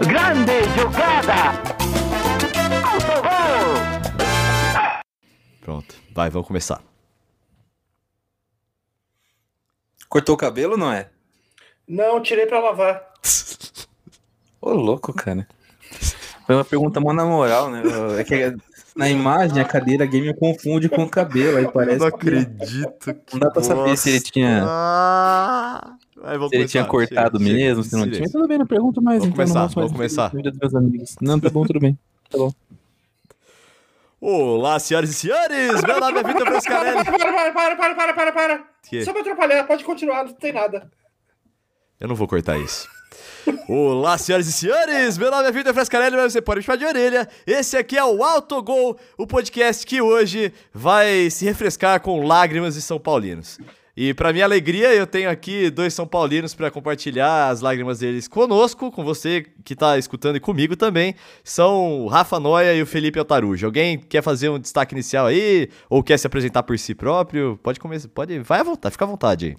Grande jogada! Autogol! Pronto, vai, vamos começar. Cortou o cabelo, não é? Não, tirei pra lavar. Ô, louco, cara. Foi uma pergunta mó na moral, né? É que na imagem a cadeira gamer confunde com o cabelo, aí parece. Eu não que- acredito. Não dá pra saber se ele tinha, Ah, vamos se ele tinha cortado Chega, mesmo, chega, se não tinha. Tudo bem, não pergunto mais. Vamos então, não começar, mostro mais vamos começar. Vida dos meus amigos. Não, tá bom, tudo bem. Tá bom. Olá, senhoras e senhores! Meu nome é Vitor Frescarelli. para, para, para, para, para, para, para. Que? Só pra atrapalhar, pode continuar, não tem nada. Eu não vou cortar isso. Olá, senhoras e senhores! Meu nome é Vitor Frescarelli, mas você pode me chamar de orelha. Esse aqui é o Autogol, o podcast que hoje vai se refrescar com lágrimas de São Paulinos. E pra minha alegria, eu tenho aqui dois São Paulinos pra compartilhar as lágrimas deles conosco, com você que tá escutando e comigo também. São o Rafa Noia e o Felipe Altarujo. Alguém quer fazer um destaque inicial aí? Ou quer se apresentar por si próprio? Pode começar, pode, vai à vontade, fica à vontade aí.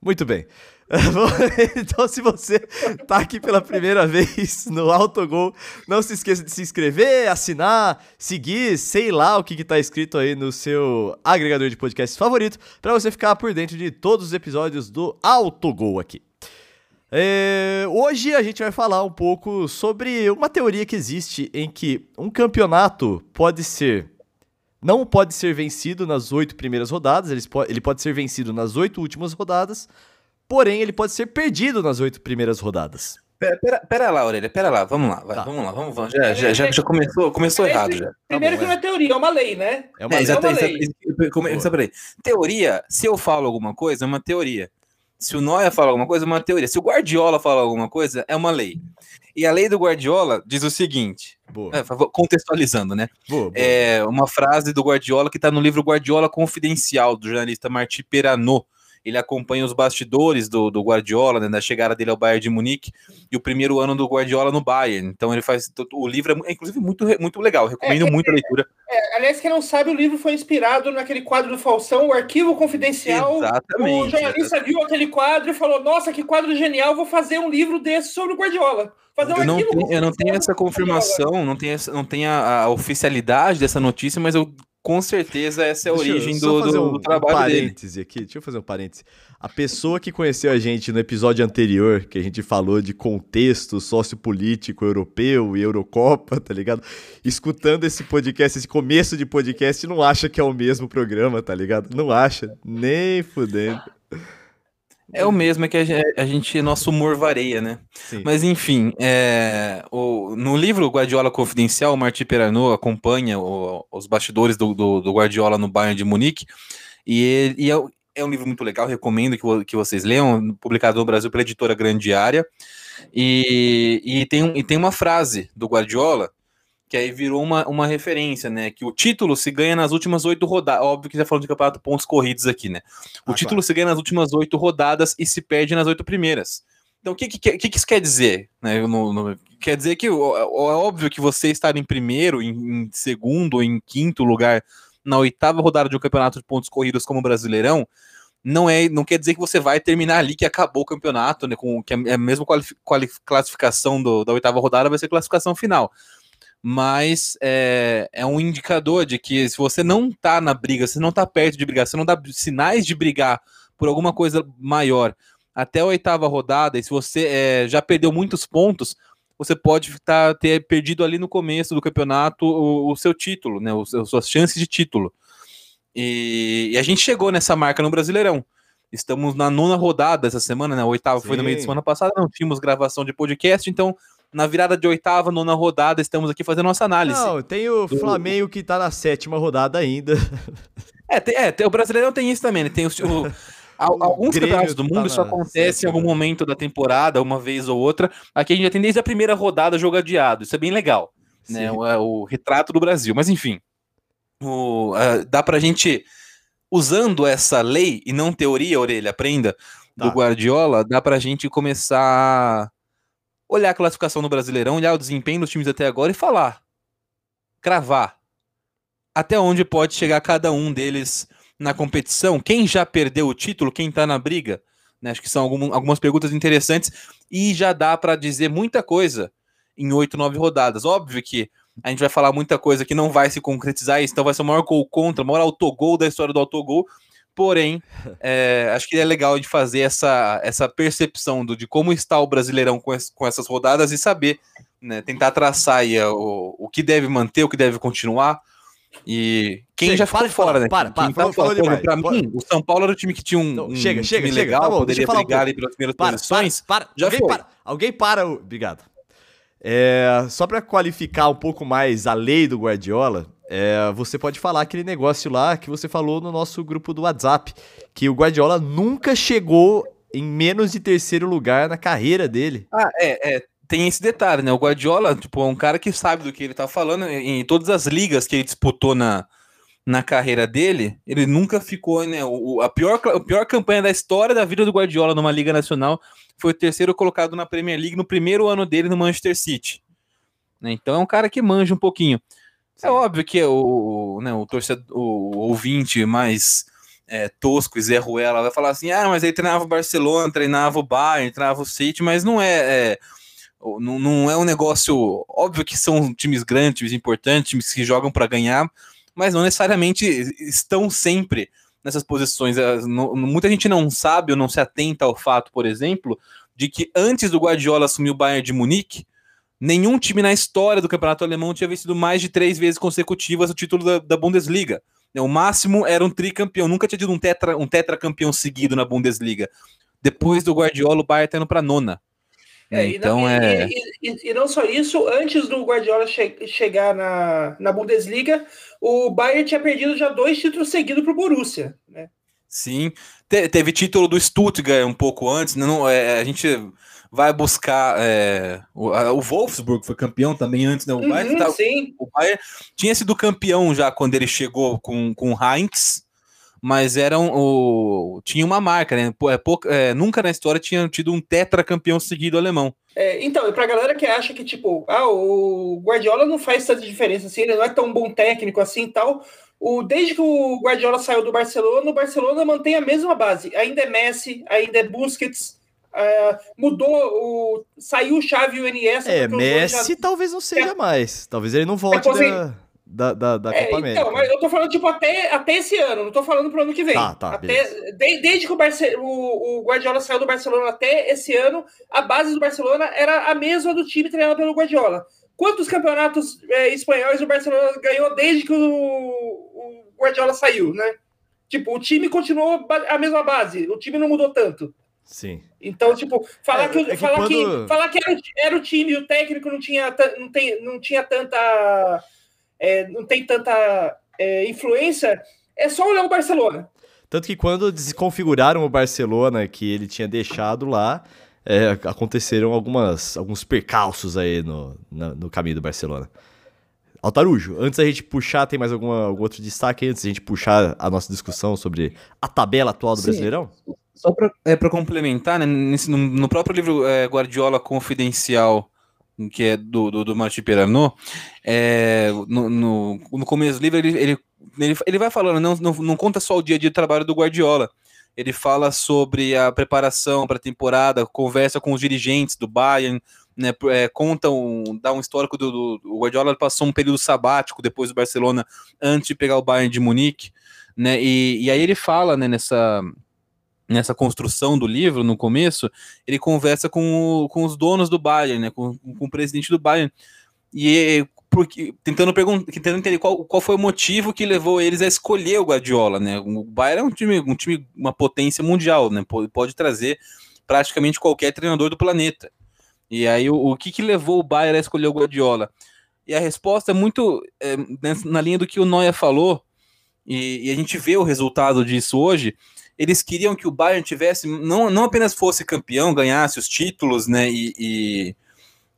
Muito bem. então, se você tá aqui pela primeira vez no Autogol, não se esqueça de se inscrever, assinar, seguir, sei lá o que, que tá escrito aí no seu agregador de podcasts favorito, para você ficar por dentro de todos os episódios do Autogol aqui. É, hoje a gente vai falar um pouco sobre uma teoria que existe em que um campeonato pode ser. Não pode ser vencido nas oito primeiras rodadas, ele pode ser vencido nas oito últimas rodadas, porém ele pode ser perdido nas oito primeiras rodadas. Pera, pera, pera lá, Aurélia, pera lá, vamos lá, vai, Tá. vamos lá, vamos, vamos. Já, já, já, já começou, começou Esse- errado já. Primeiro bom, que não é teoria, é uma lei, né? É uma É, lei. exatamente. lei. exatamente. Come- Boa. só peraí. Teoria, se eu falo alguma coisa, é uma teoria. Se o Noia fala alguma coisa, é uma teoria. Se o Guardiola fala alguma coisa, é uma lei. E a lei do Guardiola diz o seguinte, Boa, é, contextualizando, né? boa, boa. É uma frase do Guardiola que está no livro Guardiola Confidencial, do jornalista Marti Perano. Ele acompanha os bastidores do, do Guardiola, né, da chegada dele ao Bayern de Munique e o primeiro ano do Guardiola no Bayern. Então ele faz. O livro é, é, inclusive, muito, muito legal. Recomendo É, é, muito a leitura. É, aliás, quem não sabe, o livro foi inspirado naquele quadro do Falsão, o Arquivo Confidencial. Exatamente. O jornalista viu aquele quadro e falou: Nossa, que quadro genial, vou fazer um livro desse sobre o Guardiola. Fazer um Eu não, arquivo tenho, eu não tenho essa confirmação, não tenho, essa- não tenho a, a oficialidade dessa notícia, mas eu com certeza essa é a Deixa origem do, do- um, do trabalho um dele. parêntese aqui. Deixa eu fazer um parêntese. A pessoa que conheceu a gente no episódio anterior, que a gente falou de contexto sociopolítico europeu e Eurocopa, tá ligado? Escutando esse podcast, esse começo de podcast, não acha que é o mesmo programa, tá ligado? Não acha, nem fudendo. É o mesmo, é que a gente, nosso humor varia, né? Sim. Mas enfim, é, o- no livro Guardiola Confidencial, o Marti Perano acompanha o- os bastidores do, do- do Guardiola no Bayern de Munique, e, ele- e é, é um livro muito legal, recomendo que, que vocês leiam, publicado no Brasil pela editora Grande Área, e, e, tem, e tem uma frase do Guardiola, que aí virou uma, uma referência, né? Que o título se ganha nas últimas oito rodadas. Óbvio que já falando de campeonato pontos corridos aqui, né? O Ah, título se ganha nas últimas oito rodadas e se perde nas oito primeiras. Então, o que, que, que que isso quer dizer? né? No- no- quer dizer que ó, ó, é óbvio que você estar em primeiro, em, em segundo ou em quinto lugar na oitava rodada de um campeonato de pontos corridos como o Brasileirão, não é, não quer dizer que você vai terminar ali que acabou o campeonato, né? Com que é a mesma quali- classificação do- da oitava rodada vai ser classificação final. Mas é, é um indicador de que se você não tá na briga, se não tá perto de brigar, se não dá sinais de brigar por alguma coisa maior até a oitava rodada, e se você é, já perdeu muitos pontos, você pode tá, ter perdido ali no começo do campeonato o, o seu título, né? Os, as suas chances de título. E, e a gente chegou nessa marca no Brasileirão. Estamos na nona rodada essa semana, né? A oitava foi no meio de Sim. semana passada, não tínhamos gravação de podcast, então na virada de oitava, nona rodada, estamos aqui fazendo nossa análise. Não, tem o Flamengo que tá na sétima rodada ainda. É, tem, é, tem- o Brasileirão tem isso também, né? Tem o- al- alguns Grêmio campeonatos do tá mundo na isso acontece em algum momento da temporada, uma vez ou outra. Aqui a gente já tem desde a primeira rodada jogo adiado. Isso é bem legal, né? O, é o retrato do Brasil. Mas enfim, o, ah, dá pra gente, usando essa lei e não teoria, orelha, aprenda, do Tá. Guardiola, dá pra gente começar olhar a classificação no Brasileirão, olhar o desempenho dos times até agora e falar, cravar até onde pode chegar cada um deles na competição, quem já perdeu o título, quem tá na briga, Né? Acho que são algum, algumas perguntas interessantes e já dá para dizer muita coisa em oito, nove rodadas. Óbvio que a gente vai falar muita coisa que não vai se concretizar então vai ser o maior gol contra, o maior autogol da história do autogol. Porém, é, acho que é legal de fazer essa, essa percepção do, de como está o Brasileirão com, es, com essas rodadas e saber, né, tentar traçar aí o, o que deve manter, o que deve continuar. E quem Chega, já ficou para fora, falar, né? para, para, Quem falou- falou demais. pra mim, o São Paulo era o time que tinha um, Não, um chega, chega, time chega. legal, Tá bom, poderia um brigar pouco. ali pelas primeiras Para, posições. para, para. já alguém foi. para. Alguém para. o- Obrigado. É, só para qualificar um pouco mais a lei do Guardiola, é, você pode falar aquele negócio lá que você falou no nosso grupo do WhatsApp, que o Guardiola nunca chegou em menos de terceiro lugar na carreira dele. Ah, é, é, tem esse detalhe, né? O Guardiola, tipo, é um cara que sabe do que ele tá falando. Em todas as ligas que ele disputou na, na carreira dele, ele nunca ficou, né? O, a, pior, a pior campanha da história da vida do Guardiola numa Liga Nacional foi o terceiro colocado na Premier League no primeiro ano dele no Manchester City. Né? Então é um cara que manja um pouquinho. É óbvio que o, né, o, torcedor, o ouvinte mais é, tosco e Zé Ruela vai falar assim: ah, mas ele treinava o Barcelona, treinava o Bayern, treinava o City, mas não é, é não, não é um negócio. Óbvio que são times grandes, times importantes, times que jogam para ganhar, mas não necessariamente estão sempre nessas posições. É, Muita gente não sabe ou não se atenta ao fato, por exemplo, de que antes do Guardiola assumir o Bayern de Munique, nenhum time na história do campeonato alemão tinha vencido mais de três vezes consecutivas o título da, da Bundesliga. O máximo era um tricampeão, nunca tinha tido um, tetra, um tetracampeão seguido na Bundesliga. Depois do Guardiola, o Bayern tá indo para nona. É, e então não, e- é. E, e- e não só isso, antes do Guardiola che- chegar na, na Bundesliga, o Bayern tinha perdido já dois títulos seguidos para o Borussia. Né? Sim, Te- teve título do Stuttgart um pouco antes, né? não, é, a gente vai buscar é, o, a- o Wolfsburg foi campeão também antes, né? O, Bayern, Uhum, tá- sim. o Bayern tinha sido campeão já quando ele chegou com, com o Heinz, mas era um, o, tinha uma marca, né? É pouca- é, nunca na história tinha tido um tetracampeão seguido alemão. É, então, e pra galera que acha que, tipo, ah, o Guardiola não faz tanta diferença assim, ele não é tão bom técnico assim e tal. O, desde que o Guardiola saiu do Barcelona, o Barcelona mantém a mesma base. Ainda é Messi, ainda é Busquets, ah, mudou, o, saiu o Xavi e o Iniesta. É, dois já- Messi talvez não seja mais. Talvez ele não volte da, da, da, da É, Copa América. então, mas eu tô falando, tipo, até, até esse ano, não tô falando pro ano que vem. Tá, tá, até, de- desde que o, Barce o, o Guardiola saiu do Barcelona até esse ano, a base do Barcelona era a mesma do time treinado pelo Guardiola. Quantos campeonatos é, espanhóis o Barcelona ganhou desde que o, o Guardiola saiu, né? Tipo, o time continuou a mesma base, o time não mudou tanto. Sim. Então, tipo, falar É, que, é que falar, quando- que, falar que era, o- era o time o técnico não tinha, não tem, não tinha tanta. É, não tem tanta é, influência, é só olhar o Barcelona. Tanto que quando desconfiguraram o Barcelona que ele tinha deixado lá, é, aconteceram algumas, alguns percalços aí no, na- no caminho do Barcelona. Altarujo, antes da gente puxar, tem mais alguma, algum outro destaque antes da gente puxar a nossa discussão sobre a tabela atual do Sim. Brasileirão? Só para é, complementar, né, nesse- no, no próprio livro é, Guardiola Confidencial, que é do, do, do Martin Perarnot, é, no, no, no começo do livro ele, ele, ele, ele vai falando, não, não, não conta só o dia a dia de trabalho do Guardiola, ele fala sobre a preparação para a temporada, conversa com os dirigentes do Bayern, né, é, conta um, dá um histórico do, do, do Guardiola passou um período sabático depois do Barcelona, antes de pegar o Bayern de Munique, né, e, e aí ele fala, né, nessa nessa construção do livro, no começo, ele conversa com, o- com os donos do Bayern, né, com, com o presidente do Bayern, e porque, tentando, pergun- tentando entender qual, qual foi o motivo que levou eles a escolher o Guardiola, né, o Bayern é um time, um time uma potência mundial, né, pode, pode trazer praticamente qualquer treinador do planeta, e aí o, o que que levou o Bayern a escolher o Guardiola? E a resposta é muito é, na linha do que o Noia falou, e, e a gente vê o resultado disso hoje, eles queriam que o Bayern tivesse, não, não apenas fosse campeão, ganhasse os títulos, né, e, e,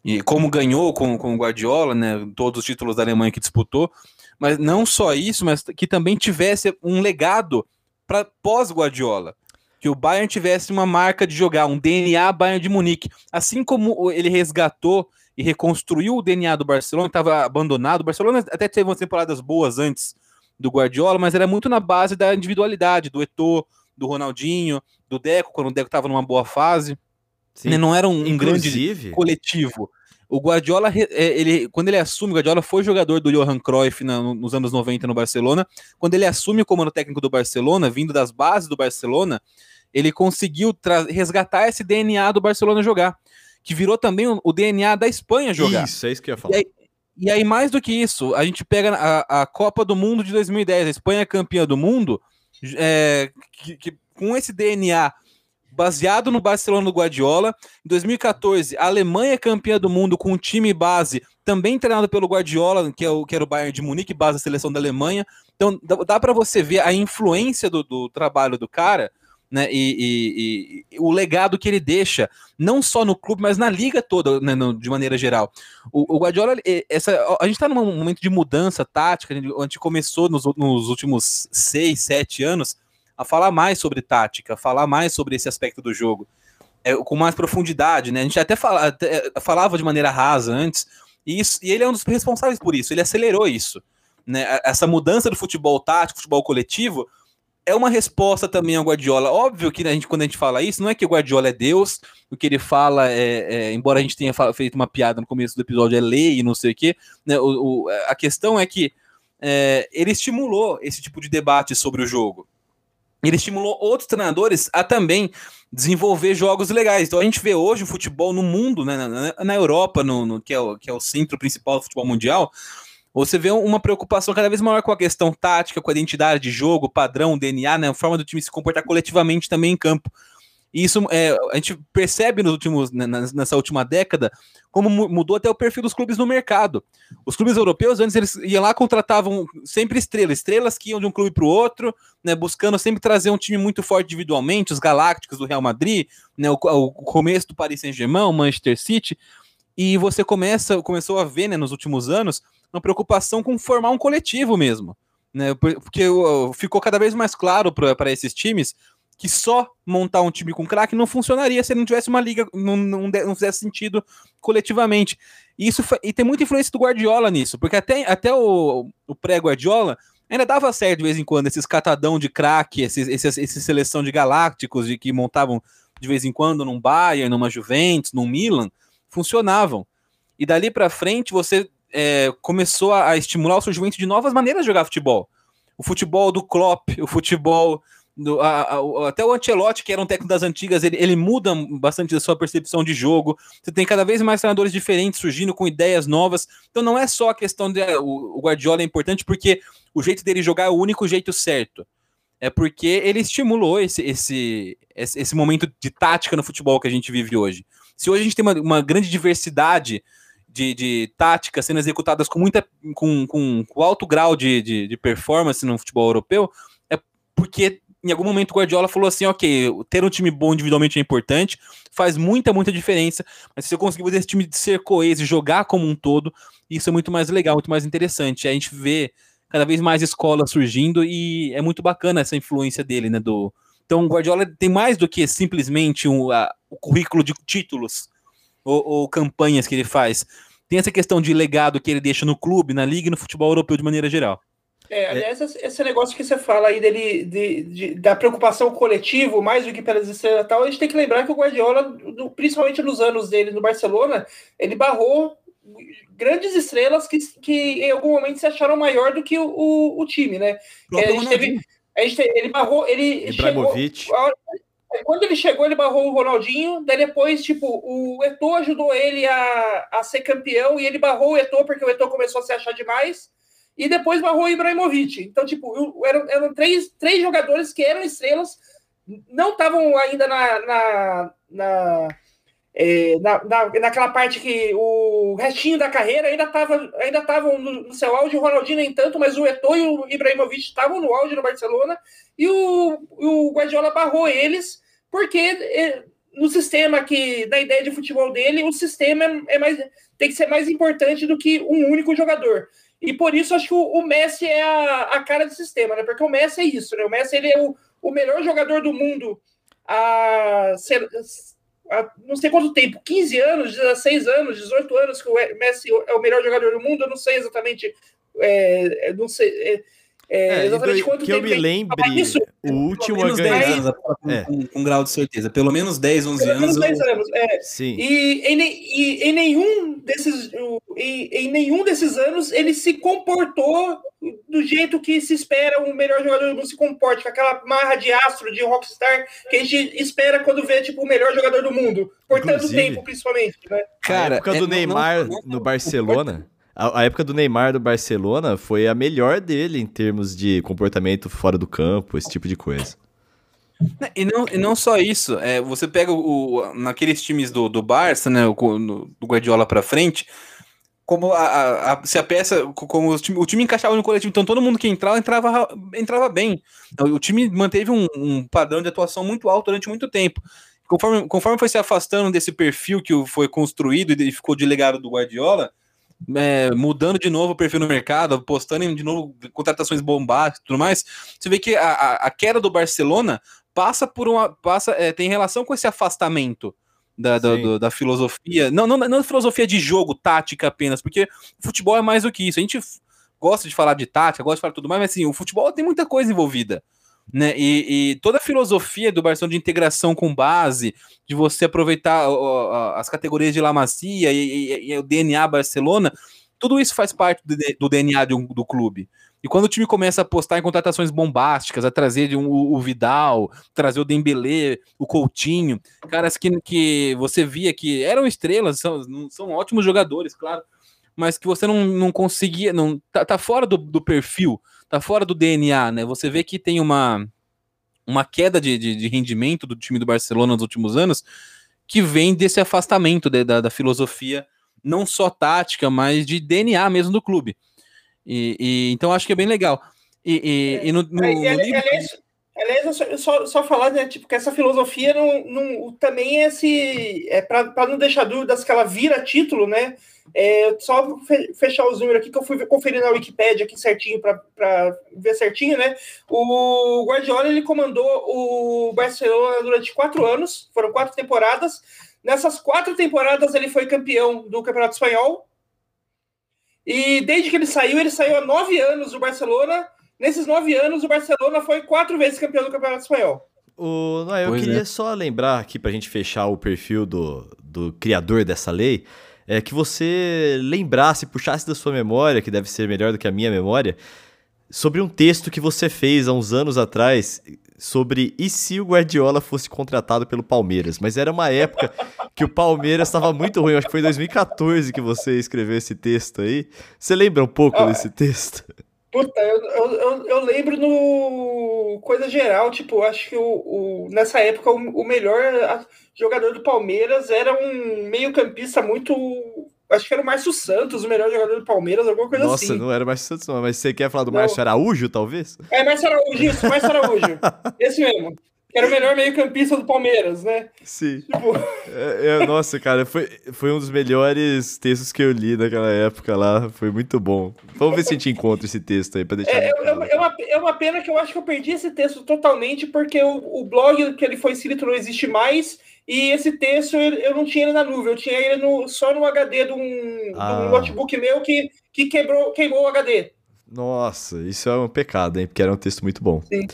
e como ganhou com, com o Guardiola, né, todos os títulos da Alemanha que disputou, mas não só isso, mas que também tivesse um legado para pós-Guardiola, que o Bayern tivesse uma marca de jogar, um DNA Bayern de Munique, assim como ele resgatou e reconstruiu o DNA do Barcelona, que estava abandonado, o Barcelona até teve umas temporadas boas antes do Guardiola, mas era muito na base da individualidade, do Eto'o, do Ronaldinho, do Deco, quando o Deco estava numa boa fase. Né? Não era um, um grande coletivo. O Guardiola, é, ele, quando ele assume, o Guardiola foi jogador do Johan Cruyff na- no- nos anos 90 no Barcelona. Quando ele assume o comando técnico do Barcelona, vindo das bases do Barcelona, ele conseguiu resgatar esse DNA do Barcelona jogar, que virou também o, o DNA da Espanha jogar. Isso, é isso que eu ia falar. E aí, e aí, mais do que isso, a gente pega a, a Copa do Mundo de 2010, a Espanha é campeã do mundo, é, que- que- com esse DNA baseado no Barcelona do Guardiola. Em 2014, a Alemanha é campeã do mundo com um time base, também treinado pelo Guardiola, que, é o, que era o Bayern de Munique, base da seleção da Alemanha. Então, dá, dá para você ver a influência do, do trabalho do cara. Né, e, e- e o legado que ele deixa, não só no clube, mas na liga toda, né, no- de maneira geral. O, o Guardiola, essa, a gente está num momento de mudança tática, a gente, a gente começou nos, nos últimos seis, sete anos a falar mais sobre tática, falar mais sobre esse aspecto do jogo, é, com mais profundidade, né? A gente até, fala, até falava de maneira rasa antes, e, isso, e ele é um dos responsáveis por isso, ele acelerou isso. Né? Essa mudança do futebol tático, futebol coletivo, é uma resposta também ao Guardiola. Óbvio que a gente, quando a gente fala isso, não é que o Guardiola é Deus, o que ele fala é, é, embora a gente tenha feito uma piada no começo do episódio, é lei e não sei o quê, né? o, o- a questão é que é, ele estimulou esse tipo de debate sobre o jogo. Ele estimulou outros treinadores a também desenvolver jogos legais. Então a gente vê hoje o futebol no mundo, né, na, na Europa, no, no- que, é o, que é o centro principal do futebol mundial, você vê uma preocupação cada vez maior com a questão tática, com a identidade de jogo, padrão, DNA, né, a forma do time se comportar coletivamente também em campo. E isso é, a gente percebe nos últimos, né, nessa última década como mu- mudou até o perfil dos clubes no mercado. Os clubes europeus, antes, eles iam lá contratavam sempre estrelas, estrelas que iam de um clube para o outro, né, buscando sempre trazer um time muito forte individualmente, os Galácticos do Real Madrid, né, o, o começo do Paris Saint-Germain, o Manchester City, e você começa, começou a ver, né, nos últimos anos, uma preocupação com formar um coletivo mesmo, né, por- porque ficou cada vez mais claro para esses times que só montar um time com craque não funcionaria se não tivesse uma liga, não, não, não fizesse sentido coletivamente. E, isso e tem muita influência do Guardiola nisso, porque até, até o, o pré-Guardiola ainda dava certo de vez em quando esses catadão de craque, esses, esses, esses seleção de galácticos de que montavam de vez em quando num Bayern, numa Juventus, num Milan, funcionavam. E dali para frente você é, começou a, a estimular o surgimento de novas maneiras de jogar futebol. O futebol do Klopp, o futebol do, a- a- até o Ancelotti, que era um técnico das antigas, ele, ele muda bastante a sua percepção de jogo. Você tem cada vez mais treinadores diferentes surgindo com ideias novas. Então não é só a questão de ah, o, o Guardiola é importante porque o jeito dele jogar é o único jeito certo. É porque ele estimulou esse, esse, esse, esse momento de tática no futebol que a gente vive hoje. Se hoje a gente tem uma, uma grande diversidade de, de táticas sendo executadas com muita com, com, com alto grau de, de, de performance no futebol europeu, é porque em algum momento o Guardiola falou assim, ok, ter um time bom individualmente é importante, faz muita, muita diferença, mas se eu conseguir fazer esse time ser coeso e jogar como um todo, isso é muito mais legal, muito mais interessante. A gente vê cada vez mais escolas surgindo e é muito bacana essa influência dele, né, do... Então o Guardiola tem mais do que simplesmente um, a- o currículo de títulos ou, ou campanhas que ele faz. Tem essa questão de legado que ele deixa no clube, na liga e no futebol europeu de maneira geral. É, aliás, esse- negócio que você fala aí dele, de, de- da preocupação coletivo, mais do que pelas estrelas e tal, a gente tem que lembrar que o Guardiola, do- principalmente nos anos dele no Barcelona, ele barrou grandes estrelas que, que em algum momento se acharam maior do que o, o, o time, né? Que a gente teve, a gente te- ele barrou, ele chegou, Ibrahimovic. a hora- quando ele chegou, ele barrou o Ronaldinho, daí depois, tipo, o Eto'o ajudou ele a, a ser campeão e ele barrou o Eto'o porque o Eto'o começou a se achar demais e depois barrou o Ibrahimovic. Então, tipo, eram, eram três, três jogadores que eram estrelas, não estavam ainda na, na, na, é, na- na- naquela parte que o restinho da carreira ainda estavam ainda estavam no, no seu auge, o Ronaldinho nem tanto, mas o Eto'o e o Ibrahimovic estavam no auge no Barcelona, e o, o Guardiola barrou eles, porque é, no sistema que, na ideia de futebol dele, o sistema é, é mais, tem que ser mais importante do que um único jogador. E por isso acho que o, o Messi é a, a cara do sistema, né? Porque o Messi é isso, né? O Messi ele é o, o melhor jogador do mundo há, ser- há não sei quanto tempo, 15 anos, 16 anos, 18 anos que o Messi é o melhor jogador do mundo, eu não sei exatamente, é, é, não sei, é, É, É, exatamente quanto que eu tempo me tem lembre, isso? o último a Pelo menos 10 ganhar. anos, com, É. com- com grau de certeza. Pelo menos 10, 11 Pelo menos anos. eu- 10 anos. É, Sim. E em, e em nenhum desses em, em nenhum desses anos ele se comportou do jeito que se espera um melhor jogador do mundo se comporte, com aquela marra de astro, de rockstar que a gente espera quando vê tipo o melhor jogador do mundo, por tanto Inclusive- tempo principalmente, né? a época é, do não- Neymar não- no Barcelona. A, a época do Neymar do Barcelona foi a melhor dele em termos de comportamento fora do campo, esse tipo de coisa. E não, e não só isso, é, você pega o, o- naqueles times do, do Barça, né, o, do Guardiola pra frente, como a, a- a- se a peça, co- como o time, o time encaixava no coletivo, então todo mundo que entrava, entrava, ra- entrava bem. Então, o time manteve um, um padrão de atuação muito alto durante muito tempo. Conforme, conforme foi se afastando desse perfil que foi construído e ficou de legado do Guardiola, é, mudando de novo o perfil no mercado, apostando em de novo contratações bombásticas e tudo mais, você vê que a, a, a queda do Barcelona passa por uma. passa é, tem relação com esse afastamento da, da, do- da filosofia. Não, não, não filosofia de jogo, tática apenas, porque futebol é mais do que isso. A gente gosta de falar de tática, gosta de falar tudo mais, mas assim, o futebol tem muita coisa envolvida. Né? E, e toda a filosofia do Barcelona de integração com base, de você aproveitar ó, as categorias de La Macia e, e- e o DNA Barcelona, tudo isso faz parte do, do DNA de um- do clube. E quando o time começa a apostar em contratações bombásticas, a trazer um- o, o Vidal, trazer o Dembélé, o Coutinho, caras que, que você via que eram estrelas, são, são ótimos jogadores, claro, mas que você não, não conseguia, não tá, tá fora do, do perfil, tá fora do DNA, né? Você vê que tem uma, uma queda de, de, de rendimento do time do Barcelona nos últimos anos que vem desse afastamento de- da, da filosofia, não só tática, mas de DNA mesmo do clube. E, e- então acho que é bem legal. E, e- e no, no- É, no livro- aliás, aliás, só, só, só falar, né, tipo, que essa filosofia não, não, também é esse. É para não deixar dúvidas que ela vira título, né? É, só fe- fechar os números aqui que eu fui conferir na Wikipédia aqui certinho para ver certinho, né? O Guardiola ele comandou o Barcelona durante quatro anos, foram quatro temporadas. Nessas quatro temporadas ele foi campeão do Campeonato Espanhol. E desde que ele saiu, ele saiu há nove anos do Barcelona. Nesses nove anos, o Barcelona foi quatro vezes campeão do Campeonato Espanhol. O Noé, eu Pois queria é. só lembrar aqui pra gente fechar o perfil do, do criador dessa lei, é que você lembrasse, puxasse da sua memória, que deve ser melhor do que a minha memória, sobre um texto que você fez há uns anos atrás sobre e se o Guardiola fosse contratado pelo Palmeiras. Mas era uma época que o Palmeiras estava muito ruim. Acho que foi em 2014 que você escreveu esse texto aí. Você lembra um pouco Ah, desse texto? Puta, eu, eu, eu, lembro no coisa geral, tipo, acho que o, o- nessa época o, o melhor jogador do Palmeiras era um meio-campista muito. Acho que era o Márcio Santos, o melhor jogador do Palmeiras, alguma coisa Nossa, assim. não era mais Santos, não. Mas você quer falar do Não. Márcio Araújo, talvez? É, Márcio Araújo, isso, Márcio Araújo. Esse mesmo. Que era o melhor meio-campista do Palmeiras, né? Sim. Tipo, É, é, nossa, cara, foi, foi um dos melhores textos que eu li naquela época lá. Foi muito bom. Vamos ver se a gente encontra esse texto aí pra deixar. É, é, linkado. é uma, é uma pena que eu acho que eu perdi esse texto totalmente, porque o, o blog que ele foi escrito não existe mais, e esse texto eu, não tinha ele na nuvem, eu tinha ele no- só no HD de um, de um Ah. notebook meu que, que quebrou, queimou o HD. Nossa, isso é um pecado, hein? Porque era um texto muito bom. Sim.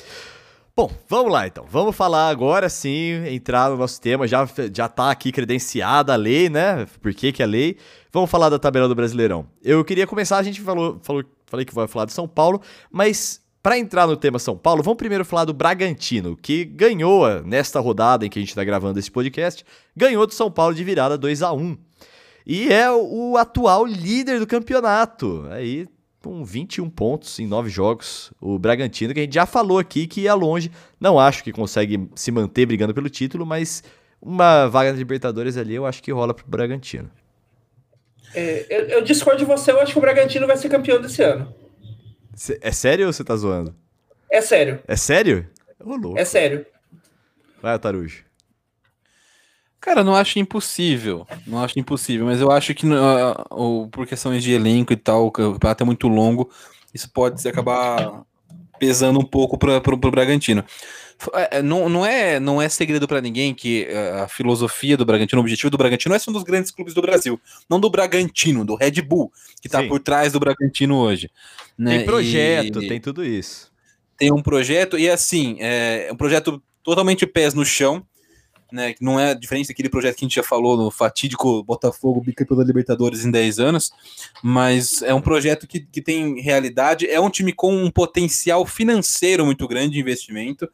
Bom, vamos lá então. Vamos falar agora sim, entrar no nosso tema. Já, já tá aqui credenciada a lei, né? Por que, que é lei? Vamos falar da tabela do Brasileirão. Eu queria começar, a gente falou, falou falei que vai falar de São Paulo, mas para entrar no tema São Paulo, vamos primeiro falar do Bragantino, que ganhou nesta rodada em que a gente tá gravando esse podcast, ganhou do São Paulo de virada 2 a 1 E é o atual líder do campeonato. Aí com 21 pontos em 9 jogos. O Bragantino, que a gente já falou aqui que ia longe. Não acho que consegue se manter brigando pelo título, mas uma vaga na Libertadores ali eu acho que rola pro Bragantino. É, eu, eu discordo de você, eu acho que o Bragantino vai ser campeão desse ano. Cê- É sério ou você tá zoando? É sério, É sério? Ô, louco. é sério. Vai, Tarujo. Cara, não acho impossível. Não acho impossível, mas eu acho que ah, o- por questões de elenco e tal, o campeonato é muito longo. Isso pode se acabar pesando um pouco para o Bragantino. É, não, não, é, não é segredo para ninguém que é, a filosofia do Bragantino, o objetivo do Bragantino é ser um dos grandes clubes do Brasil. Não do Bragantino, do Red Bull, que está por trás do Bragantino hoje. Né? Tem projeto, e, tem tudo isso. Tem um projeto, e assim, é um projeto totalmente pés no chão né? Que não é diferente daquele projeto que a gente já falou no fatídico Botafogo bicampeão da Libertadores em 10 anos, mas é um projeto que, que tem realidade, é um time com um potencial financeiro muito grande de investimento,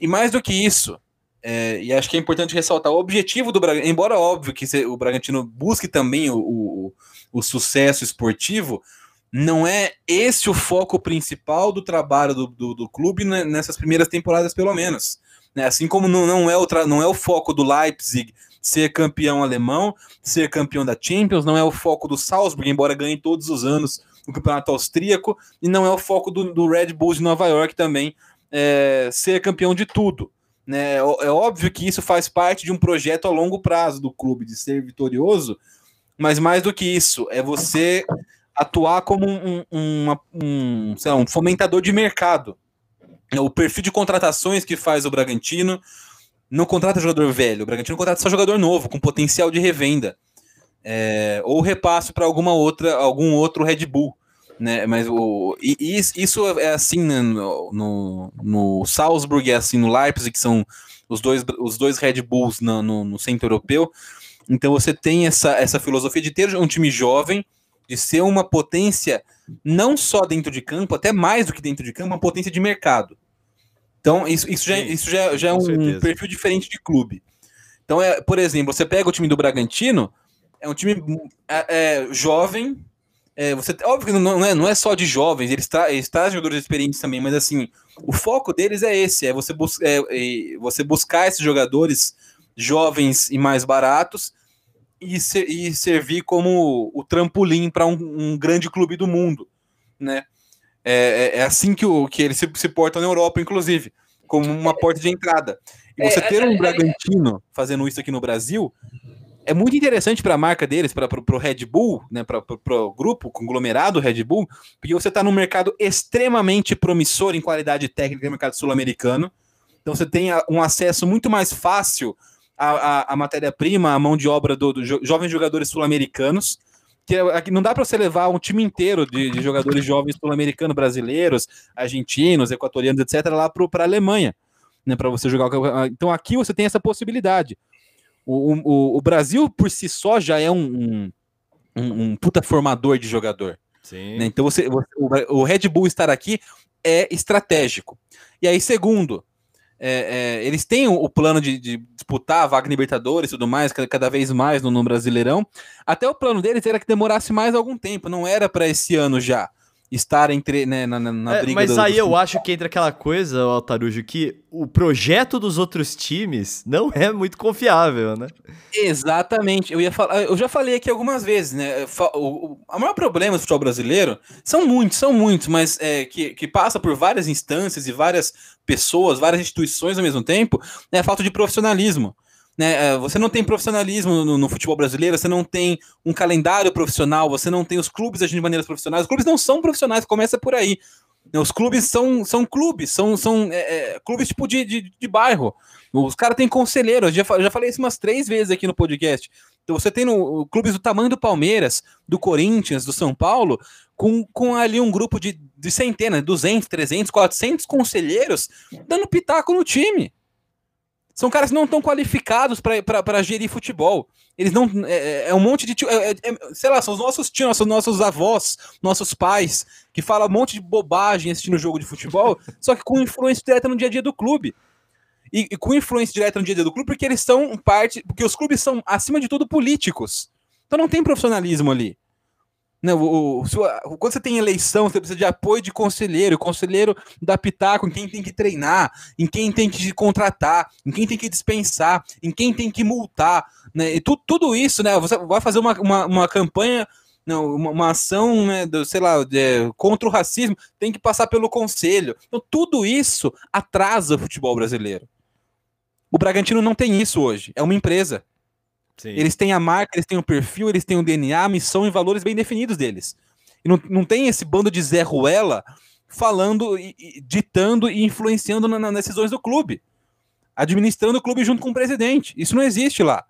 e mais do que isso, é, e acho que é importante ressaltar o objetivo do Bragantino, embora óbvio que o Bragantino busque também o, o, o sucesso esportivo, não é esse o foco principal do trabalho do, do, do clube nessas primeiras temporadas, pelo menos. Né? Assim como não, não, é o não é o foco do Leipzig ser campeão alemão, ser campeão da Champions, não é o foco do Salzburg, embora ganhe todos os anos o campeonato austríaco, e não é o foco do, do Red Bull de Nova York também é, ser campeão de tudo. Né? É, é óbvio que isso faz parte de um projeto a longo prazo do clube, de ser vitorioso, mas mais do que isso, é você atuar como um, um, um, lá, um fomentador de mercado. É o perfil de contratações que faz o Bragantino não contrata jogador velho, o Bragantino contrata só jogador novo, com potencial de revenda. É, ou repasse para alguma outra, algum outro Red Bull. Né? Mas o, e, isso é assim né, no, no, no, Salzburg, é assim no Leipzig, que são os dois, os dois Red Bulls no, no, no centro europeu. Então você tem essa, essa filosofia de ter um time jovem, de ser uma potência não só dentro de campo, até mais do que dentro de campo, uma potência de mercado. Então, isso, isso, já, isso já, já é um certeza. perfil diferente de clube. Então, é, por exemplo, você pega o time do Bragantino, é um time é, é, jovem. É, você, óbvio que não é, não é só de jovens, eles, tra eles trazem jogadores experientes também, mas assim, o foco deles é esse: é você, bus é, é, você buscar esses jogadores jovens e mais baratos e, ser, e servir como o trampolim para um, um, grande clube do mundo, né? É, é, é assim que, o, que eles se, se portam na Europa, inclusive, como uma porta de entrada. E você é, ter um Bragantino fazendo isso aqui no Brasil é muito interessante para a marca deles, para o Red Bull, né, para o grupo conglomerado Red Bull, porque você está num mercado extremamente promissor em qualidade técnica no mercado sul-americano. Então você tem um acesso muito mais fácil a, a, a matéria-prima, a mão de obra dos do jo, jovens jogadores sul-americanos. Que é, não dá para você levar um time inteiro de, de jogadores jovens sul-americanos, brasileiros, argentinos, equatorianos, etc., lá para a Alemanha, né, para você jogar. Então aqui você tem essa possibilidade. O, o, o Brasil por si só já é um, um, um puta formador de jogador. Né? Então você, o, o Red Bull estar aqui é estratégico. E aí, segundo, é, é, eles têm o, plano de, de, disputar a vaga Libertadores e tudo mais, cada, cada vez mais no, no, Brasileirão. Até o plano deles era que demorasse mais algum tempo, não era para esse ano já estar entre, né, na, na é, briga. Mas do, aí do... eu acho que entra aquela coisa, Altarujo, que o projeto dos outros times não é muito confiável, né? Exatamente. Eu ia falar, eu já falei aqui algumas vezes, né? O, o, o maior problema do futebol brasileiro são muitos, são muitos, mas é, que, que passa por várias instâncias e várias pessoas, várias instituições ao mesmo tempo, é a falta de profissionalismo. Né, é, você não tem profissionalismo no, no, futebol brasileiro, você não tem um calendário profissional, você não tem os clubes agindo de maneiras profissionais. Os clubes não são profissionais, começa por aí. Né, os clubes são, são clubes, são, são é, é, clubes tipo de, de, de, bairro. Os caras têm conselheiros, já, já falei isso umas três vezes aqui no podcast. Então você tem no, clubes do tamanho do Palmeiras, do Corinthians, do São Paulo, com, com ali um grupo de, de centenas, 200, 300, 400 conselheiros dando pitaco no time. São caras que não estão qualificados para gerir futebol. Eles não. É, é, é um monte de. Tio, é, é, sei lá, são os nossos tios, nossos, nossos avós, nossos pais, que falam um monte de bobagem assistindo jogo de futebol, só que com influência direta no dia a dia do clube. E, e, com influência direta no dia a dia do clube, porque eles são parte. Porque os clubes são, acima de tudo, políticos. Então não tem profissionalismo ali. Não, o, o, quando você tem eleição, você precisa de apoio de conselheiro. Conselheiro dá pitaco em quem tem que treinar, em quem tem que contratar, em quem tem que dispensar, em quem tem que multar. Né? E tu, tudo isso, né? Você vai fazer uma, uma, uma campanha, não, uma, uma, ação, né, do, sei lá, de, contra o racismo, tem que passar pelo conselho. Então, tudo isso atrasa o futebol brasileiro. O Bragantino não tem isso hoje. É uma empresa. Sim. Eles têm a marca, eles têm o perfil, eles têm o DNA, a missão e valores bem definidos deles. E não, não tem esse bando de Zé Ruela falando, e, e, ditando e influenciando na, nas decisões do clube, administrando o clube junto com o presidente. Isso não existe lá.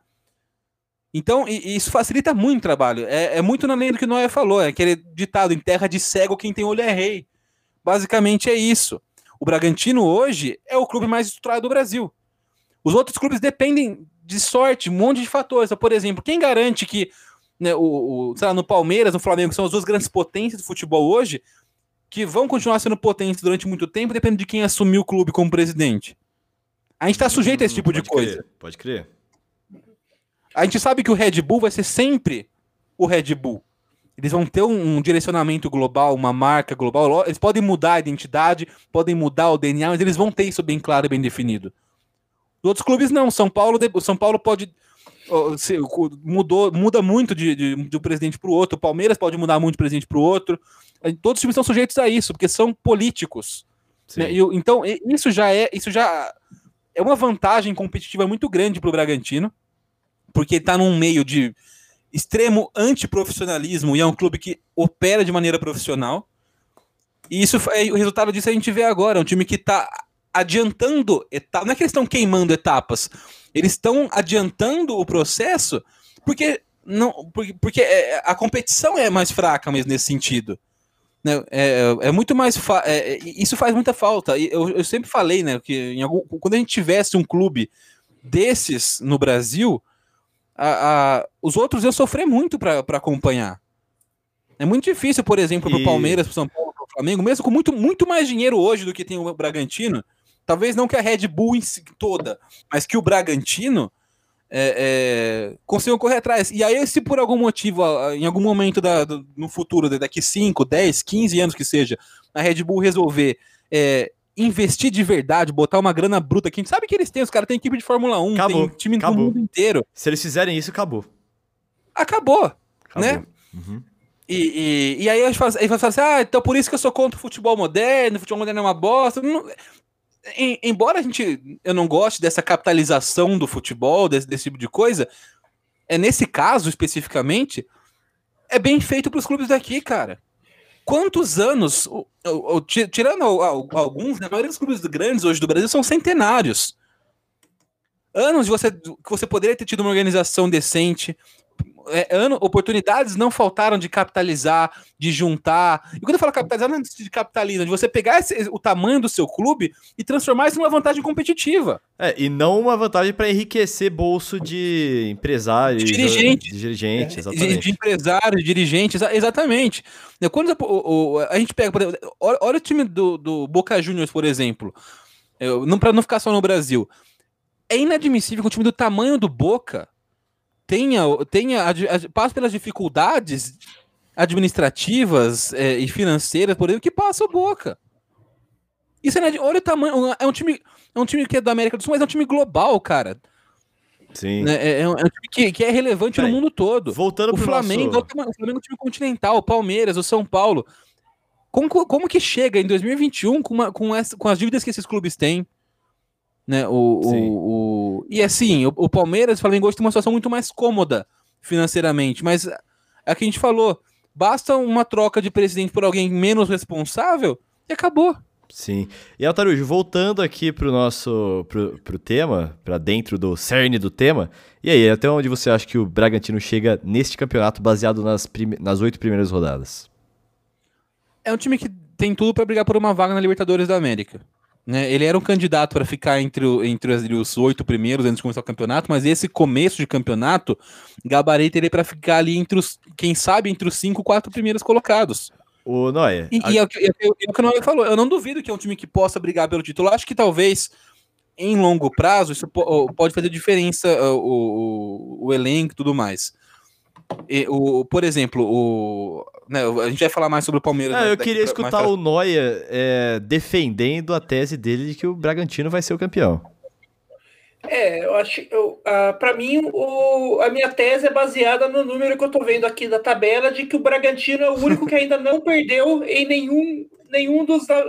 Então, e, isso facilita muito o trabalho. É, é muito na linha do que o Noé falou, é aquele ditado: em terra de cego, quem tem olho é rei. Basicamente é isso. O Bragantino hoje é o clube mais estruturado do Brasil. Os outros clubes dependem de sorte, um monte de fatores. Por exemplo, quem garante que né, o, o, sei lá, no Palmeiras, no Flamengo, que são as duas grandes potências do futebol hoje, que vão continuar sendo potentes durante muito tempo, depende de quem assumir o clube como presidente. A gente está sujeito a esse tipo Hum, de pode coisa. crer, pode crer. A gente sabe que o Red Bull vai ser sempre o Red Bull. Eles vão ter um, um direcionamento global, uma marca global. Lo- Eles podem mudar a identidade, podem mudar o DNA, mas eles vão ter isso bem claro e bem definido. Os outros clubes não. São Paulo, São Paulo pode se- mudou, muda muito de, de, de um presidente para o outro. O Palmeiras pode mudar muito de presidente para o outro. Todos os times são sujeitos a isso, porque são políticos. Né? E então, isso já é, isso já é uma vantagem competitiva muito grande para o Bragantino, porque está num meio de extremo antiprofissionalismo e é um clube que opera de maneira profissional. E isso é, o resultado disso a gente vê agora, é um time que está adiantando etapas, não é que eles estão queimando etapas, eles estão adiantando o processo porque não, porque, porque é, a competição é mais fraca mesmo nesse sentido. Né? É, é muito mais. fa- é, é, isso faz muita falta. Eu, eu sempre falei, né, que em algum- quando a gente tivesse um clube desses no Brasil, a- a- os outros iam sofrer muito para acompanhar. É muito difícil, por exemplo, para o E- Palmeiras, para São Paulo, para o Flamengo, mesmo com muito, muito mais dinheiro hoje do que tem o Bragantino. Talvez não que a Red Bull em si toda, mas que o Bragantino é, é, consigam correr atrás. E aí, se por algum motivo, a- a- em algum momento da- do- no futuro, né, daqui 5, 10, 15 anos que seja, a Red Bull resolver é, investir de verdade, botar uma grana bruta, que a gente sabe que eles têm, os caras têm equipe de Fórmula 1, Acabou, tem time acabou. do mundo inteiro. Se eles fizerem isso, acabou. Acabou. Acabou. Né? Uhum. E, e, e aí a gente fala, aí fala assim, ah, então por isso que eu sou contra o futebol moderno, o futebol moderno é uma bosta. Não- em- embora a gente, eu não goste dessa capitalização do futebol, desse, desse tipo de coisa, é nesse caso especificamente, é bem feito para os clubes daqui, cara. Quantos anos, o- o- o- ti- tirando al- al- alguns, né, a maioria dos clubes grandes hoje do Brasil são centenários. Anos de você, que você poderia ter tido uma organização decente, é, ano, oportunidades não faltaram de capitalizar, de juntar. E quando eu falo capitalizar, não é de capitalismo, de você pegar esse- o tamanho do seu clube e transformar isso numa vantagem competitiva. É, e não uma vantagem para enriquecer bolso de empresários, De dirigentes. de dirigentes, De, exatamente. de empresários, dirigentes, exa- exatamente. Né, Quando o- o- a gente pega, por exemplo, olha, olha o time do, do Boca Juniors, por exemplo, Eu- não, para não ficar só no Brasil. É inadmissível que um time do tamanho do Boca tenha, tenha passe pelas dificuldades administrativas é, e financeiras, por exemplo, que passa o Boca. Isso é olha o tamanho, é um time, é um time que é da América do Sul, mas é um time global, cara. Sim. né? É, é um, é um time que, que é relevante no mundo todo. Voltando O pro Flamengo, nosso... o Flamengo é um time continental, o Palmeiras, o São Paulo. Como, como que chega em 2021 com, uma, com, essa, com as dívidas que esses clubes têm? Né? O, o, o- e assim, o, o Palmeiras e o Flamengo hoje tem uma situação muito mais cômoda financeiramente, mas é o que a gente falou, basta uma troca de presidente por alguém menos responsável e acabou. Sim. E Altarujo, voltando aqui pro nosso pro, pro tema, pra dentro do cerne do tema. E aí, até onde você acha que o Bragantino chega neste campeonato baseado nas prime- nas oito primeiras rodadas? É um time que tem tudo para brigar por uma vaga na Libertadores da América. Né? Ele era um candidato para ficar entre, o- entre os- oito primeiros antes de começar o campeonato, mas esse começo de campeonato gabarita ele para ficar ali entre os, quem sabe, entre os cinco, quatro primeiros colocados. O Noé, E, a- e é o que, é o que- é o que o Noel falou. Eu não duvido que é um time que possa brigar pelo título. Eu acho que talvez em longo prazo isso po- pode fazer diferença uh, o, o, o elenco e tudo mais. E, o, por exemplo, o, né, a gente vai falar mais sobre o Palmeiras. Ah, né, eu queria pra- escutar pra- o Noia é, defendendo a tese dele de que o Bragantino vai ser o campeão. É, eu acho. Eu, ah, para mim, o, a minha tese é baseada no número que eu tô vendo aqui da tabela de que o Bragantino é o único que ainda não perdeu em nenhum, nenhum dos da-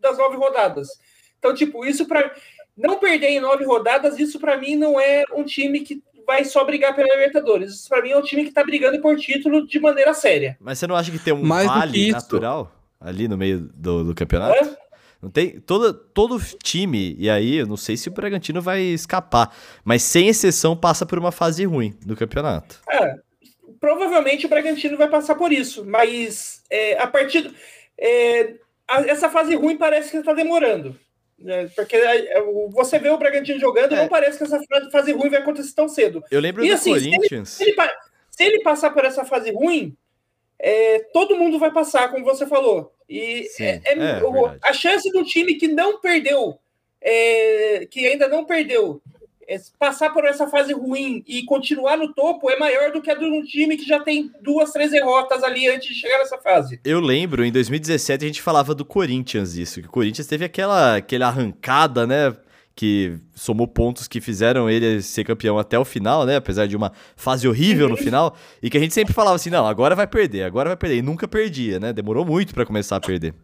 das nove rodadas. Então, tipo, isso para não perder em nove rodadas, isso para mim não é um time que vai só brigar pela Libertadores. Isso para mim é um time que tá brigando por título de maneira séria. Mas você não acha que tem um Mais vale natural ali no meio do, do campeonato? Hã? Não tem todo, todo time, e aí eu não sei se o Bragantino vai escapar, mas sem exceção passa por uma fase ruim do campeonato. É, provavelmente o Bragantino vai passar por isso, mas é, a partir. é, a- essa fase ruim parece que está demorando. Né? Porque é, você vê o Bragantino jogando, É. não parece que essa fa- fase ruim vai acontecer tão cedo. Eu lembro E do assim, se ele- Corinthians. Se ele, se ele passar por essa fase ruim, é, todo mundo vai passar, como você falou. E Sim, é- é- é o- a chance do time que não perdeu, é, que ainda não perdeu, é, passar por essa fase ruim e continuar no topo é maior do que a de um time que já tem duas, três derrotas ali antes de chegar nessa fase. Eu lembro, em 2017 a gente falava do Corinthians isso, que o Corinthians teve aquela, aquela arrancada, né, que somou pontos que fizeram ele ser campeão até o final, né, apesar de uma fase horrível no final, e que a gente sempre falava assim, não, agora vai perder, agora vai perder, e nunca perdia, né, demorou muito pra começar a perder.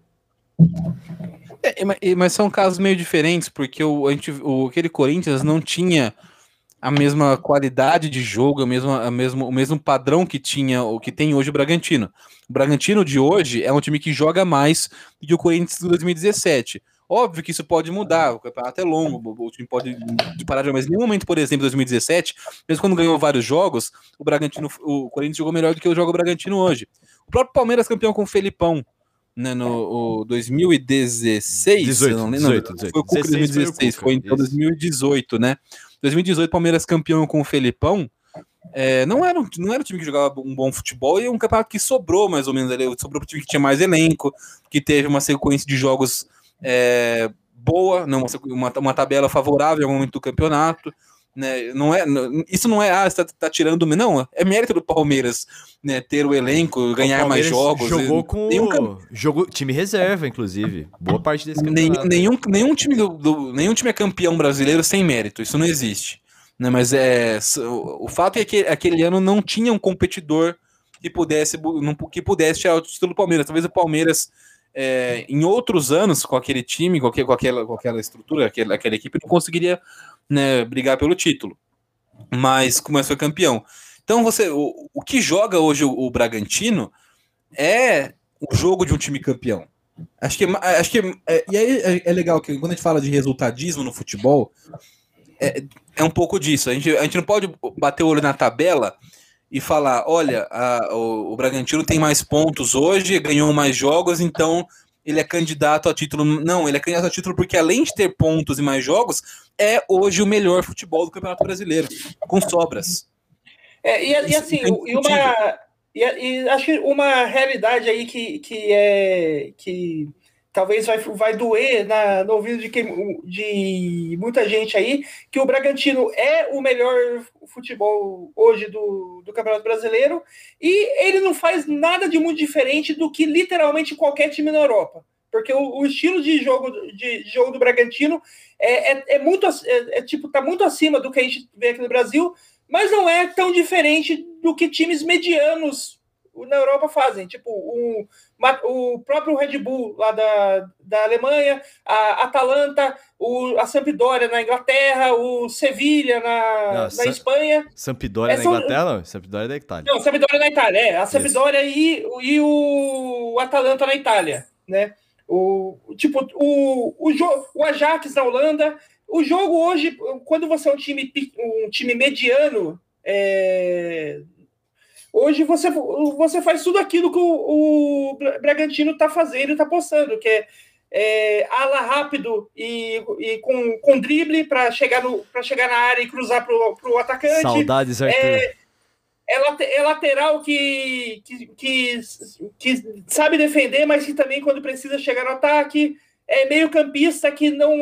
É, mas- são casos meio diferentes, porque o, a gente, o, aquele Corinthians não tinha a mesma qualidade de jogo, a mesma, a mesmo, o mesmo padrão que tinha o que tem hoje o Bragantino. O Bragantino de hoje é um time que joga mais do que o Corinthians de 2017. Óbvio que isso pode mudar, o campeonato é longo, o time pode parar de jogar, mas em nenhum momento, por exemplo, em 2017, mesmo quando ganhou vários jogos, o Bragantino, o Corinthians jogou melhor do que o jogo Bragantino hoje. O próprio Palmeiras campeão com o Felipão, né, no o 2016, 18, eu não lembro, não, 18, 18. foi o Cuca 16 foi o 2016, Cuca, foi então isso. 2018, né? 2018, Palmeiras campeão com o Felipão. É, não, era um, não era um time que jogava um bom futebol e um campeonato que sobrou mais ou menos ali. Sobrou pro time que tinha mais elenco, que teve uma sequência de jogos é, boa, não, uma, uma tabela favorável ao momento do campeonato. Né, não é, não- isso não é, ah, você tá, tá tirando. Não, é mérito do Palmeiras né, ter o elenco, ganhar O mais jogos. Jogou e- com nenhum time reserva, inclusive. Boa parte desse campeonato. nenhum, nenhum, time do, do- nenhum time é campeão brasileiro sem mérito, isso não existe. Né? Mas é, o, o fato é que aquele ano não tinha um competidor que pudesse, que pudesse tirar o título do Palmeiras. Talvez o Palmeiras, é, em outros anos, com aquele time, com, aquele- com aquela, com aquela estrutura, aquela, aquela equipe, não conseguiria né, brigar pelo título. Mas como foi campeão. Então você, o, o que joga hoje o, o Bragantino é o jogo de um time campeão. Acho que, é acho que é, e aí é, é legal que quando a gente fala de resultadismo no futebol, é, é um pouco disso. A gente, a gente não pode bater o olho na tabela e falar: olha, a- o, o Bragantino tem mais pontos hoje, ganhou mais jogos, então ele é candidato a título. Não, ele é candidato a título porque, além de ter pontos e mais jogos, é hoje o melhor futebol do Campeonato Brasileiro, com sobras. É, e, e assim, é e uma. E, e acho que uma realidade aí que, que é. que talvez vai, vai doer na, no ouvido de, de muita gente aí, que o Bragantino é o melhor futebol hoje do, do Campeonato Brasileiro e ele não faz nada de muito diferente do que literalmente qualquer time na Europa. Porque o, o estilo de jogo, de, de jogo do Bragantino é, é, é muito é, é, tipo, tá muito acima do que a gente vê aqui no Brasil, mas não é tão diferente do que times medianos na Europa fazem. Tipo, o, o próprio Red Bull lá da, da Alemanha, a Atalanta, o, a Sampdoria na Inglaterra, o Sevilha na, Não, na Espanha. Sampdoria É na Inglaterra, não. Sampdoria é da Itália. Não, Sampdoria na Itália, é. A Sampdoria e, e o Atalanta na Itália, né? O, tipo, o, o, o Ajax na Holanda. O jogo hoje, quando você é um time, um time mediano, é, hoje você, você faz tudo aquilo que o, o Bragantino está fazendo e está postando, que é, é ala rápido e, e com, com drible para chegar, no- chegar na área e cruzar para o atacante Saudades, Arthur. é, é, é lateral que, que, que, que sabe defender, mas que também, quando precisa chegar no ataque, é meio campista que não.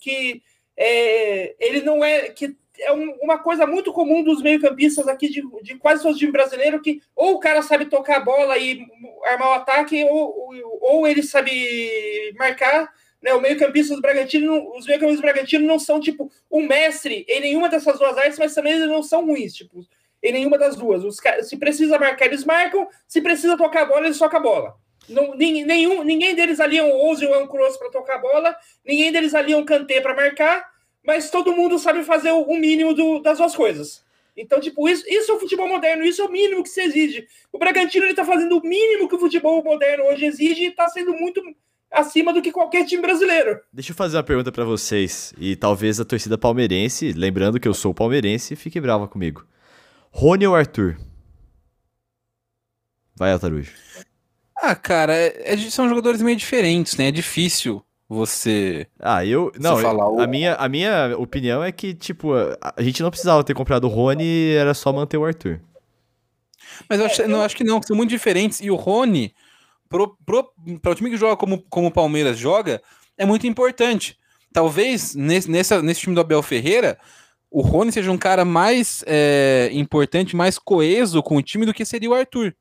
que é, ele não é. que é um- uma coisa muito comum dos meio-campistas aqui de, de quase todos os times brasileiros, que ou o cara sabe tocar a bola e armar o ataque, ou, ou, ou ele sabe marcar. Né, o meio-campista do Bragantino, os meio-campistas do Bragantino não são tipo um mestre em nenhuma dessas duas artes, mas também eles não são ruins. Tipo, em nenhuma das duas. Os se precisa marcar, eles marcam. Se precisa tocar a bola, eles tocam a bola. Não, nin- nenhum, ninguém deles ali é um Ozil ou é um Kroos para tocar a bola. Ninguém deles ali é um Kanté para marcar. Mas todo mundo sabe fazer o, mínimo do- das duas coisas. Então, tipo, isso, isso é o futebol moderno, isso é o mínimo que se exige. O Bragantino ele tá fazendo o mínimo que o futebol moderno hoje exige e tá sendo muito acima do que qualquer time brasileiro. Deixa eu fazer uma pergunta pra vocês, e talvez a torcida palmeirense, lembrando que eu sou palmeirense, fique brava comigo. Rony ou Arthur? Vai, Altarujo. Ah, cara, é- é- são jogadores meio diferentes, né? É difícil você. Ah, eu. Não, eu- o- a, minha, a minha opinião é que, tipo, a, a gente não precisava ter comprado o Rony, era só manter o Arthur. Mas eu acho, não, acho que não, que são muito diferentes. E o Rony, pro, pro, para o time que joga como, como o Palmeiras joga, é muito importante. Talvez nesse, nessa, nesse time do Abel Ferreira, o Rony seja um cara mais é, importante, mais coeso com o time do que seria o Arthur.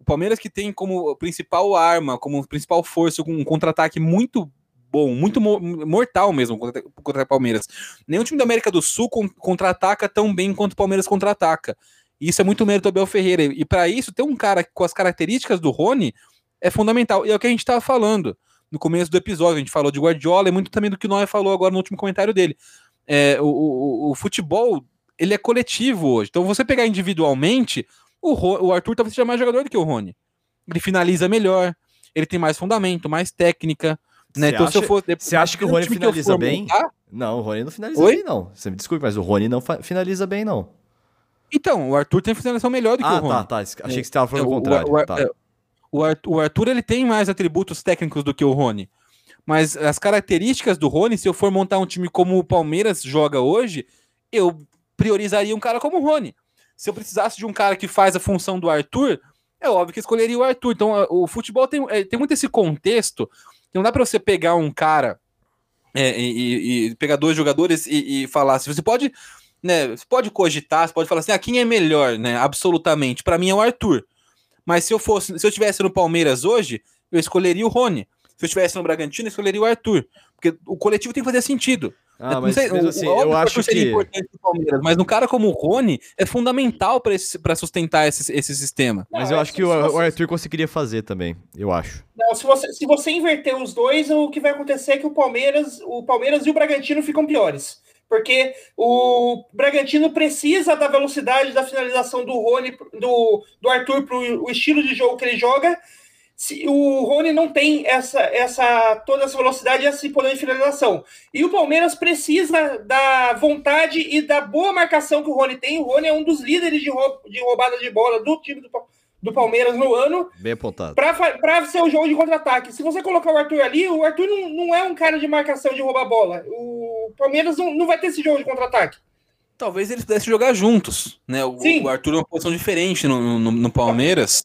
O Palmeiras que tem como principal arma, como principal força, um contra-ataque muito bom, muito mo- mortal mesmo contra, contra o Palmeiras. Nenhum time da América do Sul con- contra-ataca tão bem quanto o Palmeiras contra-ataca. Isso é muito mérito do Abel Ferreira. E para isso, ter um cara com as características do Rony é fundamental. E é o que a gente estava falando no começo do episódio. A gente falou de Guardiola e muito também do que o Noé falou agora no último comentário dele. É, o, o- o futebol, ele é coletivo hoje. Então, você pegar individualmente, o, o Arthur talvez seja mais jogador do que o Rony. Ele finaliza melhor, ele tem mais fundamento, mais técnica. Né? Você Então, se eu acha- fosse. você acha que o Rony finaliza for bem? montar- Não, o Rony não finaliza Oi? bem, não. Você me desculpe, mas o Rony não finaliza bem, não. Então, o Arthur tem finalização melhor do que Ah, o Rony. tá, tá. Achei que você estava falando o O- o- contrário. o- tá. é, O Ar- o Arthur ele tem mais atributos técnicos do que o Rony. Mas as características do Rony, se eu for montar um time como o Palmeiras joga hoje, eu priorizaria um cara como o Rony. Se eu precisasse de um cara que faz a função do Arthur, é óbvio que escolheria o Arthur. Então, o futebol tem, é, tem muito esse contexto. Não dá pra você pegar um cara é, e, e- pegar dois jogadores e, e falar assim. Você pode, né? Você pode cogitar, você pode falar assim, ah, quem é melhor, né? Absolutamente. Pra mim é o Arthur. Mas se eu fosse, se eu estivesse no Palmeiras hoje, eu escolheria o Rony. Se eu estivesse no Bragantino, eu escolheria o Arthur. Porque o coletivo tem que fazer sentido. Ah, Não mas sei, mesmo assim, eu acho que. importante pro Palmeiras, mas no cara como o Rony é fundamental para sustentar esse, esse sistema. Mas eu é acho que o, você- o Arthur conseguiria fazer também, eu acho. Não, se você, se você inverter os dois, o que vai acontecer é que o Palmeiras, o Palmeiras e o Bragantino ficam piores. Porque o Bragantino precisa da velocidade da finalização do Rony, do, do Arthur para o estilo de jogo que ele joga. Se, o Rony não tem essa, essa toda essa velocidade e esse poder de finalização. E o Palmeiras precisa da vontade e da boa marcação que o Rony tem. O Rony é um dos líderes de, rou- de roubada de bola do time do, do Palmeiras no ano Bem apontado. para ser o jogo de contra-ataque. Se você colocar o Arthur ali, o Arthur não, não é um cara de marcação de roubar bola. O Palmeiras não, não vai ter esse jogo de contra-ataque. Talvez eles pudessem jogar juntos, né? O, o Arthur é uma posição diferente no, no, no Palmeiras.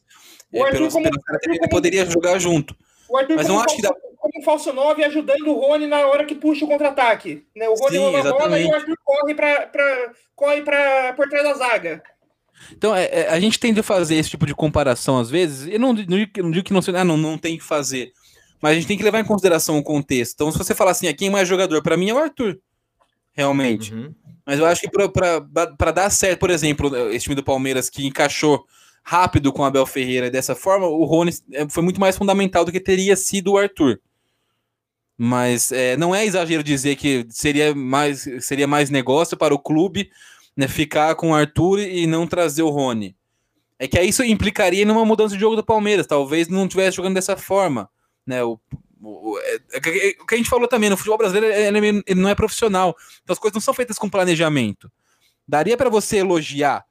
É, Arthur pelos, como- ele poderia jogar junto. O Arthur Mas como, não acho que falso, como um falso 9 ajudando o Rony na hora que puxa o contra-ataque. Né? O Rony Sim, rouba a bola e o Arthur corre, pra, pra, corre pra, por trás da zaga. Então, é, é, a gente tende a fazer esse tipo de comparação às vezes. Eu não, não, digo que- não digo que não, se- ah, não, não tem que fazer. Mas a gente tem que levar em consideração o contexto. Então, se você falar assim, ah, quem é mais jogador? Pra mim é o Arthur. Realmente. Uhum. Mas eu acho que pra dar certo, por exemplo, esse time do Palmeiras que encaixou rápido com Abel Ferreira dessa forma, o Rony é, foi muito mais fundamental do que teria sido o Arthur. Mas é, não é exagero dizer que seria mais, seria mais negócio para o clube né, ficar com o Arthur e não trazer o Rony. É que isso implicaria numa mudança de jogo do Palmeiras. Talvez não estivesse jogando dessa forma. Né? O, o, é- é que- é o que a gente falou também, no futebol brasileiro ele, é ele não é profissional. Então as coisas não são feitas com planejamento. Daria para você elogiar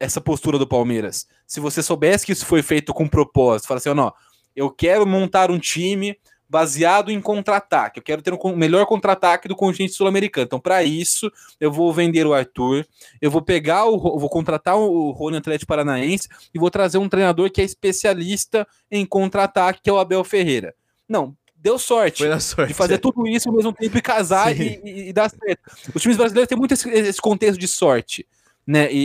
essa postura do Palmeiras se você soubesse que isso foi feito com propósito. Fala assim, ó, não, eu quero montar um time baseado em contra-ataque. Eu quero ter um melhor contra-ataque do continente sul-americano. Então, para isso, eu vou vender o Arthur, eu vou pegar o, vou contratar o Rony Atlético Paranaense e vou trazer um treinador que é especialista em contra-ataque, que é o Abel Ferreira. Não, deu sorte sorte. de fazer tudo isso ao mesmo tempo e casar e, e- e dar certo. Os times brasileiros têm muito esse, esse contexto de sorte, né? E,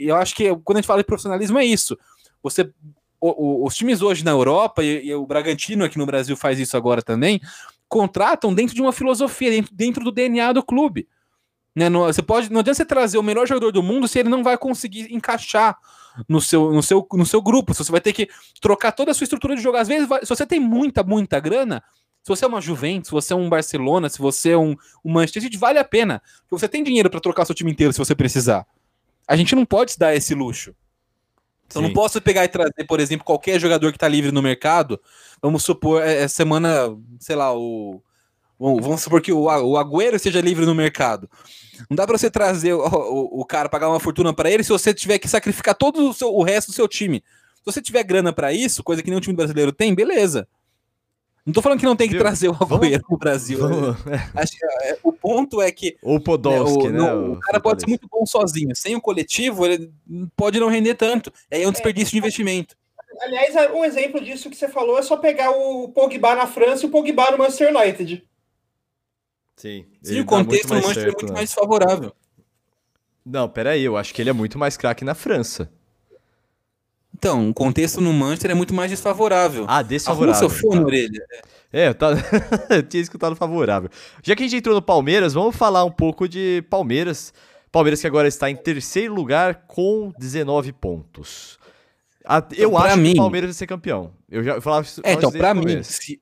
e- e eu acho que quando a gente fala de profissionalismo é isso. Você, o- o- os times hoje na Europa e, e o Bragantino aqui no Brasil faz isso agora também, contratam dentro de uma filosofia, dentro, dentro do DNA do clube. Né? Não, você pode, não adianta você trazer o melhor jogador do mundo se ele não vai conseguir encaixar no seu, no seu, no seu grupo. Se você vai ter que trocar toda a sua estrutura de jogo. Às vezes, vai- se você tem muita, muita grana, se você é uma Juventus, se você é um Barcelona, se você é um, um Manchester City, vale a pena. Porque você tem dinheiro para trocar seu time inteiro se você precisar. A gente não pode se dar esse luxo. Então, eu não posso pegar e trazer, por exemplo, qualquer jogador que tá livre no mercado. Vamos supor, é, é semana, sei lá, o. Vamos vamos supor que o, o Agüero esteja livre no mercado. Não dá pra você trazer o, o, o cara, pagar uma fortuna pra ele se você tiver que sacrificar todo o, seu- o resto do seu time. Se você tiver grana pra isso, coisa que nenhum time brasileiro tem, beleza. Não tô falando que não tem que Viu? trazer o Agüero pro Brasil. Vamos- Acho que, é, o ponto é que Ou o Podolski, o, né? não, o cara pode ser muito bom sozinho. Sem o coletivo, ele pode não render tanto. Aí é um desperdício de investimento. Aliás, um exemplo disso que você falou é só pegar o Pogba na França e o Pogba no Manchester United. Sim. Sim, o muito contexto no Manchester é certo, muito né? mais favorável. Não, peraí, eu acho que ele é muito mais craque na França. Então, o contexto no Manchester é muito mais desfavorável. Ah, Arruma desfavorável. seu fone, tá. orelha. É, eu, tava... eu tinha escutado favorável. Já que a gente entrou no Palmeiras, vamos falar um pouco de Palmeiras. Palmeiras que agora está em terceiro lugar com 19 pontos. A- eu pra acho que mim- o Palmeiras vai ser campeão. Eu já eu falava isso É, então, pra mim, se,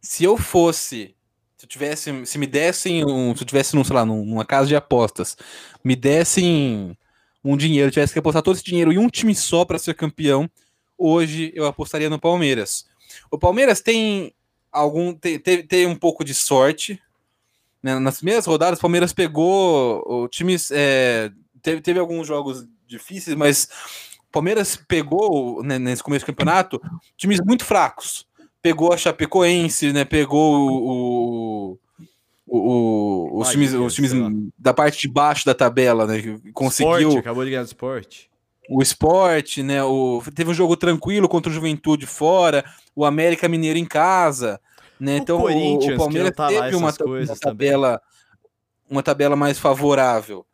se eu fosse. Se eu tivesse. Se me dessem um. Se eu tivesse, num, sei lá, num- numa casa de apostas, me dessem um dinheiro, tivesse que apostar todo esse dinheiro em um time só pra ser campeão, hoje eu apostaria no Palmeiras. O Palmeiras tem algum. Tem, tem, tem um pouco de sorte. né? Nas primeiras rodadas, o Palmeiras pegou o times. é, teve, teve alguns jogos difíceis, mas o Palmeiras pegou, né, nesse começo do campeonato, times muito fracos. Pegou a Chapecoense, né? Pegou o. o, o- os, Bahia, times, os times da parte de baixo da tabela, né? Conseguiu Sport, acabou de ganhar do Sport. o esporte, né? O, teve um jogo tranquilo contra o Juventude fora, o América Mineiro em casa, né? O Então o- o, Palmeiras tá teve uma, uma também. tabela, uma tabela mais favorável.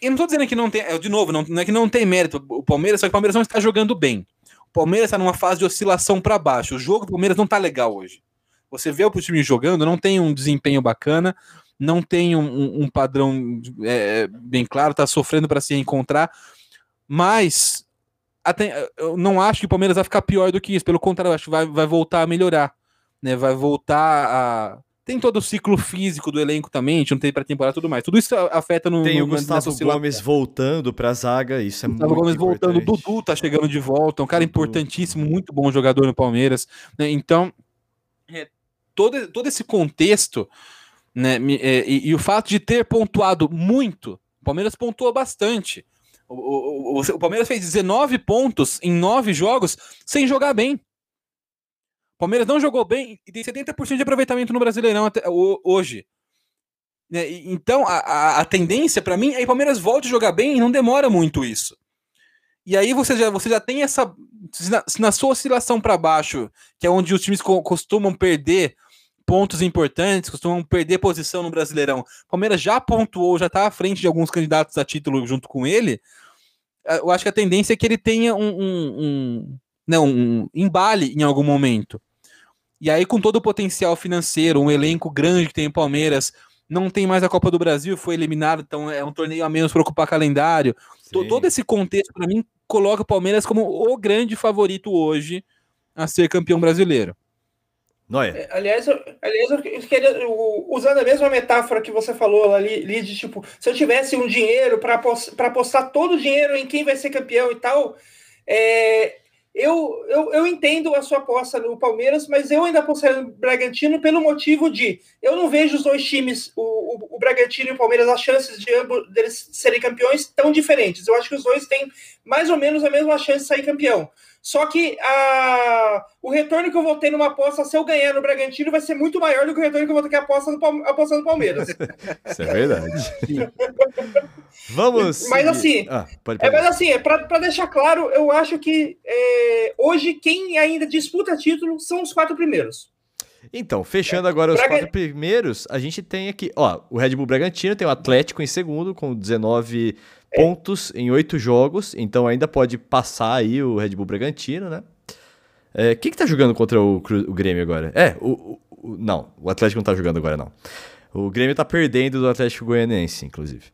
E não tô dizendo que não tem, de novo, não, não é que não tem mérito o Palmeiras, só que o Palmeiras não está jogando bem. O Palmeiras está numa fase de oscilação para baixo. O jogo do Palmeiras não tá legal hoje. Você vê o time jogando, não tem um desempenho bacana, não tem um, um- padrão é, bem claro, tá sofrendo para se encontrar. Mas até, eu não acho que o Palmeiras vai ficar pior do que isso. Pelo contrário, eu acho que vai, vai voltar a melhorar. Né? Vai voltar a. Tem todo o ciclo físico do elenco também, a gente não tem pré-temporada e tudo mais. Tudo isso afeta no. Tem no, o Gustavo. Gomes voltando pra zaga, isso é Gustavo muito Gomes voltando, o. Dudu tá chegando de volta, um cara importantíssimo, muito bom jogador no Palmeiras. né? Então, é, todo, todo esse contexto, né, é, e, e o fato de ter pontuado muito, o Palmeiras pontuou bastante. O, o, o, o Palmeiras fez 19 pontos em 9 jogos sem jogar bem. O Palmeiras não jogou bem e tem 70% de aproveitamento no Brasileirão até, ho- hoje. né? Então, a, a, a tendência para mim é que o Palmeiras volte a jogar bem e não demora muito isso. E aí você já, você já tem essa. Se na, se na sua oscilação para baixo, que é onde os times co- costumam perder pontos importantes, costumam perder posição no Brasileirão. O Palmeiras já pontuou, já está à frente de alguns candidatos a título junto com ele. eh, Eu acho que a tendência é que ele tenha um, um, um, não, um embale em algum momento. E aí, com todo o potencial financeiro, um elenco grande que tem o Palmeiras, não tem mais a Copa do Brasil, foi eliminado, então é um torneio a menos para ocupar calendário. Sim. Todo esse contexto, para mim, coloca o Palmeiras como o grande favorito hoje a ser campeão brasileiro. Noia. É, Aliás, eu, aliás, eu queria, usando a mesma metáfora que você falou ali, ali de tipo, se eu tivesse um dinheiro para apostar todo o dinheiro em quem vai ser campeão e tal, é, eu, eu, eu entendo a sua aposta no Palmeiras, mas eu ainda apostaria no Bragantino pelo motivo de eu não vejo os dois times, o, o, o Bragantino e o Palmeiras, as chances de ambos deles serem campeões tão diferentes. Eu acho que os dois têm mais ou menos a mesma chance de sair campeão. Só que a, o retorno que eu vou ter numa aposta, se eu ganhar no Bragantino, vai ser muito maior do que o retorno que eu vou ter que aposta apostando no Palmeiras. Isso é verdade. Vamos. Mas assim, Ah, pode É, mas assim, é para deixar claro, eu acho que é, hoje quem ainda disputa título são os quatro primeiros. Então, fechando agora os Braga- quatro primeiros, a gente tem aqui, ó, o Red Bull Bragantino tem o Atlético em segundo com 19 Pontos em oito jogos, então ainda pode passar aí o Red Bull Bragantino, né? É, quem que tá jogando contra o, o Grêmio agora? É, o, o- não, o Atlético não tá jogando agora não. O Grêmio tá perdendo do Atlético Goianiense, inclusive.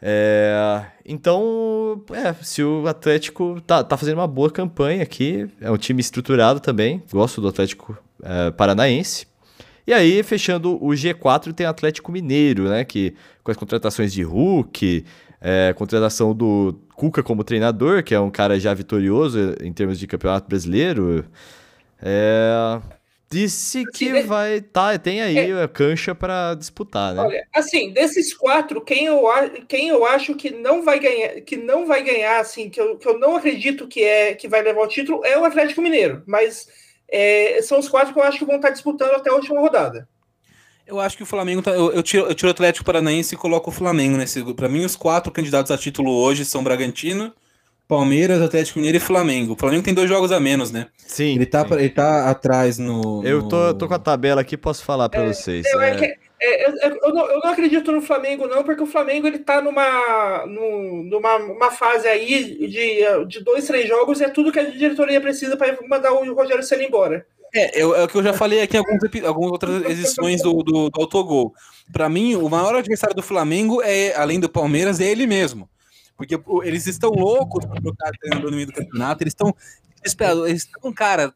É, então, é, se o Atlético tá, tá fazendo uma boa campanha aqui, é um time estruturado também, gosto do Atlético é, Paranaense. E aí, fechando o G4, tem Atlético Mineiro, né, que com as contratações de Hulk, É, contratação do Cuca como treinador, que é um cara já vitorioso em termos de campeonato brasileiro. É, disse que Assim, vai. Tá, tem aí a cancha para disputar, né? Olha, assim, desses quatro, quem eu, quem eu acho que não vai ganhar, que não vai ganhar, assim, que eu, que eu não acredito que é que vai levar o título, é o Atlético Mineiro. Mas é, são os quatro que eu acho que vão estar disputando até a última rodada. Eu acho que o Flamengo tá. Eu, eu tiro, eu tiro o Atlético Paranaense e coloco o Flamengo nesse grupo. Pra mim, os quatro candidatos a título hoje são Bragantino, Palmeiras, Atlético Mineiro e Flamengo. O Flamengo tem dois jogos a menos, né? Sim. Ele tá, sim. ele tá atrás no. Eu tô, no- tô com a tabela aqui, posso falar pra vocês. Eu, é É, que- é, eu, não, eu não acredito no Flamengo, não, porque o Flamengo ele tá numa, num- numa uma fase aí de, de dois, três jogos, e é tudo que a diretoria precisa para mandar o Rogério Senna embora. É, é o que eu já falei aqui em alguns algumas outras edições do, do, do Autogol. Pra mim, o maior adversário do Flamengo, é, além do Palmeiras, é ele mesmo. Porque eles estão loucos pra trocar treinador no meio do campeonato, eles estão desesperados. Eles estão, cara.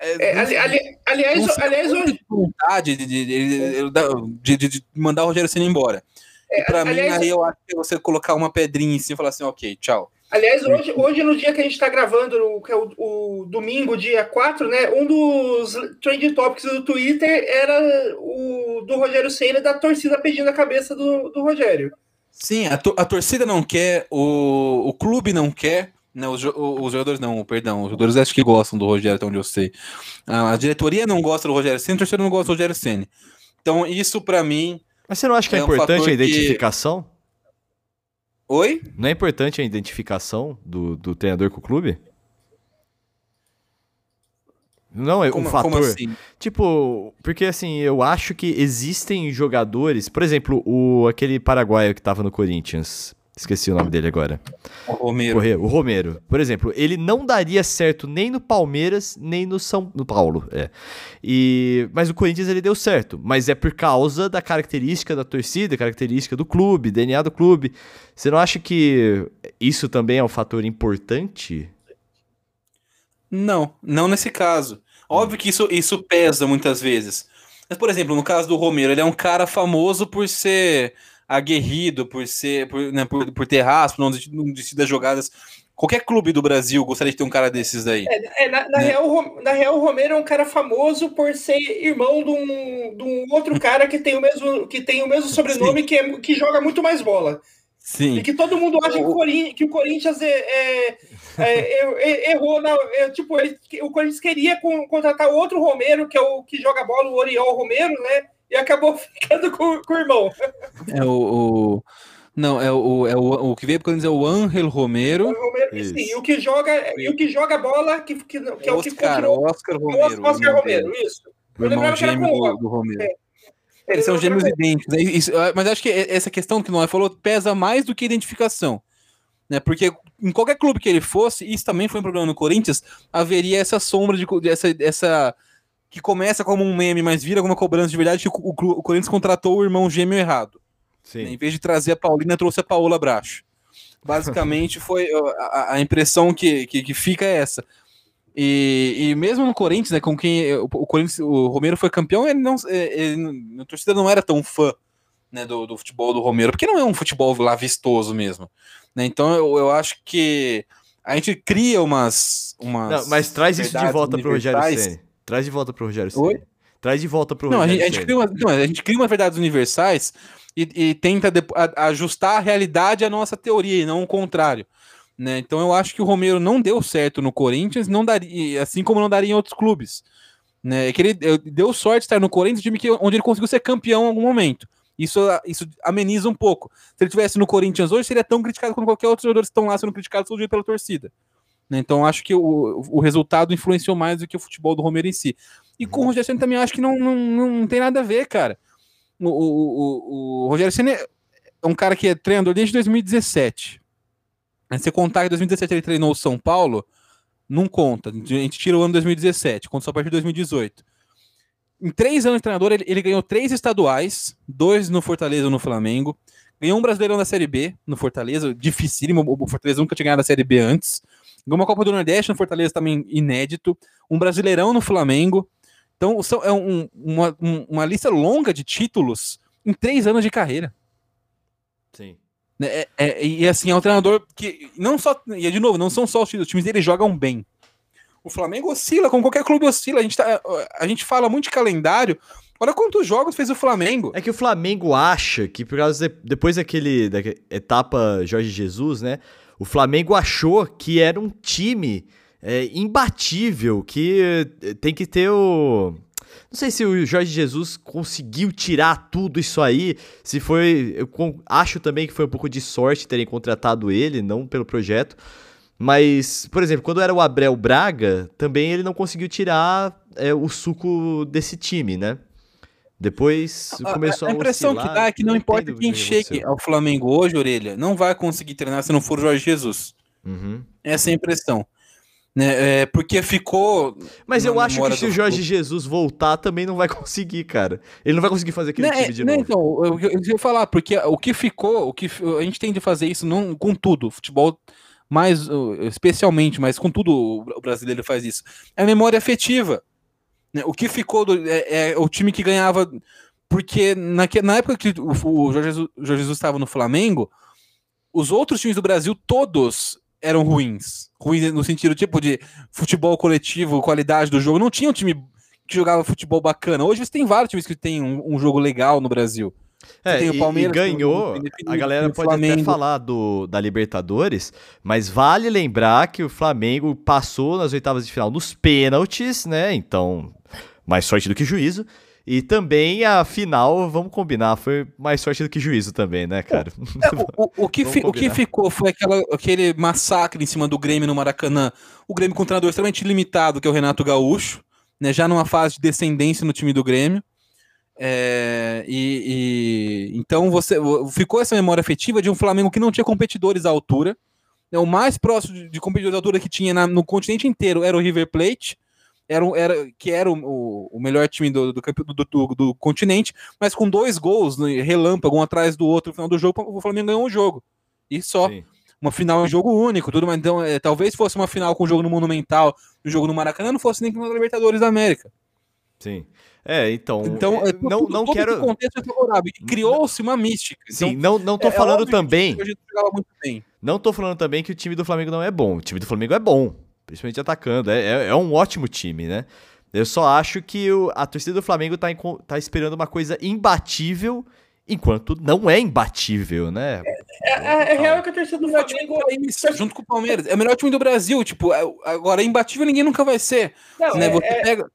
é, É, ali- ali- aliás, aliás, hoje, vontade de, de, de, mandar o Rogério Senna embora. E pra mim, aí eu acho que é você colocar uma pedrinha em cima e falar assim, ok, tchau. Aliás hoje, hoje, no dia que a gente está gravando, o, que é o, o domingo, dia 4, né? Um dos trending topics do Twitter era o do Rogério Senna da torcida pedindo a cabeça do, do Rogério. Sim, a, to- a torcida não quer, o, o clube não quer, né, os, os jogadores não, perdão, os jogadores acho que gostam do Rogério, até onde eu sei. A, a diretoria não gosta do Rogério Senna, a torcida não gosta do Rogério Senna. Então, isso pra mim. Mas você não acha que é, É um importante fator a que- identificação? Oi? Não é importante a identificação do, do treinador com o clube? Não, é um Como, fator. como assim? Tipo, porque assim, eu acho que existem jogadores, por exemplo, o aquele paraguaio que tava no Corinthians, esqueci o nome dele agora. O Romero. Correr, o Romero, por exemplo, ele não daria certo nem no Palmeiras, nem no São no Paulo, é. E mas o Corinthians ele deu certo, mas é por causa da característica da torcida, característica do clube, DNA do clube. Você não acha que isso também é um fator importante? Não, não nesse caso. Óbvio que isso, isso pesa muitas vezes. Mas, por exemplo, no caso do Romero, ele é um cara famoso por ser aguerrido, por ser, por, né, por, por ter raspo, não desistir das jogadas. Qualquer clube do Brasil gostaria de ter um cara desses aí. É, na, na Né? real, na real, o Romero é um cara famoso por ser irmão de um, de um outro cara que tem o mesmo, que tem o mesmo sobrenome que, é- que joga muito mais bola. E Sim. que todo mundo acha que o, que o Corinthians é- é- é- er- er- errou. Na, é, tipo, ele- o Corinthians queria con- contratar outro Romero, que é o que joga bola, o Oriol Romero, né? E acabou ficando com, com o irmão. É o, o- Não, é o, é o, o que veio porque é o Angel Romero. O Romero, Isso. sim, e o que joga, e o que joga bola, que, que, que é o que Oscar, continuou. Oscar Romero. Oscar Romero, isso. O irmão que gêmeo do, o- do Romero. É. Eles são gêmeos idênticos. né? Isso, mas eu acho que essa questão que o Noé falou pesa mais do que identificação. Né? Porque em qualquer clube que ele fosse, isso também foi um problema no Corinthians, haveria essa sombra de essa, essa que começa como um meme, mas vira como uma cobrança de verdade que o, o, o Corinthians contratou o irmão gêmeo errado. né? Em Sim. vez de trazer a Paulina, trouxe a Paola Bracho. Basicamente, foi a, a impressão que, que, que fica é essa. E, e mesmo no Corinthians, né, com quem o, o Corinthians, o Romero foi campeão, ele não, é, ele, a torcida não era tão fã né, do, do futebol do Romero, porque não é um futebol lá vistoso mesmo. né? Então eu, eu acho que a gente cria umas. umas Não, mas traz isso de volta pro Rogério universais. Traz de volta pro Rogério Oi? Traz de volta pro Não, a Rogério gente, a, gente cria uma, não, a gente cria umas verdades universais e, e tenta depo- a- ajustar a realidade à nossa teoria, e não o contrário. Né? Então eu acho que o Romero não deu certo no Corinthians, não daria, assim como não daria em outros clubes. Né? É que ele deu sorte de estar no Corinthians, time que, onde ele conseguiu ser campeão em algum momento. Isso, isso ameniza um pouco. Se ele tivesse no Corinthians hoje, seria tão criticado quanto qualquer outro jogador que estão lá sendo criticados todo dia pela torcida. Né? Então acho que o, o resultado influenciou mais do que o futebol do Romero em si. E com o Rogério Senna também acho que não, não, não tem nada a ver, cara. O, o, o, o Rogério Senna é um cara que é treinador desde 2017. Aí você contar que em 2017 ele treinou o São Paulo, não conta. A gente tira o ano 2017, conta só a partir de 2018. Em três anos de treinador, ele, ele ganhou três estaduais, dois no Fortaleza e no Flamengo. Ganhou um Brasileirão da Série B no Fortaleza, dificílimo. O Fortaleza nunca tinha ganhado a Série B antes. Ganhou uma Copa do Nordeste no Fortaleza também inédito. Um Brasileirão no Flamengo. Então, são, é um- uma, um- uma lista longa de títulos em três anos de carreira. Sim. Né, é, é, e assim, é um treinador que não só. E de novo, não são só os times, os times dele jogam bem. O Flamengo oscila, como qualquer clube oscila. A gente, tá, a gente fala muito de calendário. Olha quantos jogos fez o Flamengo. É que o Flamengo acha que, por causa de, depois daquele, da etapa Jorge Jesus, né? O Flamengo achou que era um time é, imbatível, que eh, tem que ter o. Não sei se o Jorge Jesus conseguiu tirar tudo isso aí. Se foi. Eu acho também que foi um pouco de sorte terem contratado ele, não pelo projeto. Mas, por exemplo, quando era o Abel Braga, também ele não conseguiu tirar é, o suco desse time, né? Depois começou a, a, a impressão oscilar, que dá é que não importa quem chegue ao Flamengo hoje, Orelha, não vai conseguir treinar se não for o Jorge Jesus. Uhum. Essa é a impressão. Né? É, porque ficou. Mas eu acho que se o Jorge Jesus voltar, também não vai conseguir, cara. Ele não vai conseguir fazer aquele né, time de né, novo. Então, eu, eu, eu ia falar, porque o que ficou, o que a gente tem de fazer isso não, com tudo. Futebol mais especialmente, mas com tudo o brasileiro faz isso. É a memória afetiva. Né? O que ficou do, é, é, o time que ganhava. Porque na, na época que o, o Jorge, Jesus, estava no Flamengo, os outros times do Brasil todos eram ruins. Ruins no sentido tipo de futebol coletivo, qualidade do jogo. Não tinha um time que jogava futebol bacana. Hoje você tem vários times que têm um, um jogo legal no Brasil. É, e, e, ganhou. a galera pode Flamengo. até falar do, da Libertadores, mas vale lembrar que o Flamengo passou nas oitavas de final nos pênaltis, né? Então, mais sorte do que juízo. E também a final, vamos combinar, foi mais sorte do que juízo também, né, cara? É, o, o, o, que fi, o que ficou foi aquela, aquele massacre em cima do Grêmio no Maracanã. O Grêmio com um treinador extremamente limitado, que é o Renato Gaúcho, né, já numa fase de descendência no time do Grêmio. É, e, e, então você ficou essa memória afetiva de um Flamengo que não tinha competidores à altura. Né, o mais próximo de, de competidores à altura que tinha na, no continente inteiro era o River Plate era, era, que era o, o melhor time do, do, do, do, do continente, mas com dois gols, né, relâmpago, um atrás do outro no final do jogo, o Flamengo ganhou um jogo. E só. Sim. Uma final em jogo único, tudo, mas então é, talvez fosse uma final com jogo no Monumental, um jogo no Maracanã, não fosse nem com a Libertadores da América. Sim. É, então. Então, é, não, tudo, não todo quero. contexto é favorável. Criou-se uma mística. Sim, então, não, não tô é, falando também. Não tô falando também que o time do Flamengo não é bom. O time do Flamengo é bom principalmente atacando. É, é, é, um ótimo time, né? Eu só acho que o, a torcida do Flamengo tá, tá esperando uma coisa imbatível, enquanto não é imbatível, né? É, é, é real que a torcida do Flamengo. Isso, junto com o Palmeiras. É o melhor time do Brasil. Tipo, é, agora imbatível ninguém nunca vai ser. Não, né? Você é, pega.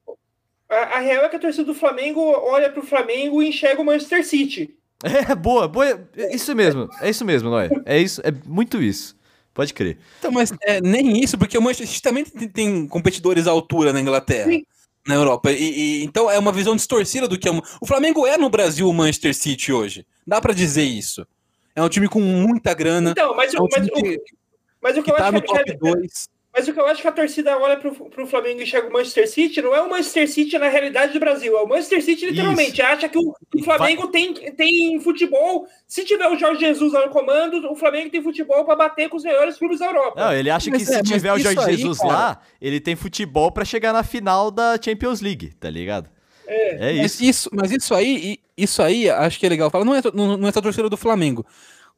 A, a real é que a torcida do Flamengo olha pro Flamengo e enxerga o Manchester City. É, boa, boa. Isso mesmo. É isso mesmo, Noé. É isso, é muito isso. Pode crer. Então, mas é, nem isso, porque o Manchester City também tem, tem competidores à altura na Inglaterra. Sim. Na Europa. E, e, então é uma visão distorcida do que é. Um... O Flamengo é no Brasil o Manchester City hoje. Dá para dizer isso. É um time com muita grana. Então, mas, é um mas, que, mas o que, que eu tá acho no que top 2. Mas o que eu acho que a torcida olha pro, pro Flamengo e enxerga o Manchester City não é o Manchester City na realidade do Brasil, é o Manchester City literalmente. Isso. Acha que o, o Flamengo tem, tem futebol. Se tiver o Jorge Jesus no comando, o Flamengo tem futebol para bater com os melhores clubes da Europa. Não, ele acha mas que é, se tiver o Jorge aí, Jesus cara... lá, ele tem futebol para chegar na final da Champions League, tá ligado? É, é isso. Mas isso. Mas isso aí, isso aí, acho que é legal. Fala, não é, não, não é a torcida do Flamengo.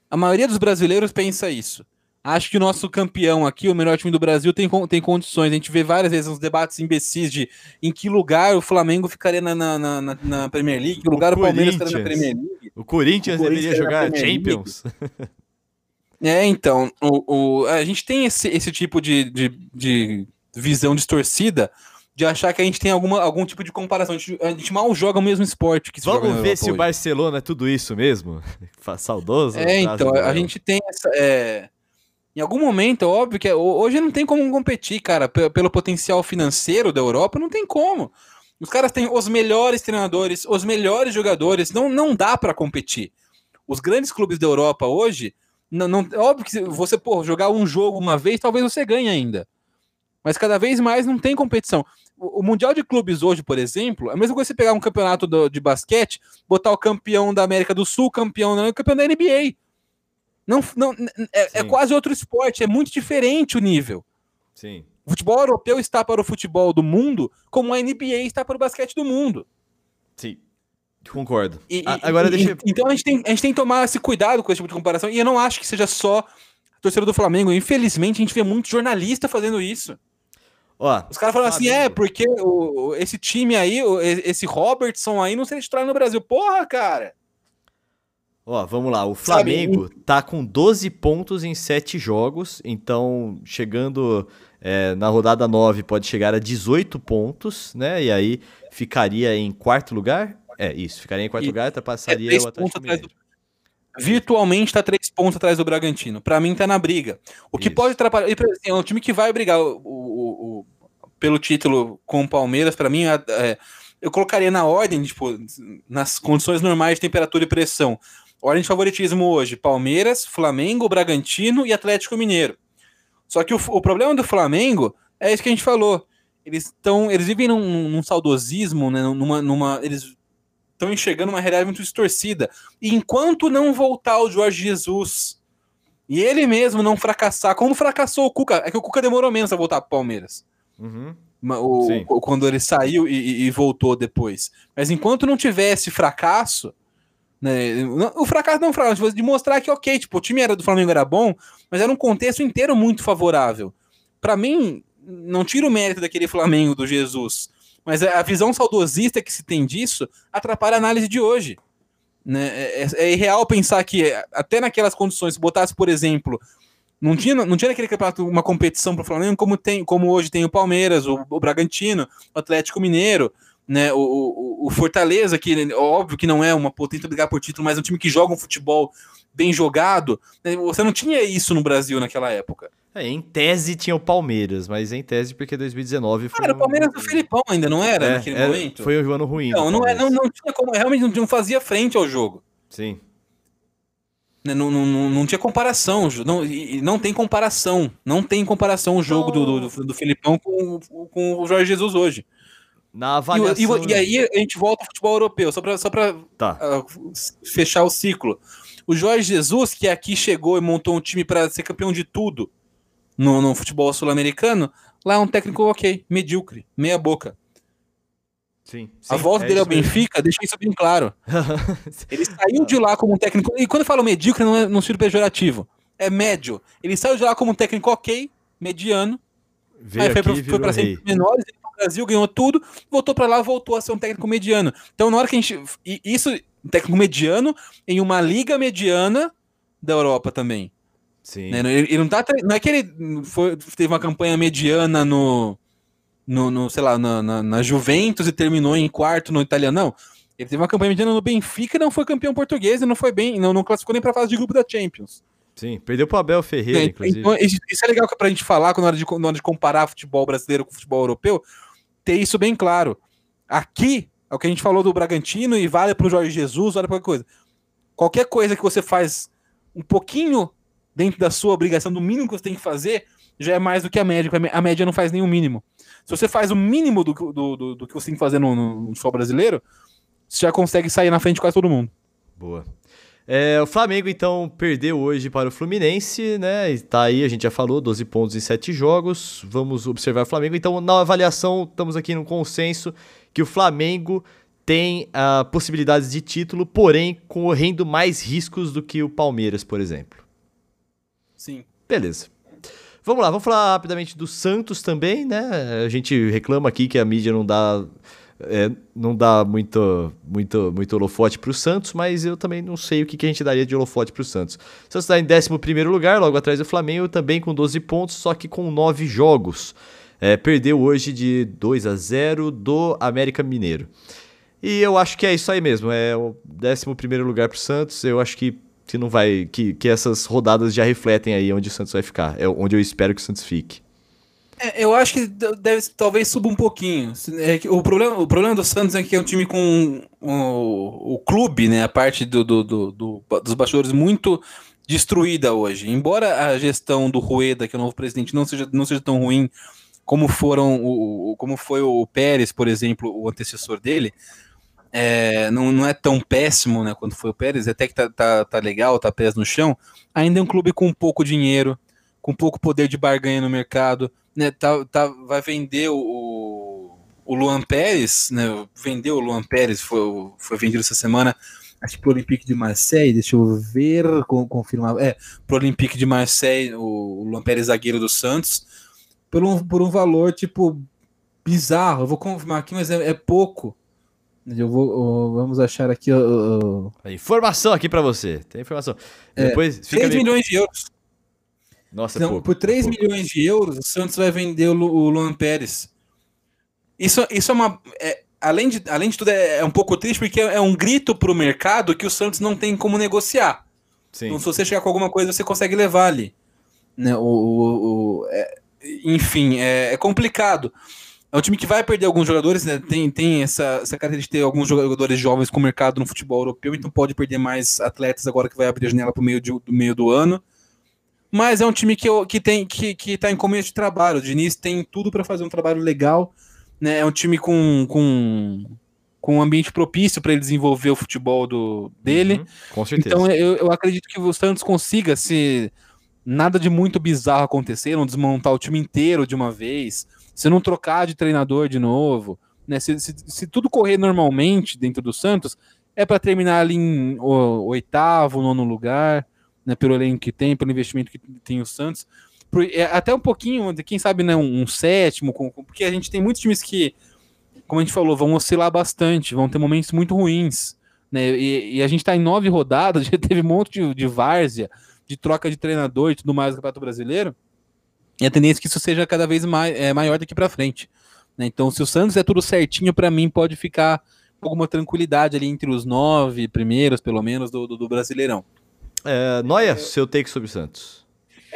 A maioria dos brasileiros pensa isso. Acho que o nosso campeão aqui, o melhor time do Brasil, tem, tem condições. A gente vê várias vezes uns debates imbecis de em que lugar o Flamengo ficaria na, na, na, na Premier League, que lugar o, o Palmeiras estaria na Premier League. O Corinthians, o Corinthians deveria jogar Champions. é, então, o, o, a gente tem esse, esse tipo de, de, de visão distorcida de achar que a gente tem alguma, algum tipo de comparação. A gente, a gente mal joga o mesmo esporte que Vamos ver se hoje. o Barcelona é tudo isso mesmo? Saudoso? É, então, a gente tem essa. É, em algum momento, é óbvio que hoje não tem como competir, cara, pelo potencial financeiro da Europa, não tem como. Os caras têm os melhores treinadores, os melhores jogadores, não, não dá para competir. Os grandes clubes da Europa hoje, não, não, é óbvio que você pô, jogar um jogo uma vez, talvez você ganhe ainda. Mas cada vez mais não tem competição. O, o Mundial de Clubes hoje, por exemplo, é a mesma coisa você pegar um campeonato do, de basquete, botar o campeão da América do Sul, campeão, não, campeão da NBA. Não, não, é, é, quase outro esporte, é muito diferente o nível. Sim. O futebol europeu está para o futebol do mundo como a NBA está para o basquete do mundo. Sim. Concordo. E- A- agora e- deixa eu- Então a gente, tem, a gente tem que tomar esse cuidado com esse tipo de comparação. E eu não acho que seja só a torcida do Flamengo. Infelizmente, a gente vê muito jornalista fazendo isso. Ó, Os caras falam assim: é, porque o- esse time aí, o- esse Robertson aí, não seria titular no Brasil. Porra, cara! Ó, vamos lá. O Sabe, Flamengo tá com 12 pontos em 7 jogos, então chegando é, na rodada 9 pode chegar a 18 pontos, né? E aí ficaria em quarto lugar? É, isso, ficaria em quarto E lugar, É ultrapassaria três o Atlético do... Mineiro. Virtualmente tá três pontos atrás do Bragantino. Pra mim tá na briga. O que Isso. pode atrapalhar. e, assim, É um time que vai brigar o- o- o- pelo título com o Palmeiras. Pra mim, é- é, eu colocaria na ordem, tipo, nas condições normais de temperatura e pressão. Ordem de favoritismo hoje: Palmeiras, Flamengo, Bragantino e Atlético Mineiro. Só que o, o problema do Flamengo é isso que a gente falou. Eles estão. Eles vivem num, num saudosismo, né? Numa, numa, eles estão enxergando uma realidade muito distorcida. E enquanto não voltar o Jorge Jesus e ele mesmo não fracassar, como fracassou o Cuca, é que o Cuca demorou menos a voltar pro Palmeiras. Uhum. O- Sim. o- quando ele saiu e, e- e voltou depois. Mas enquanto não tivesse fracasso, né, o fracasso não fracasso, mas de mostrar que, ok, tipo, o time era do Flamengo era bom, mas era um contexto inteiro muito favorável. Pra mim, não tira o mérito daquele Flamengo do Jesus, mas a visão saudosista que se tem disso atrapalha a análise de hoje. Né? É, é- é irreal pensar que, é, até naquelas condições, se botasse, por exemplo, não tinha, não tinha naquele campeonato uma competição para o Flamengo como, tem, como hoje tem o Palmeiras, o, o Bragantino, o Atlético Mineiro, né, o, o, o Fortaleza, que óbvio que não é uma potência brigar por título, mas é um time que joga um futebol bem jogado. né, Você não tinha isso no Brasil naquela época. É, em tese tinha o Palmeiras, mas em tese porque 2019 foi. Cara, o Palmeiras do Filipão ainda, não era É, naquele era- momento? Foi um ano ruim. Não, não, é, não, não tinha como, realmente não, não fazia frente ao jogo. Sim. né, Não, não, não, não tinha comparação, não, não tem comparação, não tem comparação o jogo do, do, do, Filipão com, com o Jorge Jesus hoje. Na E, avaliação. e, o- e aí a gente volta ao futebol europeu, só para só pra, Tá. ah, fechar o ciclo. O Jorge Jesus, que aqui chegou e montou um time para ser campeão de tudo no, no futebol sul-americano, lá é um técnico ok, medíocre, meia boca. Sim. a sim, volta é dele ao mesmo. Benfica deixa isso bem claro. Ele saiu de lá como um técnico. E quando eu falo medíocre, não é no sentido pejorativo. É médio. Ele saiu de lá como um técnico ok, mediano. Veio aí foi, aqui pra, e foi sempre menores, Brasil, ganhou tudo, voltou pra lá, voltou a ser um técnico mediano. Então, na hora que a gente. Isso, um técnico mediano em uma liga mediana da Europa também. Sim. né? Ele, ele não tá. Não é que ele foi, teve uma campanha mediana no. no, no, sei lá, na, na, na Juventus e terminou em quarto no italiano, não. Ele teve uma campanha mediana no Benfica e não foi campeão português e não foi bem, não, não classificou nem pra fase de grupo da Champions. Sim. Perdeu pro Abel Ferreira, Né? inclusive. Então, isso é legal pra gente falar quando na hora, de, na hora de comparar futebol brasileiro com futebol europeu, ter isso bem claro. Aqui, é o que a gente falou do Bragantino e vale pro Jorge Jesus, vale pra qualquer coisa. Qualquer coisa que você faz um pouquinho dentro da sua obrigação, do mínimo que você tem que fazer, já é mais do que a média. A média não faz o mínimo. Se você faz o mínimo do, do, do, do que você tem que fazer no, no, no futebol brasileiro, você já consegue sair na frente de quase todo mundo. Boa. É, o Flamengo, então, perdeu hoje para o Fluminense, né? E tá aí, a gente já falou, 12 pontos em 7 jogos. Vamos observar o Flamengo. Então, na avaliação, estamos aqui no consenso que o Flamengo tem ah, possibilidades de título, porém correndo mais riscos do que o Palmeiras, por exemplo. Sim. Beleza. Vamos lá, vamos falar rapidamente do Santos também, né? A gente reclama aqui que a mídia não dá, é, não dá muito, muito, muito holofote para o Santos, mas eu também não sei o que, que a gente daria de holofote para o Santos. O Santos está em 11 lugar, logo atrás do Flamengo, também com 12 pontos, só que com 9 jogos. É, perdeu hoje de 2 a 0 do América Mineiro. E eu acho que é isso aí mesmo. É o 11 lugar pro Santos. Eu acho que, que não vai. Que, que essas rodadas já refletem aí onde o Santos vai ficar. É onde eu espero que o Santos fique. É, eu acho que deve, talvez suba um pouquinho. É o, problema, o problema do Santos é que é um time com o, o clube, né? A parte do, do, do- do- dos bastidores muito destruída hoje. Embora a gestão do Rueda, que é o novo presidente, não seja, não seja tão ruim como foram o, como foi o Pérez, por exemplo, o antecessor dele. é, não, não é tão péssimo né, quando foi o Pérez, até que tá, tá, tá legal, tá pés no chão. Ainda é um clube com pouco dinheiro, com pouco poder de barganha no mercado, né? Tá, tá, vai vender o, o Luan Pérez, né? Vendeu o Luan Pérez, foi, foi vendido essa semana, acho que pro Olympique de Marseille, deixa eu ver, confirmar. É, pro Olympique de Marseille, o, o Luan Pérez, zagueiro do Santos, por um, por um valor, tipo, bizarro. Eu vou confirmar aqui, mas é, é pouco. Eu vou, vamos achar aqui. Uh, informação aqui para você. Tem informação. É, Depois fica 3 milhões de euros. Nossa, então, é pouco, por 3 é milhões de euros, o Santos vai vender o, o Luan Pérez. Isso, isso é uma. É, além, de, além de tudo, é, é um pouco triste, porque é, é um grito para o mercado que o Santos não tem como negociar. Sim. Então, se você chegar com alguma coisa, você consegue levar ali. Né? O, o, o é, enfim, é, complicado. É um time que vai perder alguns jogadores, né? Tem, tem essa, essa característica de ter alguns jogadores jovens com o mercado no futebol europeu, então pode perder mais atletas agora que vai abrir a janela para o meio, do meio do ano. Mas é um time que, que tem que, que tá em começo de trabalho. O Diniz tem tudo para fazer um trabalho legal. Né? É um time com, com, com um ambiente propício para ele desenvolver o futebol do, dele. Uhum, com certeza. Então eu, eu acredito que o Santos consiga, se nada de muito bizarro acontecer, não desmontar o time inteiro de uma vez se não trocar de treinador de novo, né? Se, se, se tudo correr normalmente dentro do Santos, é para terminar ali em o, oitavo, nono lugar, né? Pelo elenco que tem, pelo investimento que tem o Santos. Por, é, até um pouquinho, quem sabe, né, um, um sétimo, com, porque a gente tem muitos times que, como a gente falou, vão oscilar bastante, vão ter momentos muito ruins. Né? E, e a gente está em nove rodadas, já teve um monte de, de várzea, de troca de treinador e tudo mais no Campeonato Brasileiro. E a tendência é que isso seja cada vez é, maior daqui para frente. Né? Então, se o Santos é tudo certinho, para mim pode ficar com alguma tranquilidade ali entre os nove primeiros, pelo menos, do, do, do Brasileirão. É, Noia, seu take sobre o Santos.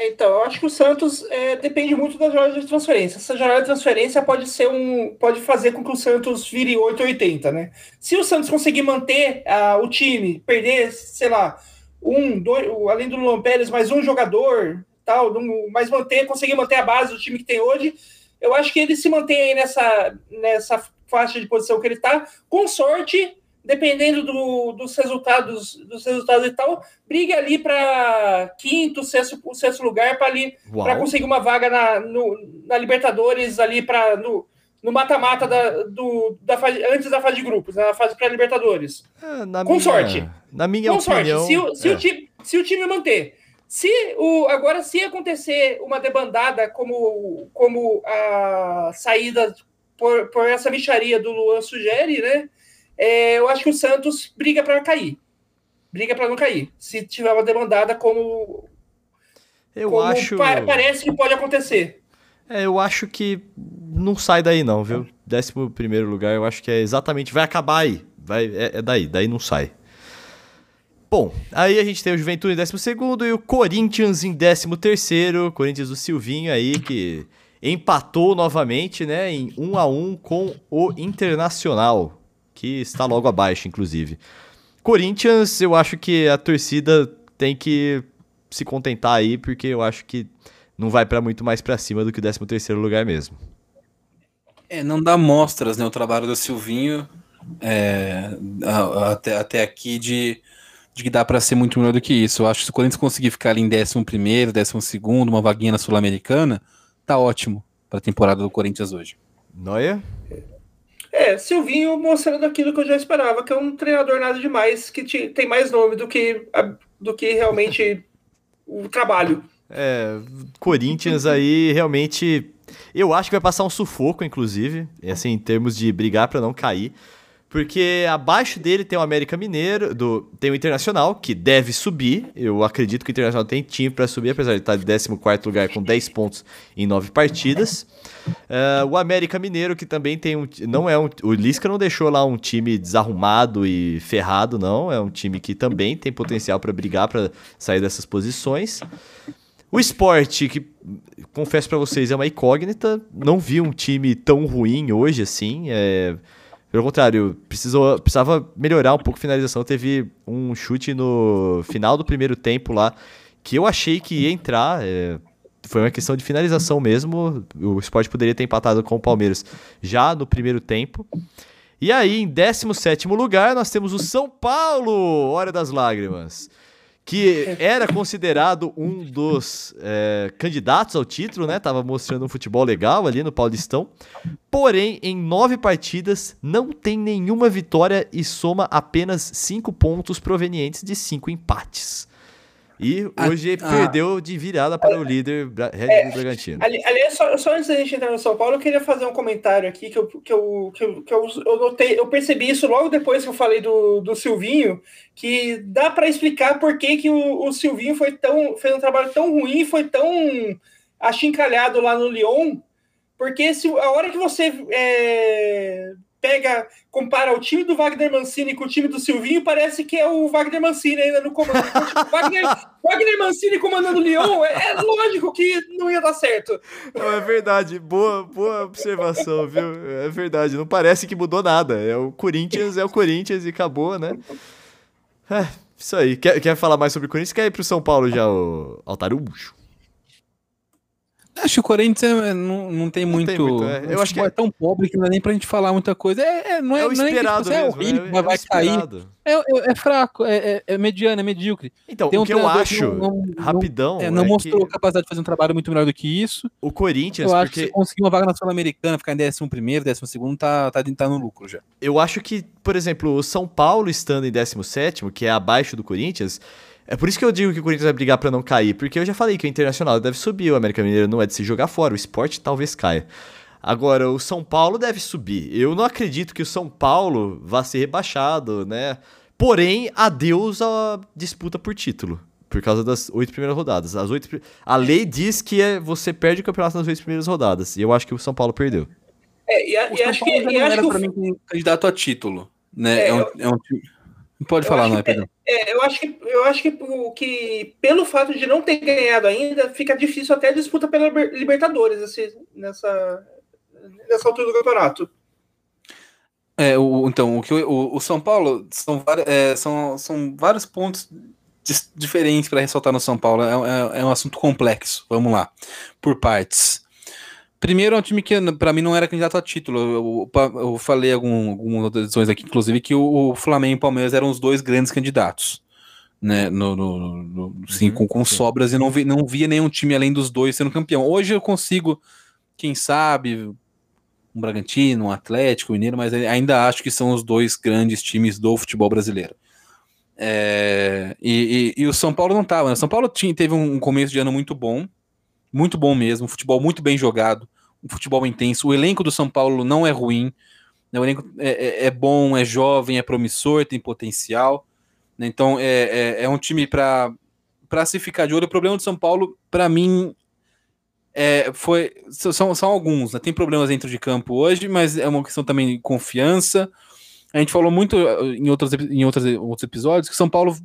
Então, eu acho que o Santos é, depende muito da jornada de transferência. Essa jornada de transferência pode ser um. pode fazer com que o Santos vire 880, né? Se o Santos conseguir manter uh, o time, perder, sei lá, um, dois, além do Luan Pérez, mais um jogador, tal, mas manter, conseguir manter a base do time que tem hoje, eu acho que ele se mantém aí nessa, nessa faixa de posição que ele está, com sorte, dependendo do, dos resultados dos resultados e tal, briga ali para quinto, sexto, sexto lugar para ali para conseguir uma vaga na, no, na Libertadores ali para no no mata-mata da, do, da fase, antes da fase de grupos, na fase pré-libertadores. É, com minha, sorte. Na minha com opinião, sorte. Se, se, é. o time, se o time manter se o, agora, se acontecer uma debandada como, como a saída por, por essa micharia do Luan sugere, né? É, eu acho que o Santos briga para cair. Briga para não cair. Se tiver uma demandada como. Eu como acho. Pa parece que pode acontecer. É, eu acho que não sai daí, não, viu? Décimo primeiro lugar, eu acho que é exatamente. Vai acabar aí. Vai, é, é daí, daí não sai. Bom, aí a gente tem o Juventude em 12 e o Corinthians em 13. Corinthians do Silvinho aí, que empatou novamente, né, em 1 a 1 com o Internacional, que está logo abaixo, inclusive. Corinthians, eu acho que a torcida tem que se contentar aí, porque eu acho que não vai para muito mais para cima do que o 13 lugar mesmo. É, não dá mostras, né, o trabalho do Silvinho é, até, até aqui de de que dá para ser muito melhor do que isso. Eu acho que se o Corinthians conseguir ficar ali em 11 primeiro, 12 segundo, uma vaguinha na Sul-Americana, tá ótimo para a temporada do Corinthians hoje. Noia? É, Silvinho mostrando aquilo que eu já esperava, que é um treinador nada demais, que te, tem mais nome do que, do que realmente o trabalho. É, Corinthians aí realmente. Eu acho que vai passar um sufoco, inclusive, assim, em termos de brigar para não cair. Porque abaixo dele tem o América Mineiro, do, tem o Internacional, que deve subir. Eu acredito que o Internacional tem time para subir, apesar de estar em 14 lugar com 10 pontos em 9 partidas. Uh, o América Mineiro, que também tem um. Não é um. O Lisca não deixou lá um time desarrumado e ferrado, não. É um time que também tem potencial para brigar para sair dessas posições. O esporte, que confesso para vocês, é uma incógnita. Não vi um time tão ruim hoje assim. É pelo contrário, precisou, precisava melhorar um pouco a finalização. Teve um chute no final do primeiro tempo lá que eu achei que ia entrar. É, foi uma questão de finalização mesmo. O Sport poderia ter empatado com o Palmeiras já no primeiro tempo. E aí, em 17 lugar, nós temos o São Paulo, Hora das Lágrimas. Que era considerado um dos é, candidatos ao título, né? Tava mostrando um futebol legal ali no Paulistão. Porém, em nove partidas, não tem nenhuma vitória e soma apenas cinco pontos provenientes de cinco empates. E hoje ah, perdeu de virada para o líder Red Bull é, Bragantino. Ali, aliás, só, só, antes da gente entrar no São Paulo, eu queria fazer um comentário aqui que eu, que eu, que eu, que eu, eu notei, eu percebi isso logo depois que eu falei do, do Silvinho, que dá para explicar por que, que o, o Silvinho foi tão, fez um trabalho tão ruim, foi tão achincalhado lá no Lyon, porque se, a hora que você é, pega, compara o time do Wagner Mancini com o time do Silvinho, parece que é o Wagner Mancini ainda no comando. Wagner, Wagner Mancini comandando o Lyon, é, é, lógico que não ia dar certo. Não, é verdade, boa, boa observação, viu? É verdade, não parece que mudou nada. É o Corinthians, é o Corinthians e acabou, né? É, isso aí. Quer, quer falar mais sobre o Corinthians? Quer ir pro São Paulo já, o Altarujo? Acho que o Corinthians é, não, não tem não muito. Tem muito é. Eu acho que é... é tão pobre que não dá nem pra gente falar muita coisa. É, é não é, é o esperado não é, tipo, é horrível, mas vai cair. É, é, fraco, é, é, mediano, é medíocre. Então, tem o que eu acho, não, rapidão. não mostrou que... capacidade de fazer um trabalho muito melhor do que isso. O Corinthians. Eu acho porque... que conseguir uma vaga na Sul-Americana, ficar em 11 primeiro, 12 segundo, tá, tá, tá no lucro já. Eu acho que, por exemplo, o São Paulo estando em 17, que é abaixo do Corinthians é por isso que eu digo que o Corinthians vai brigar para não cair, porque eu já falei que o Internacional deve subir, o América Mineiro não é de se jogar fora, o esporte talvez caia. Agora, o São Paulo deve subir. Eu não acredito que o São Paulo vá ser rebaixado, né? Porém, adeus à disputa por título. Por causa das oito primeiras rodadas. As oito, a lei diz que é, você perde o campeonato nas oito primeiras rodadas. E eu acho que o São Paulo perdeu. É, e, a, e acho que, e acho que o... pra mim candidato a título. Né? É, é um, é um time Pode eu falar, não é, Pedro? É, eu acho que eu acho que, que pelo fato de não ter ganhado ainda, fica difícil até a disputa pela Libertadores assim, nessa, nessa altura do campeonato. É, o, então, o, que o, o São Paulo são, é, são, são vários pontos diferentes para ressaltar no São Paulo. É, é, é um assunto complexo. Vamos lá, por partes. Primeiro, é um time que para mim não era candidato a título. Eu, eu, eu falei algum, algumas outras edições aqui, inclusive, que o, o, Flamengo e o Palmeiras eram os dois grandes candidatos. Né, no, no, no sim, uhum, com, com sim. sobras, e não, vi, não via nenhum time além dos dois sendo campeão. Hoje eu consigo, quem sabe, um Bragantino, um Atlético, um Mineiro, mas ainda acho que são os dois grandes times do futebol brasileiro. É, e, e, e, o São Paulo não estava. Né? O São Paulo tinha, teve um começo de ano muito bom, muito bom mesmo, um futebol muito bem jogado, um futebol intenso. O elenco do São Paulo não é ruim, né? o elenco é, é, é bom, é jovem, é promissor, tem potencial. Né? Então é, é, é, um time para se ficar de olho. O problema do São Paulo, para mim, é, foi, são, são alguns. Né? Tem problemas dentro de campo hoje, mas é uma questão também de confiança. A gente falou muito em outros, em outros, outros episódios que São Paulo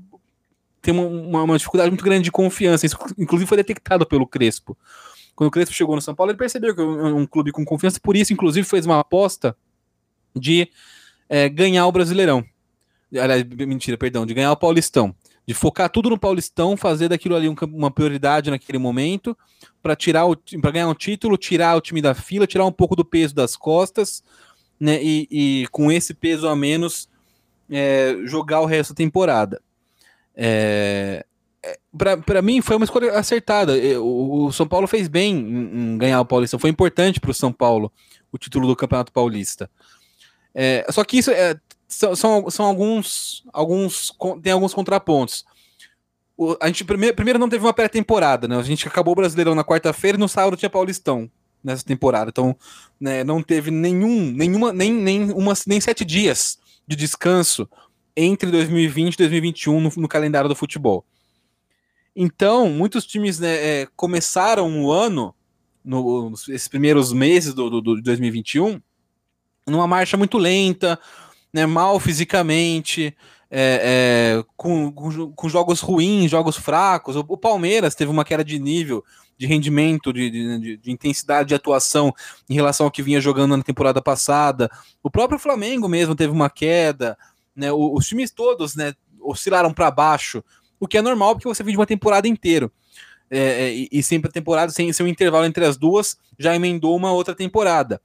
tem uma, uma, dificuldade muito grande de confiança. Isso, inclusive, foi detectado pelo Crespo. Quando o Crespo chegou no São Paulo, ele percebeu que é um, um clube com confiança, por isso, inclusive, fez uma aposta de é, ganhar o Brasileirão. Aliás, mentira, perdão, de ganhar o Paulistão. De focar tudo no Paulistão, fazer daquilo ali um, uma prioridade naquele momento, para tirar para ganhar um título, tirar o time da fila, tirar um pouco do peso das costas, né? E, e com esse peso a menos, é, jogar o resto da temporada. É, é para mim foi uma escolha acertada. O, o São Paulo fez bem em, em ganhar o Paulista. Foi importante para o São Paulo o título do Campeonato Paulista. É, só que isso é, são, são, alguns, alguns tem alguns contrapontos. O, a gente primeiro, primeiro não teve uma pré-temporada, né? A gente acabou o Brasileirão na quarta-feira e no sábado tinha Paulistão nessa temporada. Então, né, não teve nenhum, nenhuma, nem, nem, uma, nem sete dias de descanso entre 2020 e 2021 no, no calendário do futebol. Então, muitos times né, é, começaram o ano, no, esses primeiros meses do, do, do 2021, numa marcha muito lenta, né, mal fisicamente, é, é, com, com, jogos ruins, jogos fracos. O, o, Palmeiras teve uma queda de nível, de rendimento, de, de, de, intensidade de atuação em relação ao que vinha jogando na temporada passada. O próprio Flamengo mesmo teve uma queda né? Os times todos, né, oscilaram para baixo, o que é normal porque você de uma temporada inteira. É, é, e, e sempre a temporada, sem, sem um intervalo entre as duas, já emendou uma outra temporada.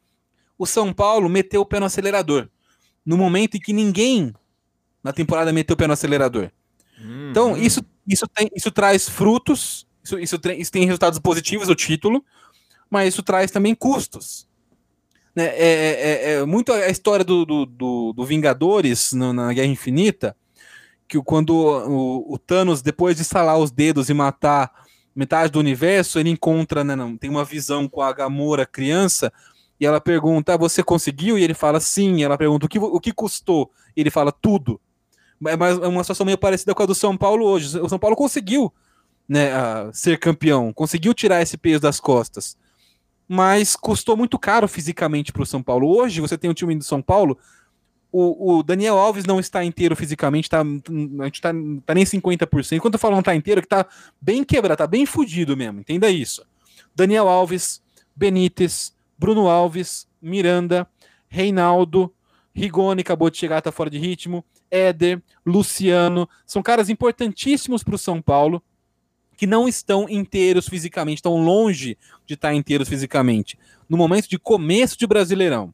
O São Paulo meteu o pé no acelerador. No momento em que ninguém na temporada meteu o pé no acelerador. Uhum. Então, isso Isso, tem, isso traz frutos, isso, isso, isso tem resultados positivos, o título, mas isso traz também custos. Né? É, é, é, é muito a história do, do, do, do Vingadores no, na Guerra Infinita, que quando o, o, Thanos, depois de salar os dedos e matar metade do universo, ele encontra, né, não, tem uma visão com a Gamora criança, e ela pergunta, ah, você conseguiu? E ele fala, sim. E ela pergunta, o que, o que custou? E ele fala, tudo. É, é uma situação meio parecida com a do São Paulo hoje. O São Paulo conseguiu né, ser campeão, conseguiu tirar esse peso das costas mas custou muito caro fisicamente para o São Paulo. Hoje você tem um time do São Paulo, o, o, Daniel Alves não está inteiro fisicamente, tá, a gente tá, tá nem 50%. Quando eu falo não está inteiro, é que tá bem quebrado, tá bem fudido mesmo, entenda isso. Daniel Alves, Benítez, Bruno Alves, Miranda, Reinaldo, Rigoni acabou de chegar, tá fora de ritmo, Éder, Luciano, são caras importantíssimos para o São Paulo que não estão inteiros fisicamente, estão longe de estar inteiros fisicamente, no momento de começo de Brasileirão.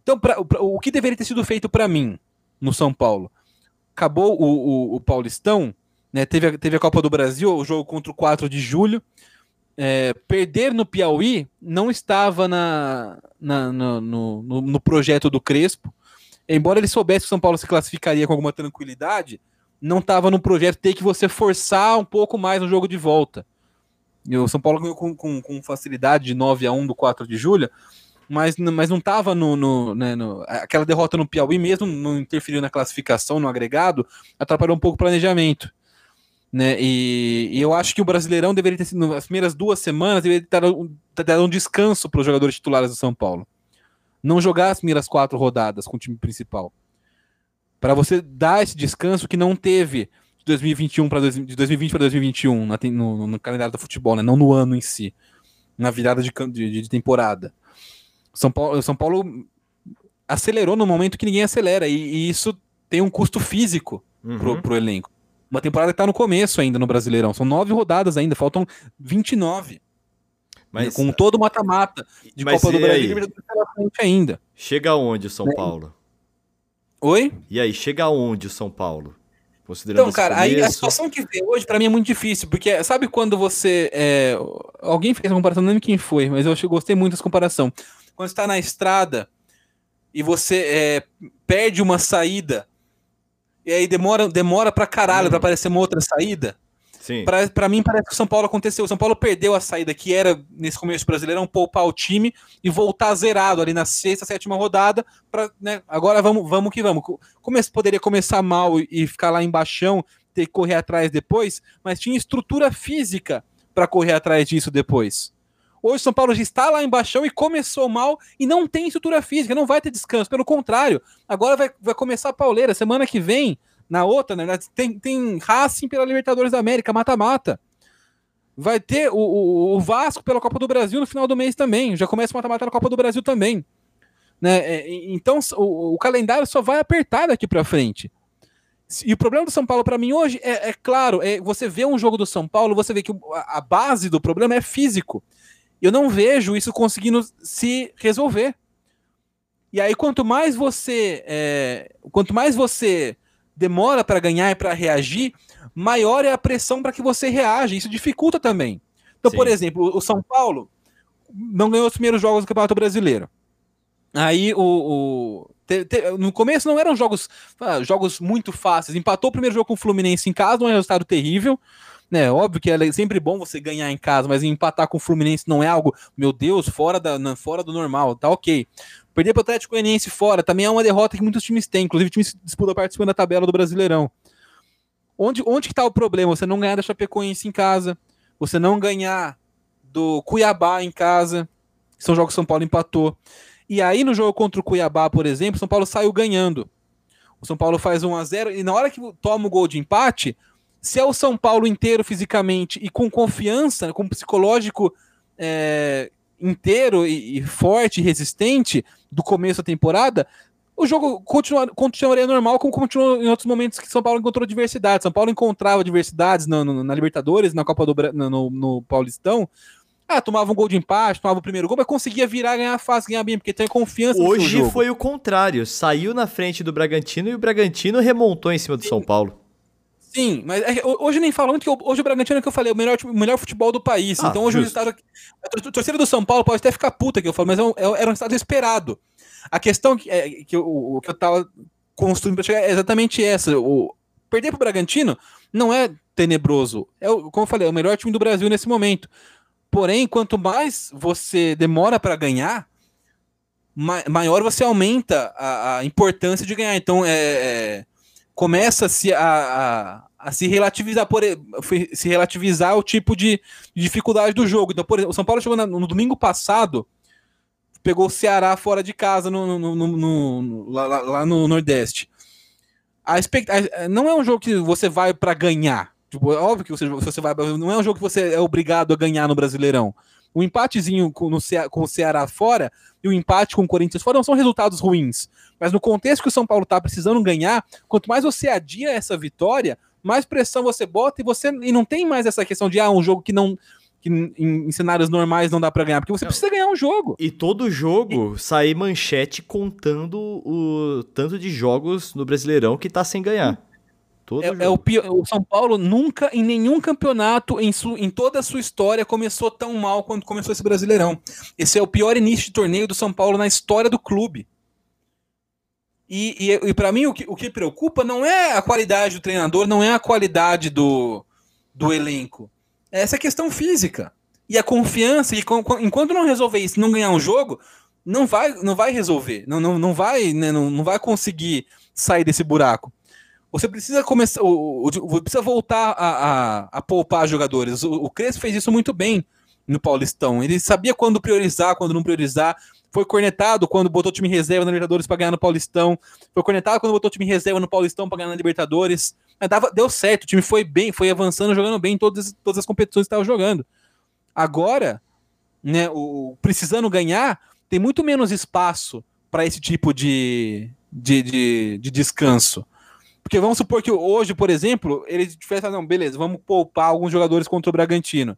Então, pra, pra, o que deveria ter sido feito para mim no São Paulo? Acabou o, o, o Paulistão, né, teve, a, teve a Copa do Brasil, o jogo contra o 4 de julho. É, perder no Piauí não estava na, na no, no, no, projeto do Crespo. Embora ele soubesse que o São Paulo se classificaria com alguma tranquilidade, não estava no projeto ter que você forçar um pouco mais no jogo de volta. E o São Paulo ganhou com, com, com, facilidade de 9 a 1 do 4 de julho, mas, mas não estava no, no, né, no, Aquela derrota no Piauí mesmo não interferiu na classificação, no agregado, atrapalhou um pouco o planejamento. Né? E, e eu acho que o Brasileirão deveria ter sido, nas primeiras duas semanas, deveria ter dado um descanso para os jogadores titulares do São Paulo. Não jogar as primeiras quatro rodadas com o time principal para você dar esse descanso que não teve de 2021 para de 2020 para 2021 na, no, no, calendário do futebol, né? Não no ano em si, na virada de, de, de temporada. São Paulo, São Paulo acelerou no momento que ninguém acelera e, e isso tem um custo físico uhum. pro, pro elenco. Uma temporada que tá no começo ainda no Brasileirão. São nove rodadas ainda, faltam 29. Mas, com todo o mata-mata de Copa do Brasil ainda. Chega aonde o São. Paulo? Oi? E aí, chega aonde o São Paulo? Considerando então, cara, aí a situação que vem hoje para mim é muito difícil, porque sabe quando você. É, alguém fez uma comparação, não lembro quem foi, mas eu gostei muito dessa comparação. Quando você tá na estrada e você é, perde uma saída, e aí demora, demora pra caralho hum. pra aparecer uma outra saída. Para mim, parece que o São Paulo aconteceu. O São Paulo perdeu a saída que era, nesse começo brasileiro, poupar o time e voltar zerado ali na sexta, sétima rodada. Pra, né, agora vamos, vamos que vamos. Come poderia começar mal e ficar lá embaixo, ter que correr atrás depois, mas tinha estrutura física para correr atrás disso depois. Hoje o São Paulo já está lá embaixo e começou mal e não tem estrutura física, não vai ter descanso. Pelo contrário, agora vai, vai começar a pauleira. Semana que vem na outra, na verdade, tem, tem Racing pela Libertadores da América, mata-mata. Vai ter o, o, o, Vasco pela Copa do Brasil no final do mês também. Já começa o mata-mata na Copa do Brasil também. Né? É, então o, o calendário só vai apertar daqui para frente. E o problema do São Paulo para mim hoje é, é, claro, é você vê um jogo do São Paulo, você vê que a base do problema é físico. Eu não vejo isso conseguindo se resolver. E aí quanto mais você, é, quanto mais você demora para ganhar e para reagir, maior é a pressão para que você reaja. Isso dificulta também. Então, Sim. por exemplo, o São Paulo não ganhou os primeiros jogos do Campeonato Brasileiro. Aí o, o te, te, no começo não eram jogos ah, jogos muito fáceis. Empatou o primeiro jogo com o Fluminense em casa, um resultado terrível. Né, óbvio que é sempre bom você ganhar em casa, mas empatar com o Fluminense não é algo, meu Deus, fora, da, fora do normal, tá ok. Perder para o Atlético Goianiense fora também é uma derrota que muitos times têm, inclusive times que disputam participando da tabela do Brasileirão. Onde, onde que tá o problema? Você não ganhar da Chapecoense em casa, você não ganhar do Cuiabá em casa, são jogos que São Paulo empatou. E aí no jogo contra o Cuiabá, por exemplo, São Paulo saiu ganhando. O São Paulo faz 1 a 0 e na hora que toma o gol de empate, se é o São Paulo inteiro fisicamente e com confiança, com psicológico é, inteiro e, e forte e resistente do começo da temporada, o jogo continua, continuaria normal, como continuou em outros momentos que São Paulo encontrou diversidade. São Paulo encontrava diversidades no, no, na Libertadores, na Copa do no, no, Paulistão. Ah, tomava um gol de empate, tomava o primeiro gol, mas conseguia virar, ganhar a fase, ganhar bem, porque tem confiança Hoje foi o contrário. Saiu na frente do Bragantino e o Bragantino remontou em cima do Sim. São Paulo. Sim, mas é hoje nem falo muito que hoje o Bragantino é que eu falei, o melhor, o melhor futebol do país. Ah, então hoje justo. o resultado. A torcida do São Paulo pode até ficar puta que eu falo, mas é era um resultado esperado. A questão que, é, que, eu, que eu tava construindo para chegar é exatamente essa. O, perder pro Bragantino não é tenebroso. É, como eu falei, é o melhor time do Brasil nesse momento. Porém, quanto mais você demora para ganhar, ma maior você aumenta a, a, importância de ganhar. Então, é, é começa-se a, a, a, se relativizar por, se relativizar o tipo de, de dificuldade do jogo. Então, por exemplo, o São Paulo chegou na, no domingo passado, pegou o Ceará fora de casa no, no, no, no lá, lá, no Nordeste. A expect... Não é um jogo que você vai para ganhar. Tipo, é óbvio que você, você vai. Não é um jogo que você é obrigado a ganhar no Brasileirão. O empatezinho com, no com o Ceará fora e o empate com o Corinthians fora não são resultados ruins. Mas no contexto que o São Paulo está precisando ganhar, quanto mais você adia essa vitória, mais pressão você bota e você e não tem mais essa questão de ah, um jogo que não que em, em cenários normais não dá para ganhar, porque você não. precisa ganhar um jogo. E todo jogo e... sair manchete contando o tanto de jogos no Brasileirão que tá sem ganhar. Todo é, é o, pior, o São Paulo nunca, em nenhum campeonato, em, su, em toda a sua história, começou tão mal quanto começou esse Brasileirão. Esse é o pior início de torneio do São Paulo na história do clube. E, e, e para mim, o que, o que preocupa não é a qualidade do treinador, não é a qualidade do, do elenco. É essa questão física. E a confiança, e enquanto não resolver isso, não ganhar um jogo, não vai, não vai resolver. Não, não, não, vai, né, não, não vai conseguir sair desse buraco. Você precisa começar. O, precisa voltar a, a, a, poupar jogadores. O, o Crespo fez isso muito bem no Paulistão. Ele sabia quando priorizar, quando não priorizar. Foi cornetado quando botou time reserva na Libertadores para ganhar no Paulistão. Foi cornetado quando botou time reserva no Paulistão para ganhar na Libertadores. Mas dava, deu certo, o time foi bem, foi avançando, jogando bem em todas, todas as competições que estava jogando. Agora, né, o, precisando ganhar, tem muito menos espaço para esse tipo de, de, de, de descanso. Porque vamos supor que hoje, por exemplo, ele tivesse, não, beleza, vamos poupar alguns jogadores contra o Bragantino.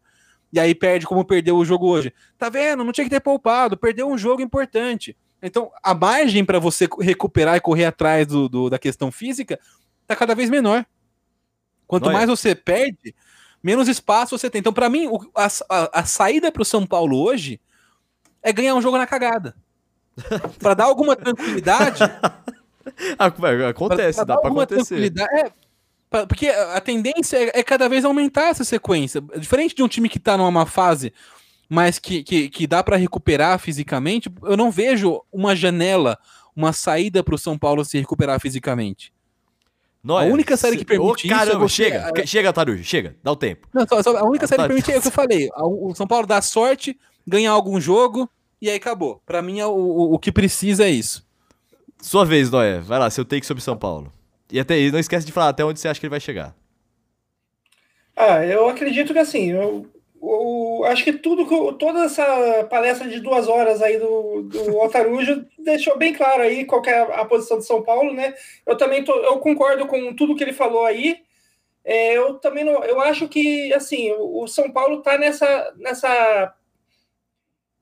E aí perde como perdeu o jogo hoje. Tá vendo? Não tinha que ter poupado, perdeu um jogo importante. Então, a margem para você recuperar e correr atrás do, do, da questão física tá cada vez menor. Quanto mais você perde, menos espaço você tem. Então, para mim, o, a, a, a saída para o São Paulo hoje é ganhar um jogo na cagada. para dar alguma tranquilidade, Acontece, pra, pra dá pra acontecer. É, porque a tendência é, é, cada vez aumentar essa sequência. Diferente de um time que tá numa má fase, mas que, que, que dá para recuperar fisicamente, eu não vejo uma janela, uma saída pro São Paulo se recuperar fisicamente. a única série que permite oh, caramba, isso. É chega, é... chega, Tarujo, chega, dá o tempo. Não, só, só, a única série que permite é o que eu falei. O São Paulo dá sorte, ganhar algum jogo e aí acabou. Para mim, o, o, o que precisa é isso. Sua vez, Noé. Vai lá, seu take sobre São Paulo. E até aí, não esquece de falar até onde você acha que ele vai chegar. Ah, eu acredito que assim, eu, eu acho que tudo que toda essa palestra de duas horas aí do, do Otarujo deixou bem claro aí qual é a, a, posição de São Paulo, né? Eu também tô, eu concordo com tudo que ele falou aí. É, eu também não, eu acho que assim o, o São Paulo tá nessa nessa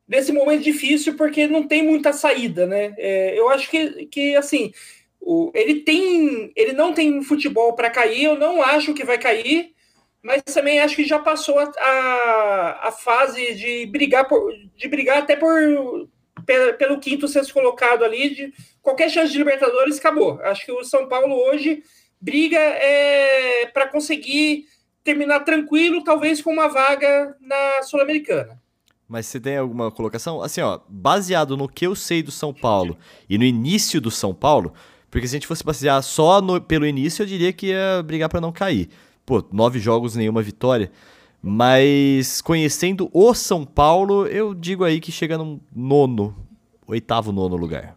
nesse momento difícil porque não tem muita saída, né? É, eu acho que, que assim, o, ele tem, ele não tem futebol para cair. Eu não acho que vai cair, mas também acho que já passou a, a, a fase de brigar por, de brigar até por pelo, quinto sexto colocado ali. De qualquer chance de Libertadores acabou. Acho que o São Paulo hoje briga é, para conseguir terminar tranquilo, talvez com uma vaga na Sul-Americana. Mas você tem alguma colocação? Assim, ó, baseado no que eu sei do São Paulo e no início do São Paulo, porque se a gente fosse basear só no, pelo início, eu diria que ia brigar para não cair. Pô, nove jogos, nenhuma vitória. Mas conhecendo o São Paulo, eu digo aí que chega no nono, oitavo, nono lugar.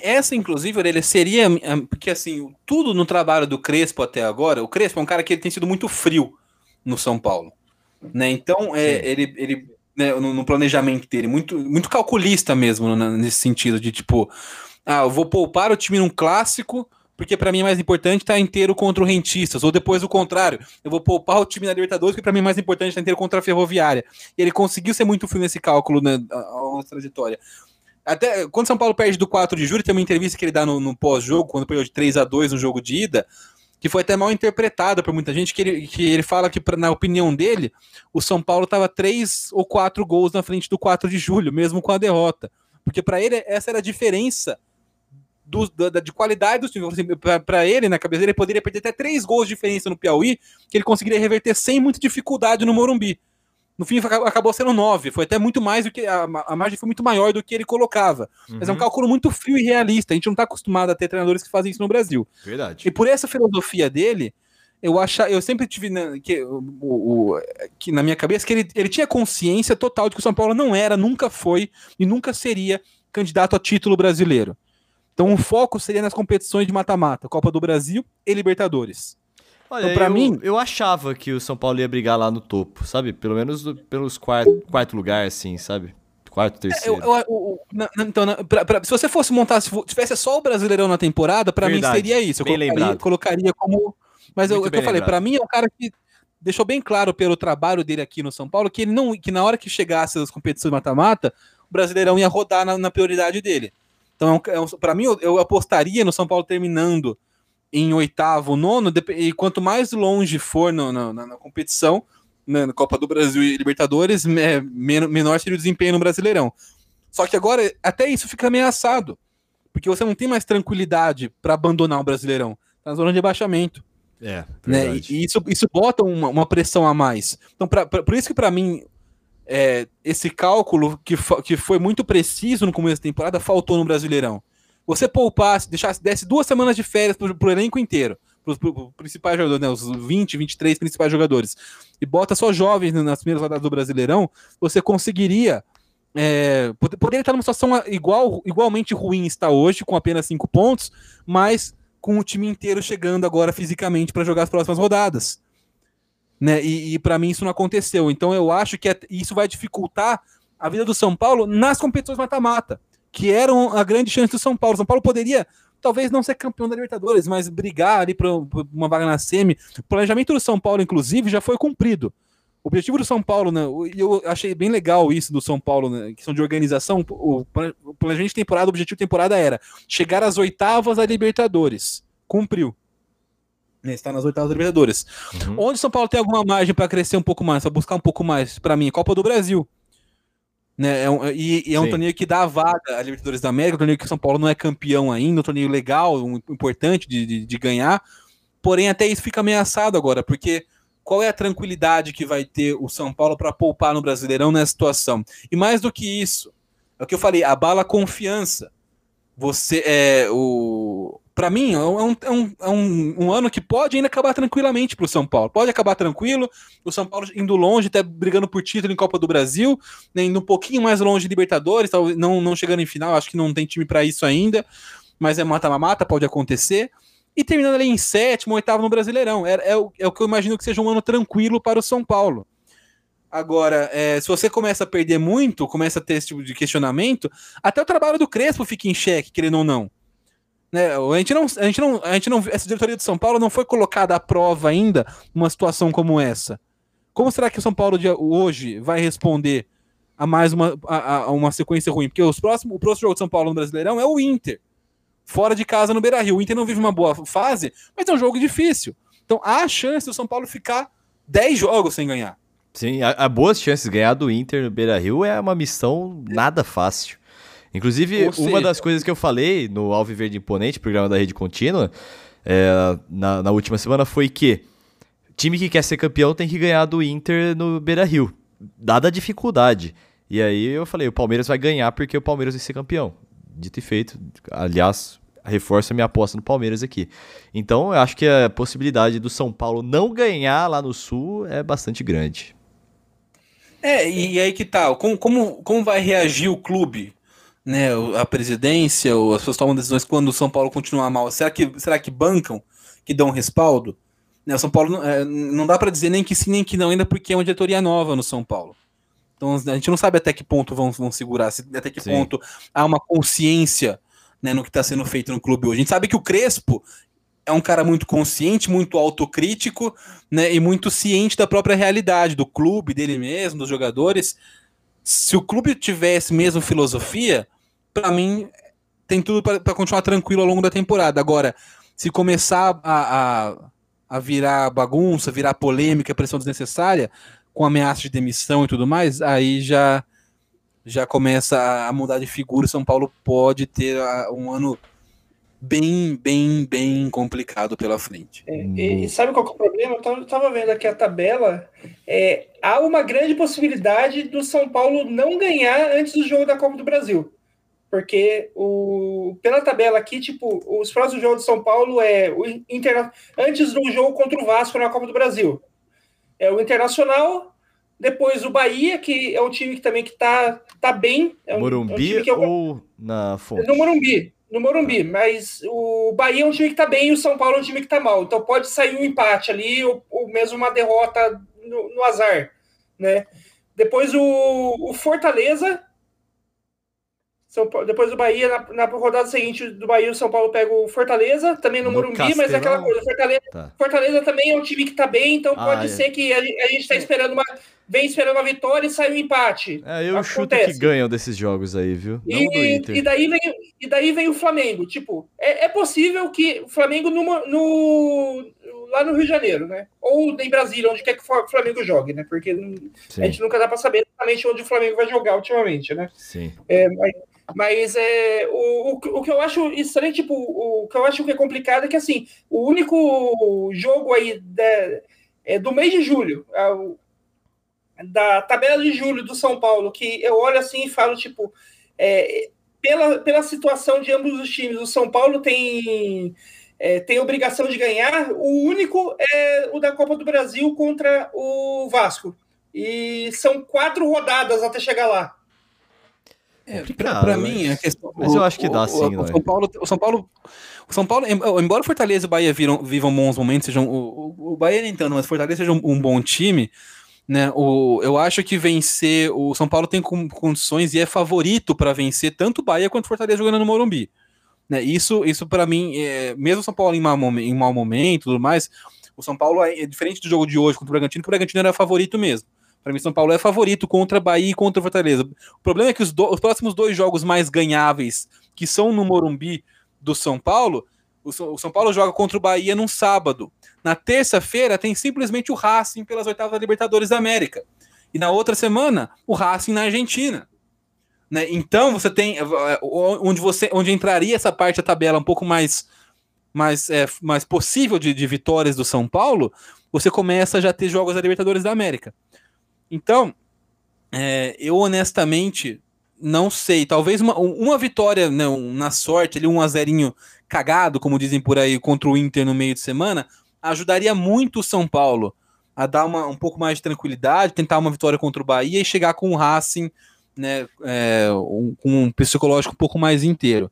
Essa, inclusive, ele seria. Porque, assim, tudo no trabalho do Crespo até agora, o Crespo é um cara que ele tem sido muito frio no São Paulo. Né? Então, é, ele, ele né, no, no, planejamento dele, muito, muito calculista mesmo né, nesse sentido de tipo, ah, eu vou poupar o time num clássico, porque para mim é mais importante estar tá inteiro contra o Rentistas, ou depois o contrário, eu vou poupar o time na Libertadores, porque para mim é mais importante estar tá inteiro contra a Ferroviária. E ele conseguiu ser muito frio nesse cálculo né, longo da trajetória. Até quando São Paulo perde do 4 de julho, tem uma entrevista que ele dá no, no pós-jogo, quando perdeu de 3 a 2 no jogo de ida, que foi até mal interpretada por muita gente, que ele, que ele fala que, na opinião dele, o São Paulo estava três ou quatro gols na frente do 4 de julho, mesmo com a derrota. Porque para ele, essa era a diferença do, da, de qualidade do time. Assim, para ele, na cabeça dele, ele poderia perder até três gols de diferença no Piauí, que ele conseguiria reverter sem muita dificuldade no Morumbi. No fim, acabou sendo nove. Foi até muito mais do que. A, a margem foi muito maior do que ele colocava. Uhum. Mas é um uhum. cálculo muito frio e realista. A gente não está acostumado a ter treinadores que fazem isso no Brasil. Verdade. E por essa filosofia dele, eu acha, eu sempre tive na, que, o, o, que na minha cabeça que ele, ele tinha consciência total de que o São Paulo não era, nunca foi e nunca seria candidato a título brasileiro. Então o foco seria nas competições de mata-mata, Copa do Brasil e Libertadores. Olha, então, pra eu, mim. Eu achava que o São Paulo ia brigar lá no topo, sabe? Pelo menos pelos quarto, quarto lugar, assim, sabe? Quarto, é, terceiro. Eu, eu, eu, na, então, na, pra, pra, se você fosse montar, se tivesse só o Brasileirão na temporada, para mim seria isso. Eu colocaria, colocaria, como. Mas eu, eu falei, para mim é um cara que deixou bem claro pelo trabalho dele aqui no São Paulo que ele não, que na hora que chegasse as competições mata-mata, o Brasileirão ia rodar na, na prioridade dele. Então, é um, é para mim, eu, eu apostaria no São Paulo terminando em oitavo, nono, e quanto mais longe for no, no, na, na, competição, né, na Copa do Brasil e Libertadores, é, menor seria o desempenho no Brasileirão. Só que agora, até isso fica ameaçado, porque você não tem mais tranquilidade para abandonar o Brasileirão. Tá na zona de rebaixamento. É, né? E, e isso, isso bota uma, uma, pressão a mais. Então, pra, pra, por isso que para mim, é, esse cálculo que, que foi muito preciso no começo da temporada faltou no Brasileirão você poupasse, deixasse, desse duas semanas de férias pro, pro elenco inteiro, pros, pro, principais jogadores, né, os 20, 23 principais jogadores, e bota só jovens nas primeiras rodadas do Brasileirão, você conseguiria é, poderia estar numa situação igual, igualmente ruim está hoje, com apenas cinco pontos, mas com o time inteiro chegando agora fisicamente para jogar as próximas rodadas. Né? E, e para mim isso não aconteceu. Então eu acho que é, isso vai dificultar a vida do São Paulo nas competições mata-mata que eram a grande chance do São Paulo. São Paulo poderia, talvez não ser campeão da Libertadores, mas brigar ali para uma vaga na semi. O planejamento do São Paulo, inclusive, já foi cumprido. O objetivo do São Paulo, né, eu achei bem legal isso do São Paulo, né, questão de organização. O, planejamento de temporada, o objetivo de temporada era chegar às oitavas da Libertadores. Cumpriu. Né, está nas oitavas da Libertadores. Uhum. Onde o São Paulo tem alguma margem para crescer um pouco mais, para buscar um pouco mais, para mim, Copa do Brasil. Né, é um, e, e, é um Sim. torneio que dá a vaga a Libertadores da América, um torneio que o São Paulo não é campeão ainda, um torneio legal, um, importante de, de, de, ganhar. Porém, até isso fica ameaçado agora, porque qual é a tranquilidade que vai ter o São Paulo para poupar no Brasileirão nessa situação? E mais do que isso, é o que eu falei, abala a confiança. Você é o para mim, é, um, é, um, é um, um, ano que pode ainda acabar tranquilamente para o São Paulo. Pode acabar tranquilo, o São Paulo indo longe, até brigando por título em Copa do Brasil, né, indo um pouquinho mais longe de Libertadores, não, não chegando em final, acho que não tem time para isso ainda, mas é mata-mata, pode acontecer. E terminando ali em sétimo, oitavo no Brasileirão. É, é, o, é o que eu imagino que seja um ano tranquilo para o São Paulo. Agora, é, se você começa a perder muito, começa a ter esse tipo de questionamento, até o trabalho do Crespo fica em xeque, querendo ou não. Né? A gente não, a gente não, a gente não, essa diretoria de São Paulo não foi colocada à prova ainda numa situação como essa. Como será que o São Paulo de hoje vai responder a mais uma, a, a uma sequência ruim? Porque os próximos, o próximo jogo de São Paulo no Brasileirão é o Inter, fora de casa no Beira Rio. O Inter não vive uma boa fase, mas é um jogo difícil. Então há a chance do São Paulo ficar 10 jogos sem ganhar. Sim, há, há boas chances de ganhar do Inter no Beira Rio é uma missão nada fácil. Inclusive, uma das coisas que eu falei no Alviverde Imponente, programa da Rede Contínua, é, na, na, última semana, foi que time que quer ser campeão tem que ganhar do Inter no Beira Rio, dada a dificuldade. E aí eu falei, o Palmeiras vai ganhar porque o Palmeiras vai ser campeão. Dito e feito, aliás, reforça minha aposta no Palmeiras aqui. Então eu acho que a possibilidade do São Paulo não ganhar lá no Sul é bastante grande. É, e aí que tal? Tá, como, como, como vai reagir o clube né, a presidência ou as pessoas tomam decisões quando o São Paulo continuar mal? Será que, será que bancam, que dão respaldo? Né, o São Paulo é, não dá para dizer nem que sim nem que não, ainda porque é uma diretoria nova no São Paulo. Então a gente não sabe até que ponto vão, vão segurar, até que sim. ponto há uma consciência né, no que está sendo feito no clube hoje. A gente sabe que o Crespo é um cara muito consciente, muito autocrítico, né, e muito ciente da própria realidade do clube, dele mesmo, dos jogadores. Se o clube tivesse mesmo filosofia, para mim, tem tudo para continuar tranquilo ao longo da temporada. Agora, Se começar a, a, a virar bagunça, virar polêmica, pressão desnecessária, com ameaça de demissão e tudo mais, aí já já começa a mudar de figura. São Paulo pode ter um ano bem, bem, bem complicado pela frente. É, e, e, sabe qual é o problema? Eu estava vendo aqui a tabela. É, há uma grande possibilidade do São Paulo não ganhar antes do jogo da Copa do Brasil. Porque o, pela tabela aqui, tipo, os próximos jogos do São Paulo é o interna, antes do jogo contra o Vasco na Copa do Brasil. É o Internacional, depois o Bahia, que é um time que também que tá, tá bem. É um, Morumbi é um eu... ou na Fonte? No Morumbi. No Morumbi, mas o Bahia é um time que tá bem e o São Paulo é um time que tá mal. Então pode sair um empate ali, ou, ou mesmo uma derrota no, no azar, né? Depois o, o Fortaleza, são, depois do Bahia, na, na, rodada seguinte do Bahia, o São Paulo pega o Fortaleza, também no, no Morumbi, Castelão. mas aquela coisa, Fortaleza, tá. Fortaleza também é um time que tá bem, então ah, pode é. ser que a, a gente está esperando uma. Vem esperando uma vitória e sai um empate. É, eu Acontece. chuto que ganham desses jogos aí, viu? E, e, daí vem, e daí vem o Flamengo. Tipo, é, é possível que o Flamengo no, no, lá no Rio de Janeiro, né? Ou em Brasília, onde quer que o Flamengo jogue, né? Porque Sim. a gente nunca dá para saber exatamente onde o Flamengo vai jogar ultimamente, né? Sim. É, mas, é, o, o, o, que eu acho estranho, tipo, o, o, que eu acho que é complicado é que, assim, o único jogo aí da, é do mês de julho, é da tabela de julho do São Paulo, que eu olho assim e falo, tipo, é, pela, pela situação de ambos os times, o São Paulo tem, é, tem obrigação de ganhar, o único é o da Copa do Brasil contra o Vasco. E são quatro rodadas até chegar lá. É, para mim, a questão. Mas eu acho que dá o, sim, o, o, São Paulo, o São Paulo. O São Paulo, embora o Fortaleza e o Bahia viram, vivam bons momentos, sejam. O, o Bahia nem tanto, mas o Fortaleza seja um, um, bom time, né? O, eu acho que vencer. O São Paulo tem condições e é favorito para vencer tanto o Bahia quanto o Fortaleza jogando no Morumbi. Né? Isso, isso para mim, é, mesmo o São Paulo em mau, em mau momento e tudo mais, o São Paulo é, é diferente do jogo de hoje contra o Bragantino, que o Bragantino era favorito mesmo. Para mim, São Paulo é favorito contra Bahia e contra Fortaleza. O problema é que os, do, os próximos dois jogos mais ganháveis, que são no Morumbi do São Paulo, o, o São Paulo joga contra o Bahia num sábado. Na terça-feira tem simplesmente o Racing pelas oitavas da Libertadores da América. E na outra semana, o Racing na Argentina. Né? Então você tem é, onde você onde entraria essa parte da tabela um pouco mais mais, é, mais possível de, de vitórias do São Paulo, você começa a já ter jogos da Libertadores da América. Então, é, eu honestamente não sei. Talvez uma, uma vitória né, na sorte, ali um azerinho cagado, como dizem por aí, contra o Inter no meio de semana, ajudaria muito o São Paulo a dar uma, um pouco mais de tranquilidade, tentar uma vitória contra o Bahia e chegar com o Racing né, é, um, com um psicológico um pouco mais inteiro.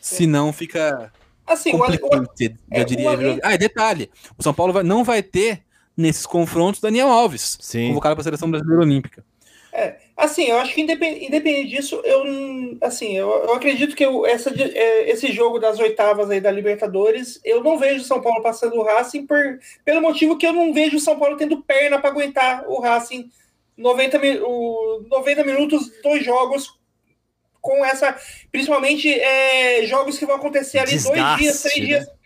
Se não, fica assim, complicated, o, o, já diria. O, ah, detalhe, o São Paulo vai, não vai ter nesses confrontos Daniel Alves, Sim. convocado para a seleção brasileira olímpica. É, assim, eu acho que independente, independente disso, eu assim, eu, eu acredito que eu, essa, é, esse jogo das oitavas aí da Libertadores, eu não vejo o São Paulo passando o Racing por, pelo motivo que eu não vejo o São Paulo tendo perna para aguentar o Racing 90, o, 90 minutos, dois jogos com essa, principalmente é, jogos que vão acontecer ali Desgaste, dois dias, três né? dias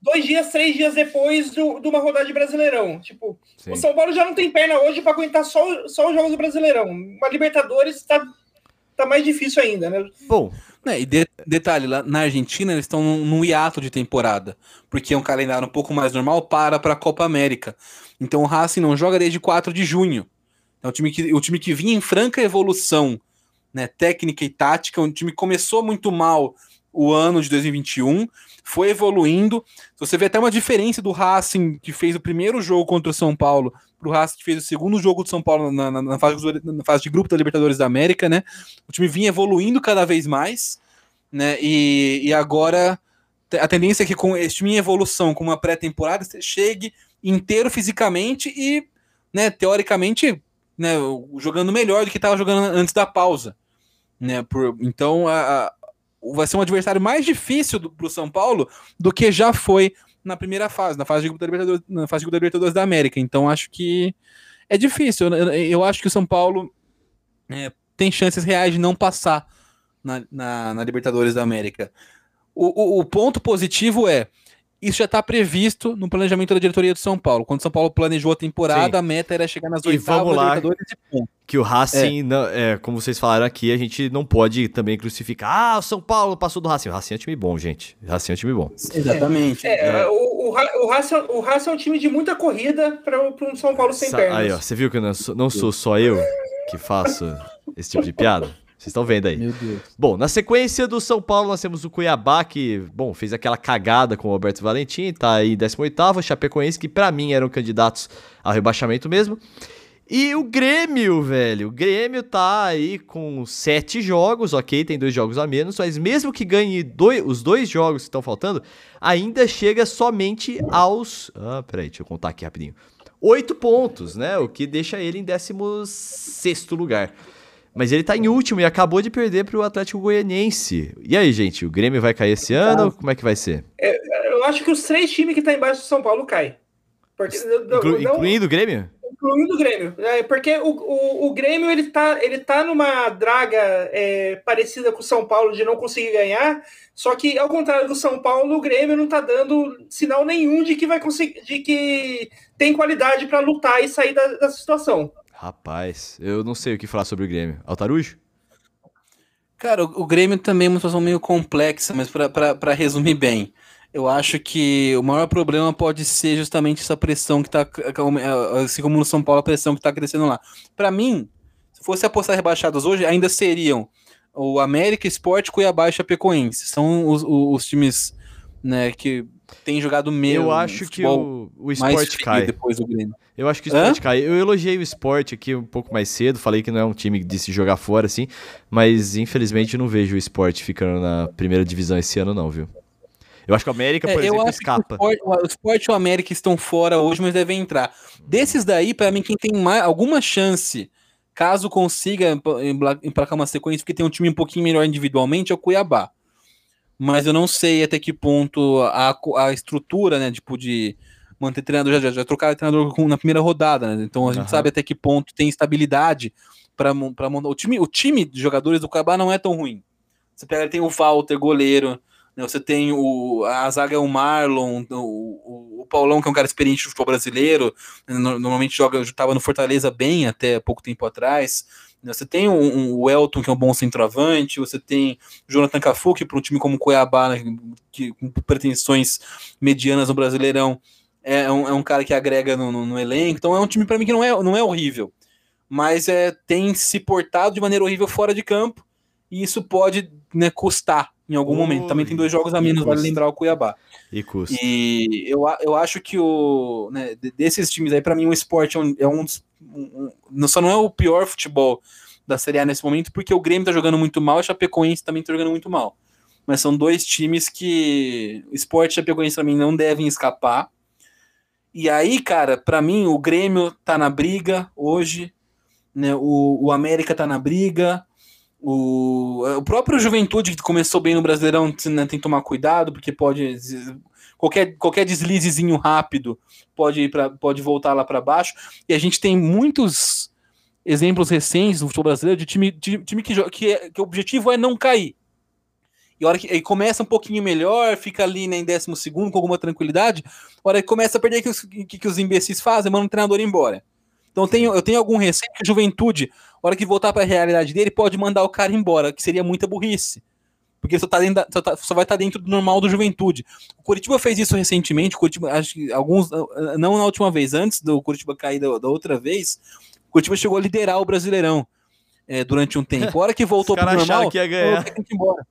dois dias, três dias depois do, de uma rodada de Brasileirão. Tipo, Sim. o São Paulo já não tem perna hoje para aguentar só, só os jogos do Brasileirão. Uma Libertadores está tá mais difícil ainda, né? Bom, né, e de, detalhe, lá na Argentina eles estão num, num hiato de temporada, porque é um calendário um pouco mais normal para para a Copa América. Então o Racing não joga desde 4 de junho. É um time que, o time que vinha em franca evolução né, técnica e tática, um time que começou muito mal o ano de 2021, foi evoluindo. Você vê até uma diferença do Racing, que fez o primeiro jogo contra o São Paulo, para o Racing que fez o segundo jogo do São Paulo na, na, na, fase, na fase de grupo da Libertadores da América, né? O time vinha evoluindo cada vez mais, né? E, e agora a tendência é que com esse time em evolução, com uma pré-temporada, você chegue inteiro fisicamente e, né, teoricamente, né, jogando melhor do que estava jogando antes da pausa. Né, por, então a, vai ser um adversário mais difícil para o São Paulo do que já foi na primeira fase, na fase de grupo da Libertadores, na fase de grupo da Libertadores da América. Então acho que é difícil. Eu, eu acho que o São Paulo é, tem chances reais de não passar na, na, na Libertadores da América. O, o, o, ponto positivo é isso já está previsto no planejamento da diretoria do São Paulo. Quando o São Paulo planejou a temporada, Sim. a meta era chegar nas E oitavas vamos lá. da Libertadores e ponto. Que o Racing, não- é, como vocês falaram aqui, a gente não pode também crucificar. Ah, o São Paulo passou do Racing. O Racing é um time bom, gente. O Racing é um time bom. Exatamente. É, O, o, Ra- o, Racing, o Racing é um time de muita corrida para um São Paulo sem Sa- pernas. Aí, ó, você viu que eu não sou, não sou só eu que faço esse tipo de piada? Vocês estão vendo aí. Meu Deus. Bom, na sequência do São Paulo, nós temos o Cuiabá, que, bom, fez aquela cagada com o Alberto Valentim, tá aí em 18º, Chapecoense, que pra mim eram candidatos ao rebaixamento mesmo. E o Grêmio, velho, o Grêmio tá aí com sete jogos, ok, tem dois jogos a menos, mas mesmo que ganhe dois, os dois jogos que estão faltando, ainda chega somente aos... Ah, peraí, deixa eu contar aqui rapidinho. Oito pontos, né, o que deixa ele em 16º lugar. Mas ele tá em último e acabou de perder pro Atlético Goianiense. E aí, gente, o Grêmio vai cair esse ano? Como é que vai ser? Eu acho que os três times que estão embaixo do São Paulo caem. Porque, não- Inclu- não- incluindo o Grêmio? incluindo o Grêmio. É, porque o, o, o Grêmio ele tá, ele tá numa draga é, parecida com o São Paulo de não conseguir ganhar. Só que, ao contrário do São Paulo, o Grêmio não tá dando sinal nenhum de que vai conseguir, de que tem qualidade para lutar e sair da, da situação. Rapaz, eu não sei o que falar sobre o Grêmio. Altarujo? Cara, o, Grêmio também é uma situação meio complexa, mas pra resumir bem, eu acho que o maior problema pode ser justamente essa pressão que tá, assim como no São Paulo, a pressão que tá crescendo lá. Pra mim, se fosse apostar rebaixados hoje, ainda seriam o América, Sport, Cuiabá e Chapecoense. São os, os- os times né, que têm jogado meio eu acho que o, o frio cai. depois do Grêmio. Eu acho que o Hã? Sport cai. Eu elogiei o Sport aqui um pouco mais cedo, falei que não é um time de se jogar fora, assim, mas infelizmente não vejo o Sport ficando na primeira divisão esse ano, não, viu? Eu acho que o América, por É, exemplo, escapa. o Sport, o Sport e o América estão fora hoje, mas devem entrar. Desses daí, pra mim, quem tem mais, alguma chance, caso consiga emplacar uma sequência, porque tem um time um pouquinho melhor individualmente, é o Cuiabá. Mas eu não sei até que ponto a, a estrutura, né, tipo, de manter treinador, já, já, já trocaram treinador na primeira rodada, né? Então a gente Aham. sabe até que ponto tem estabilidade para montar. O time, o time de jogadores do Cuiabá não é tão ruim. Você pega, tem o Walter, goleiro, né, Você tem o, a zaga é o Marlon, o, o, o Paulão, que é um cara experiente do futebol brasileiro, né, no- normalmente joga, estava no Fortaleza bem até pouco tempo atrás. Né, Você tem um, um- o Elton, que é um bom centroavante, você tem Jonathan Cafu, que para um time como o Cuiabá, né, que, com pretensões medianas no Brasileirão, é um, é um cara que agrega no, no- no elenco. Então é um time para mim que não é, não é horrível, mas é, tem se portado de maneira horrível fora de campo, e isso pode né, custar em algum momento. Também tem dois jogos a menos, vale lembrar o Cuiabá. E custa. E eu, a- eu acho que o né, de- desses times aí, para mim, o esporte é um, é um dos. um- um- só não é o pior futebol da Série A nesse momento, porque o Grêmio tá jogando muito mal e o Chapecoense também tá jogando muito mal. Mas são dois times que o esporte e o Chapecoense também não devem escapar. E aí, cara, para mim, o Grêmio tá na briga hoje, né? O, o América tá na briga. O, o próprio Juventude, que começou bem no Brasileirão, né, tem que tomar cuidado, porque pode. Qualquer, qualquer deslizezinho rápido pode, ir pra, pode voltar lá para baixo. E a gente tem muitos exemplos recentes no futebol brasileiro de time, de, time que, que, é- que o objetivo é não cair. E hora que aí começa um pouquinho melhor, fica ali né, em décimo segundo com alguma tranquilidade, hora que começa a perder, o que, que, que os imbecis fazem? Manda o treinador embora. Então eu tenho, eu tenho algum receio que a juventude, a hora que voltar para a realidade dele, pode mandar o cara embora, que seria muita burrice. Porque só, tá dentro da- só, tá- só vai estar dentro do normal do juventude. O Curitiba fez isso recentemente, o Curitiba, acho que alguns, não na última vez, antes do Curitiba cair da, da outra vez, o Curitiba chegou a liderar o Brasileirão eh, durante um tempo. A hora que voltou caras acharam normal, que ia ganhar. o embora.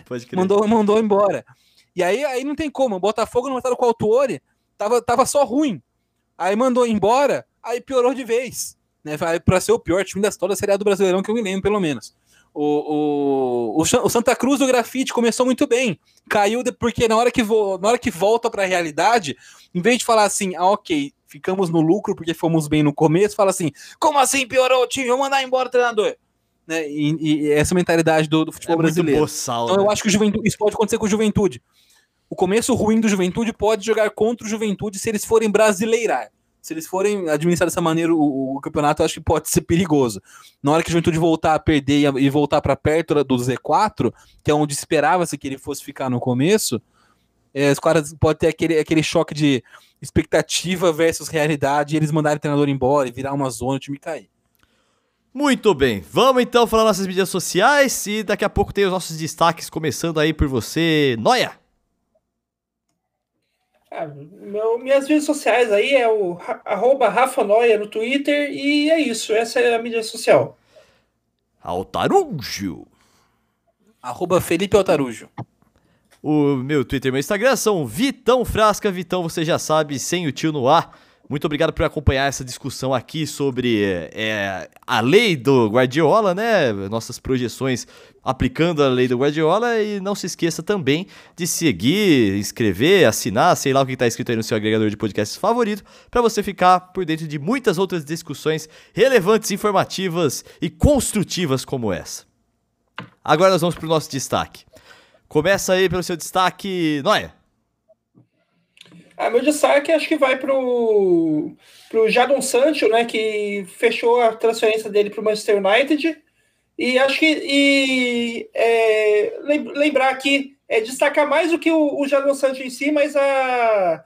Pode crer. Mandou, mandou embora. E aí, aí não tem como. O Botafogo não estava com o Autuori, tava, tava só ruim. Aí mandou embora, aí piorou de vez. Né? Vai Pra ser o pior time da história da Série A do Brasileirão, que eu me lembro, pelo menos. O, o, o, Sa- o Santa Cruz do Grafite começou muito bem. Caiu de- porque na hora que, vo, na hora que volta para a realidade, em vez de falar assim, ah, ok, ficamos no lucro porque fomos bem no começo, fala assim, como assim piorou o time? Vamos mandar embora o treinador. Né? E, e essa mentalidade do, do É futebol muito brasileiro. boçal, Então né? eu acho que o Juventude, isso pode acontecer com o Juventude. O começo ruim do Juventude pode jogar contra o Juventude se eles forem brasileirar. Se eles forem administrar dessa maneira o, o campeonato, eu acho que pode ser perigoso. Na hora que o Juventude voltar a perder e, e voltar para perto do Z4, que é onde esperava-se que ele fosse ficar no começo, É, os caras podem ter aquele, aquele choque de expectativa versus realidade e eles mandarem o treinador embora e virar uma zona e o time cair. Muito bem, vamos então falar nossas mídias sociais e daqui a pouco tem os nossos destaques começando aí por você, Noia. Ah, meu, minhas redes sociais aí é o arroba Rafa Noia no Twitter e é isso, essa é a mídia social. Altarujo. Arroba Felipe Altarujo. O meu Twitter e meu Instagram são Vitão Frasca. Vitão, você já sabe, sem o tio no ar. Muito obrigado por acompanhar essa discussão aqui sobre é, a lei do Guardiola, né? Nossas projeções aplicando a lei do Guardiola. E não se esqueça também de seguir, inscrever, assinar, sei lá o que está escrito aí no seu agregador de podcasts favorito, para você ficar por dentro de muitas outras discussões relevantes, informativas e construtivas como essa. Agora nós vamos para o nosso destaque. Começa aí pelo seu destaque, Noia. Ah, meu destaque acho que vai pro, pro Jadon Sancho, né, que fechou a transferência dele para o Manchester United. E acho que e, é, lem- lembrar aqui, é, destacar mais do que o, o Jadon Sancho em si, mas a,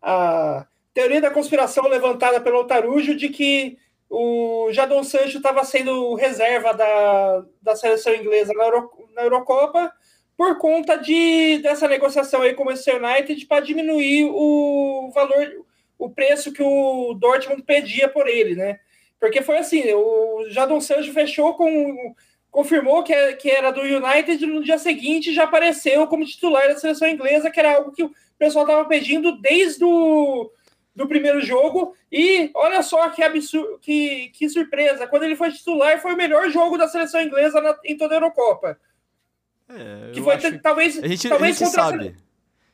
a teoria da conspiração levantada pelo Altarujo de que o Jadon Sancho estava sendo reserva da, da seleção inglesa na, Euro, na Eurocopa por conta de, dessa negociação aí com o Manchester United para diminuir o valor, o preço que o Dortmund pedia por ele, né? Porque foi assim, o Jadon Sancho fechou com confirmou que, é- que era do United no dia seguinte já apareceu como titular da seleção inglesa, que era algo que o pessoal estava pedindo desde o do primeiro jogo. E olha só que absurdo, que, que surpresa, quando ele foi titular, foi o melhor jogo da seleção inglesa na- em toda a Eurocopa. É, Que foi acho- talvez, A gente, a talvez gente contra a sabe.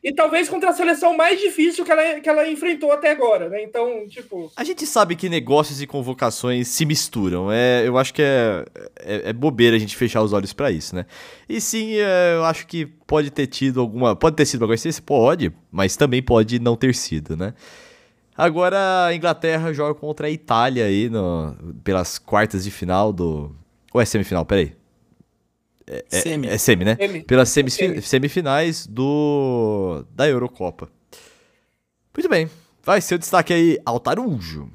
e talvez contra a seleção mais difícil que ela, que ela enfrentou até agora, né? Então, tipo, A gente sabe que negócios e convocações se misturam. É, eu acho que é, é, é bobeira a gente fechar os olhos pra isso, né? E sim, é, eu acho que pode ter tido alguma. Pode ter sido uma coincidência? Pode, mas também pode não ter sido, né? Agora a Inglaterra joga contra a Itália aí no, pelas quartas de final do. Ou é semifinal? Peraí. É, Semi. é semi, né? Semi. Pelas semis- Semi. semifinais do da Eurocopa. Muito bem. Vai ser o destaque aí, Altarujo.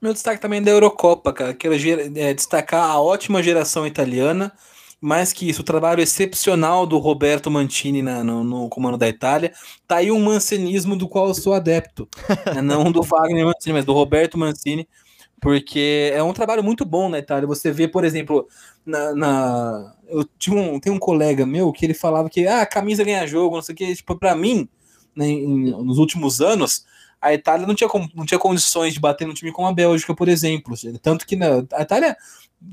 Meu destaque também é da Eurocopa, cara. Quero é, destacar a ótima geração italiana. Mais que isso, o trabalho excepcional do Roberto Mantini na- no, no comando da Itália. Tá aí um mancenismo do qual eu sou adepto. né? Não do Wagner Mancini, mas do Roberto Mancini. Porque é um trabalho muito bom na Itália. Você vê, por exemplo, na. na- eu tinha um, tem um colega meu que ele falava que ah, a camisa ganha jogo, não sei o que. Tipo, pra mim, né, em- nos últimos anos, a Itália não tinha, não tinha condições de bater num time como a Bélgica, por exemplo. Tanto que na, a Itália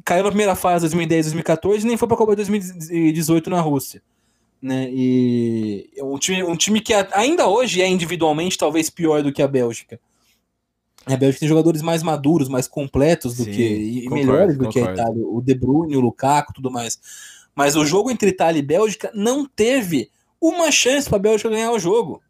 caiu na primeira fase 2010, 2014 e nem foi para a Copa de 2018 na Rússia. Né? E um time, um time que ainda hoje é individualmente talvez pior do que a Bélgica. A Bélgica tem jogadores mais maduros, mais completos do Sim, que e concordo, melhores do que a concordo. Itália. O De Bruyne, o Lukaku, tudo mais. Mas o jogo entre Itália e Bélgica não teve uma chance para a Bélgica ganhar o jogo.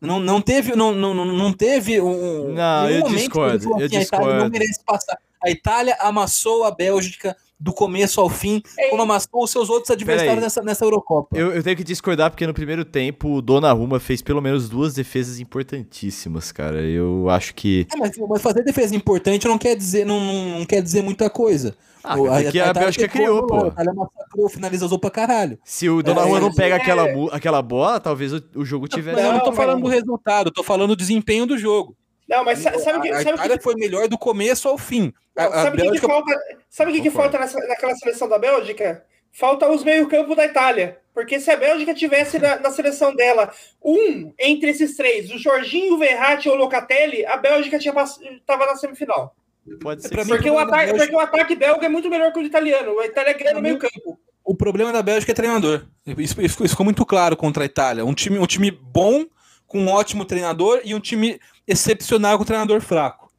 Não, não teve, não, não, não- teve um. Não, nenhum eu momento que discordo, falou eu assim, A Itália não discordo. merece passar. A Itália amassou a Bélgica do começo ao fim, como amassou os seus outros adversários nessa, nessa Eurocopa. Eu, eu tenho que discordar porque no primeiro tempo o Donnarumma fez pelo menos duas defesas importantíssimas, cara. Eu acho que. É, mas, mas fazer defesa importante não quer dizer, não, não, não quer dizer muita coisa. Ah, O- é que a Itália Bélgica criou, A pô. Itália massacrou, finalizou pra caralho. Se o Donnarumma É, não pega é. aquela, aquela bola, talvez o, o jogo tivesse. Mas eu não tô Não, falando do resultado, eu tô falando do desempenho do jogo. Não, mas sa- sabe o que, a sabe o que, Itália foi melhor do começo ao fim. A, não, a sabe o que, que Bélgica falta? Sabe o que, que falta nessa, naquela seleção da Bélgica? Falta os meio-campo da Itália. Porque se a Bélgica tivesse na, na seleção dela um entre esses três, o Jorginho, o Verratti ou o Locatelli, a Bélgica tinha pass- tava na semifinal. Pode ser Pra que mim, sim. Porque o, ataque, Bélgica- porque o ataque belga é muito melhor que o italiano. A Itália ganha no Pra meio mim- campo. o problema da Bélgica é treinador. Isso, isso ficou muito claro contra a Itália. Um time, um time bom, com um ótimo treinador, e um time excepcional com um treinador fraco.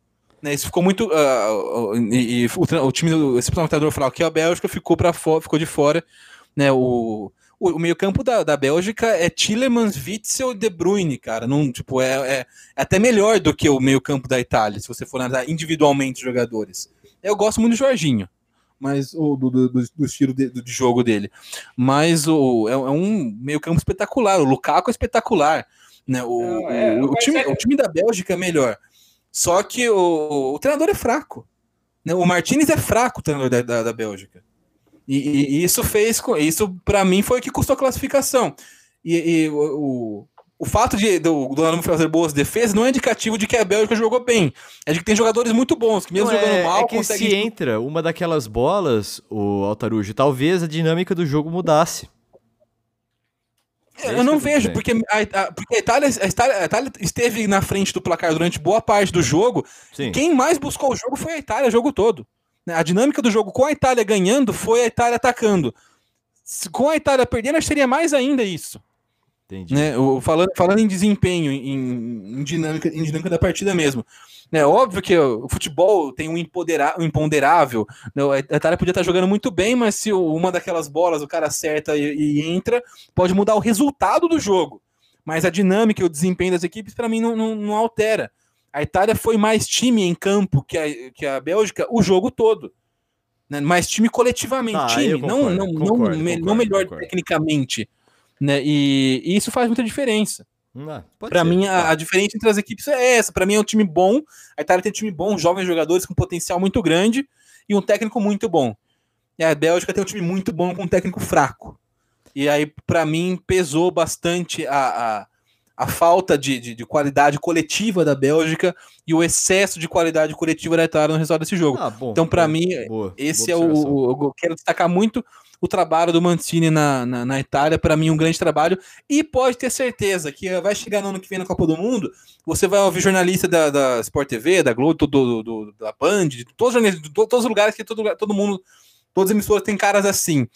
Né, isso ficou muito. ah, e, e o, o time do excepcional treinador fraco, que é a Bélgica, ficou, pra fo- ficou de fora. Né, o, o, o meio-campo da, da Bélgica é Tillemans, Witzel e De Bruyne, cara. Não, tipo, é, é, é até melhor do que o meio-campo da Itália, se você for analisar individualmente os jogadores. Eu gosto muito do Jorginho. mas o do, do, do estilo de, de, jogo dele. Mas o, é, é um meio-campo espetacular. O Lukaku é espetacular. Né? O, Não, é, o, o, time, é... o time da Bélgica é melhor. Só que o, o treinador é fraco. Né? O Martinez é fraco, o treinador da, da, da Bélgica. E, e, e, isso fez. Isso, para mim, foi o que custou a classificação. E, e o, o fato de do Donnarumma fazer boas defesas não é indicativo de que a Bélgica jogou bem. É de que tem jogadores muito bons, que mesmo não jogando é, mal, é que conseguem... se entra uma daquelas bolas, o Altarujo, talvez a dinâmica do jogo mudasse. Eu não vejo, porque a, a, porque a Itália, a, Itália, a Itália esteve na frente do placar durante boa parte do jogo. Sim. Quem mais buscou o jogo foi a Itália o jogo todo. A dinâmica do jogo com a Itália ganhando foi a Itália atacando. Com a Itália perdendo, acho que seria mais ainda isso. Entendi. Né? O, falando, falando em desempenho, em, em, dinâmica, em dinâmica da partida mesmo. É óbvio que o futebol tem um, um imponderável. Né? A Itália podia estar jogando muito bem, mas se uma daquelas bolas o cara acerta e, e entra, pode mudar o resultado do jogo. Mas a dinâmica e o desempenho das equipes, para mim, não, não, não, altera. A Itália foi mais time em campo que a, que a Bélgica o jogo todo. Né? Mais time coletivamente. Ah, time, concordo, não, não, concordo, não, concordo, não melhor tecnicamente. Né? E, e isso faz muita diferença. Para mim, a, a, diferença entre as equipes é essa. Para mim, é um time bom. A Itália tem um time bom, jovens jogadores com potencial muito grande e um técnico muito bom. E a Bélgica tem um time muito bom com um técnico fraco. E aí, para mim, pesou bastante a, a, a falta de, de, de, qualidade coletiva da Bélgica e o excesso de qualidade coletiva da Itália no resultado desse jogo. Ah, bom, então, para mim, boa, esse boa é o, o. Eu quero destacar muito o trabalho do Mancini na, na, na Itália, para mim, um grande trabalho. E pode ter certeza que vai chegar no ano que vem na Copa do Mundo, você vai ouvir jornalista da, da Sport TV, da Globo, do, do da Band, de todos, de todos os lugares que todo, todo mundo, todas as emissoras têm caras assim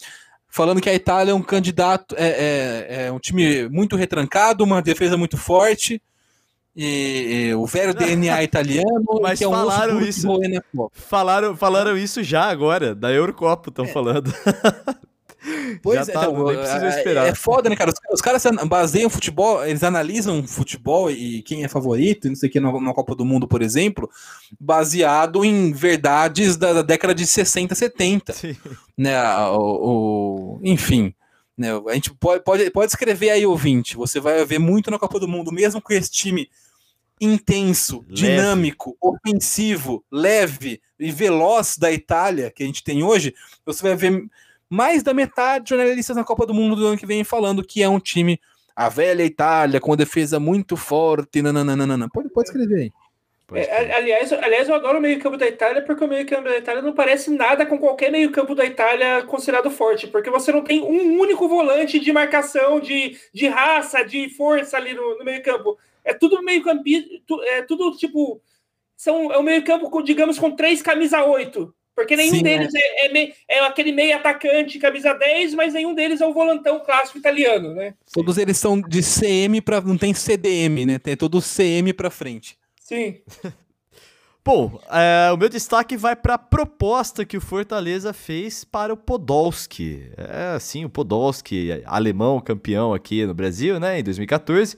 falando que a Itália é um candidato, é, é, é, um time muito retrancado, uma defesa muito forte. E, e o velho DNA italiano. Mas é um falaram isso. Falaram, falaram isso já agora, da Eurocopa, estão é. falando. Pois Já é, tá, então, é, é foda, né, cara? Os, os, caras baseiam futebol, eles analisam futebol e quem é favorito, não sei o que, na, na Copa do Mundo, por exemplo, baseado em verdades da, da década de 60, 70. Sim. Né, o, o, enfim. Né, a gente pode, pode, pode escrever aí, ouvinte. Você vai ver muito na Copa do Mundo, mesmo com esse time intenso, leve. dinâmico, ofensivo, leve e veloz da Itália que a gente tem hoje, você vai ver mais da metade de jornalistas na Copa do Mundo do ano que vem falando que é um time, a velha Itália, com defesa muito forte. Nananana. Pode, pode escrever aí. É, aliás, aliás, eu adoro o meio-campo da Itália porque o meio-campo da Itália não parece nada com qualquer meio-campo da Itália considerado forte, porque você não tem um único volante de marcação, de, de raça, de força ali no, no meio-campo. É tudo meio-campo, é tudo tipo. São, é um meio-campo, digamos, com três camisa 8. Porque nenhum Sim, deles é. É, é, é, aquele meio atacante, camisa 10, mas nenhum deles é o volantão clássico italiano, né? Todos eles são de CM para não tem CDM, né? Tem todo CM para frente. Sim. Bom, é, o meu destaque vai para a proposta que o Fortaleza fez para o Podolski. É, sim, o Podolski, alemão campeão aqui no Brasil, né, em 2014.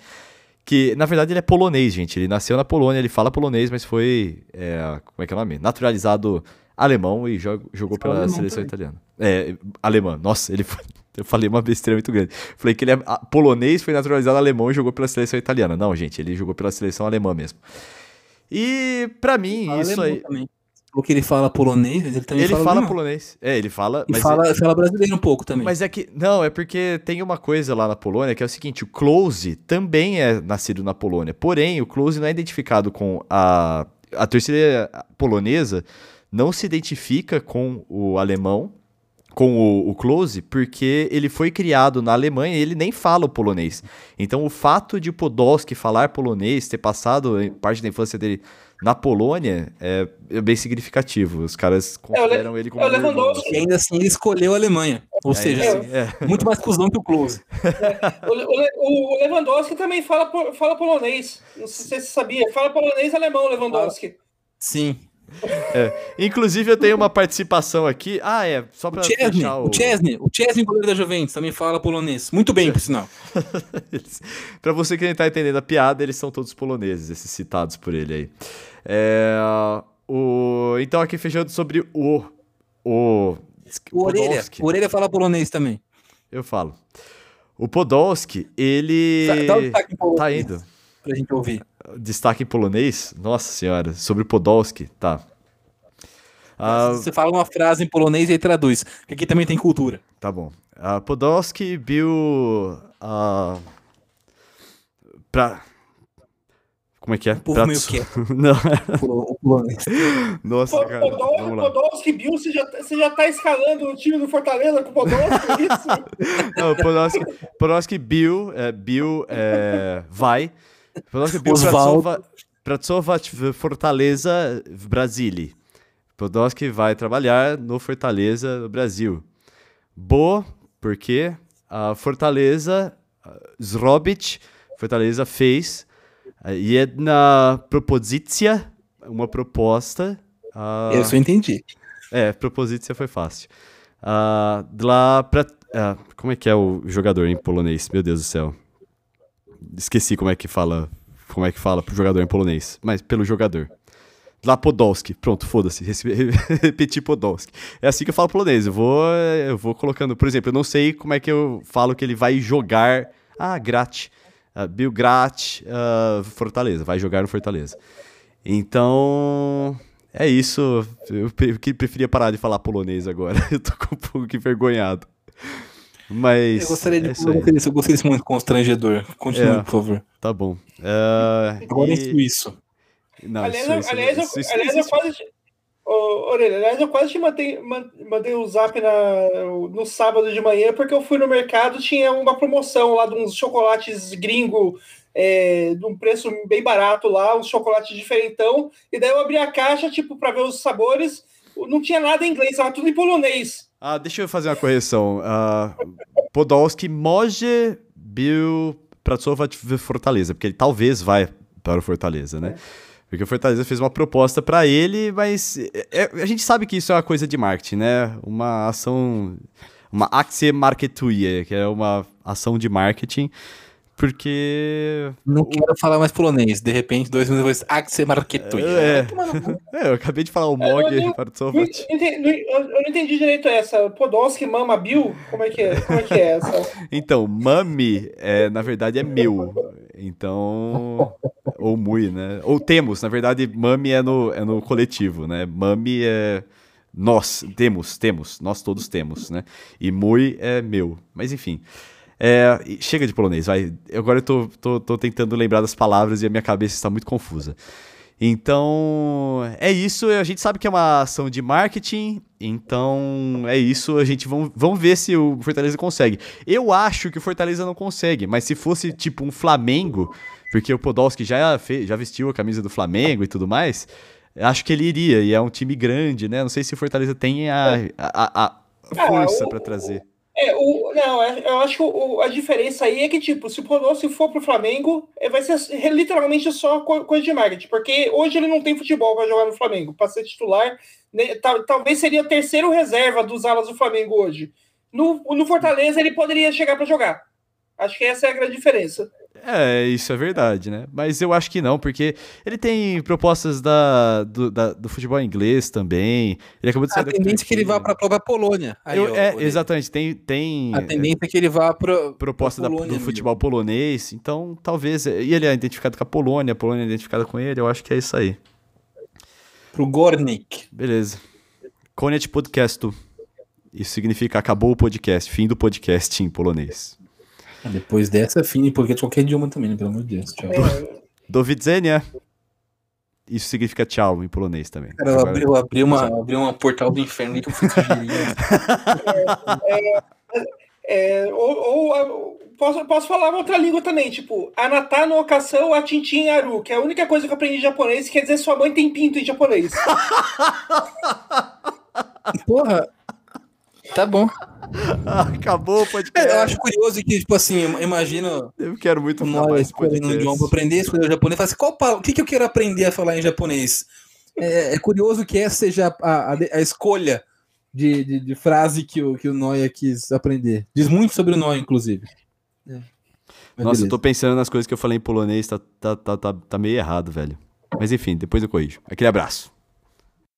Que, na verdade, ele é polonês, gente. Ele nasceu na Polônia, ele fala polonês, mas foi. É, como é que é o nome? Naturalizado alemão e jogou, jogou pela seleção também. italiana. É, alemã. Nossa, ele foi, eu falei uma besteira muito grande. Falei que ele é polonês, foi naturalizado alemão e jogou pela seleção italiana. Não, gente, ele jogou pela seleção alemã mesmo. E para mim, isso aí. Também. Porque ele fala polonês, ele também ele fala, fala polonês. É, ele fala. E fala, ele... fala brasileiro um pouco também. Mas é que. Não, é porque tem uma coisa lá na Polônia que é o seguinte: o Close também é nascido na Polônia. Porém, o Close não é identificado com a. A torcida polonesa não se identifica com o alemão, com o, o, Close, porque ele foi criado na Alemanha e ele nem fala o polonês. Então, o fato de Podolski falar polonês, ter passado parte da infância dele na Polônia, é, é bem significativo. Os caras consideram é, ele como. É Lewandowski. E ainda assim, ele escolheu a Alemanha. Ou é, seja, é. muito mais cuzão que o Close. O, o, o, Lewandowski também fala, fala polonês. Não sei se você sabia. Fala polonês e alemão, Lewandowski. Sim. É. Inclusive, eu tenho uma participação aqui. Ah, é, só para o Chesney, o... o Chesney, o Chesney, goleiro da Juventus, também fala polonês. Muito bem, por sinal. para você que não tá entendendo a piada, eles são todos poloneses, esses citados por ele aí. É, o... Então, aqui fechando sobre o o. O Orelha. O Orelha fala polonês também. Eu falo. O Podolski, ele. Dá um destaque em polonês Tá indo. pra gente ouvir. Destaque em polonês? Nossa senhora. Sobre o Podolski, tá. Ah, Você fala uma frase em polonês e aí traduz. Que aqui também tem cultura. Tá bom. A Podolski bił a pra como é que é? povo Pra- meio quieto. Não, O polonês. nossa, Pô, cara, Podol-. Podolski, Bill, você já, você já tá escalando o time do Fortaleza com o Podolski? Isso? Não, Podolski, Podolski bił, é, bił é, vai. Podolski bił Osvaldo. pracować w Fortaleza Brazília. Podolski vai trabalhar no Fortaleza, no Brasil. Bo, porque a Fortaleza, zrobić, Fortaleza fez jedna propozycja, uma proposta. ah, Eu só entendi. é, propozycja foi fácil. Ah, dla pra, ah, como é que é o jogador em polonês? Meu Deus do céu. Esqueci como é que fala, como é que fala pro jogador em polonês, mas pelo jogador. Dla Podolski. Pronto, foda-se. Repetir Podolski. É assim que eu falo polonês. Eu vou, eu vou colocando, por exemplo, eu não sei como é que eu falo que ele vai jogar. Ah, Grat. Uh, Bill Grat, ah, Fortaleza. Vai jogar no Fortaleza. Então, é isso. Eu pre- preferia parar de falar polonês agora. Eu tô com um pouco que envergonhado. Mas. Eu gostaria de. é isso eu gostei desse momento constrangedor. Continue, É. por favor. Tá bom. Ah, Agora e- em suíço. Não, aliás, isso- eu- isso- aliás, eu- isso- isso aliás, eu quase. Ô, Orelha, aliás, eu quase te mandei, man- mandei o zap na, no sábado de manhã, porque eu fui no mercado, tinha uma promoção lá de uns chocolates gringo, é, de um preço bem barato lá, uns chocolates diferentão, e daí eu abri a caixa, tipo, para ver os sabores, não tinha nada em inglês, tava tudo em polonês. Ah, deixa eu fazer uma correção. Ah, Podolski był pracować w Fortaleza, porque ele talvez vai para o Fortaleza, né? Porque o Fortaleza fez uma proposta para ele, mas é- é- a gente sabe que isso é uma coisa de marketing, né? Uma ação, uma Aktie Marketuie, que é uma ação de marketing, porque Não quero falar mais polonês. De repente, dois minutos depois, Axel Marketuia. É. é, eu acabei de falar o Mog Não Pracować. entendi- não- eu não entendi direito essa. Podolski, Mama, Bill? Como é que é? Como é que é essa? Então, mami, é, na verdade, é meu. Então. Ou mui, né? Ou temos, na verdade, mami é no, é no coletivo, né? Mami é. Nós temos, temos, nós todos temos, né? E mui é meu. Mas enfim. É, chega de polonês, vai. Agora eu tô, tô, tô tentando lembrar das palavras e a minha cabeça está muito confusa. Então, é isso. A gente sabe que é uma ação de marketing. Então, é isso. A gente vamos, vamos ver se o Fortaleza consegue. Eu acho que o Fortaleza não consegue, mas se fosse tipo um Flamengo, porque o Podolski já, fez, já vestiu a camisa do Flamengo e tudo mais, acho que ele iria. E é um time grande, né? Não sei se o Fortaleza tem a, a, a Ah, força para trazer. É, o, não, é- eu acho que o- a diferença aí é que, tipo, se o Podolski for pro Flamengo, é, vai ser literalmente só co- coisa de marketing, porque hoje ele não tem futebol para jogar no Flamengo. Para ser titular, né, tal- talvez seria o terceiro reserva dos alas do Flamengo hoje. No, no Fortaleza, ele poderia chegar para jogar. Acho que essa é a grande diferença. É, isso é verdade, né? Mas eu acho que não, porque ele tem propostas da, do, da- do futebol inglês também. Ele acabou de sair A da tendência é que ele vá para a própria Polônia. Aí, Eu- ó, é, exatamente. Tem, tem A tendência é que ele vá para proposta da- Polônia, do amigo. futebol polonês. Então, talvez. E ele é identificado com a Polônia, a Polônia é identificada com ele. Eu acho que é isso aí. pro Gornik. Beleza. Koniec podcastu. Isso significa acabou o podcast, fim do podcast em polonês. Depois dessa, fim, porque de qualquer idioma também, né? Pelo amor de Deus. Tchau. É, Do widzenia. Isso significa tchau em polonês também. Cara, eu abri, eu abri uma, abri uma portal do inferno que eu fui sugerir. é, ou ou, ah, posso, posso falar uma outra língua também, tipo, Anata no Okação Atintin Aru, que é a única coisa que eu aprendi em japonês, que quer dizer sua mãe tem pinto em japonês. Porra. Tá bom. Acabou o podcast. É, eu acho curioso que, tipo assim, imagina Eu quero muito falar escolhendo um idioma pra aprender, escolher o japonês, fala assim, qual pa- o que, que eu quero aprender a falar em japonês? É, é curioso que essa seja a, a, a escolha de, de, de frase que o, que o Noia quis aprender. Diz muito sobre o Noia, inclusive. É. Nossa, eu beleza. tô pensando nas coisas que eu falei em polonês, tá, tá, tá, tá, tá meio errado, velho. Mas enfim, depois eu corrijo. Aquele abraço.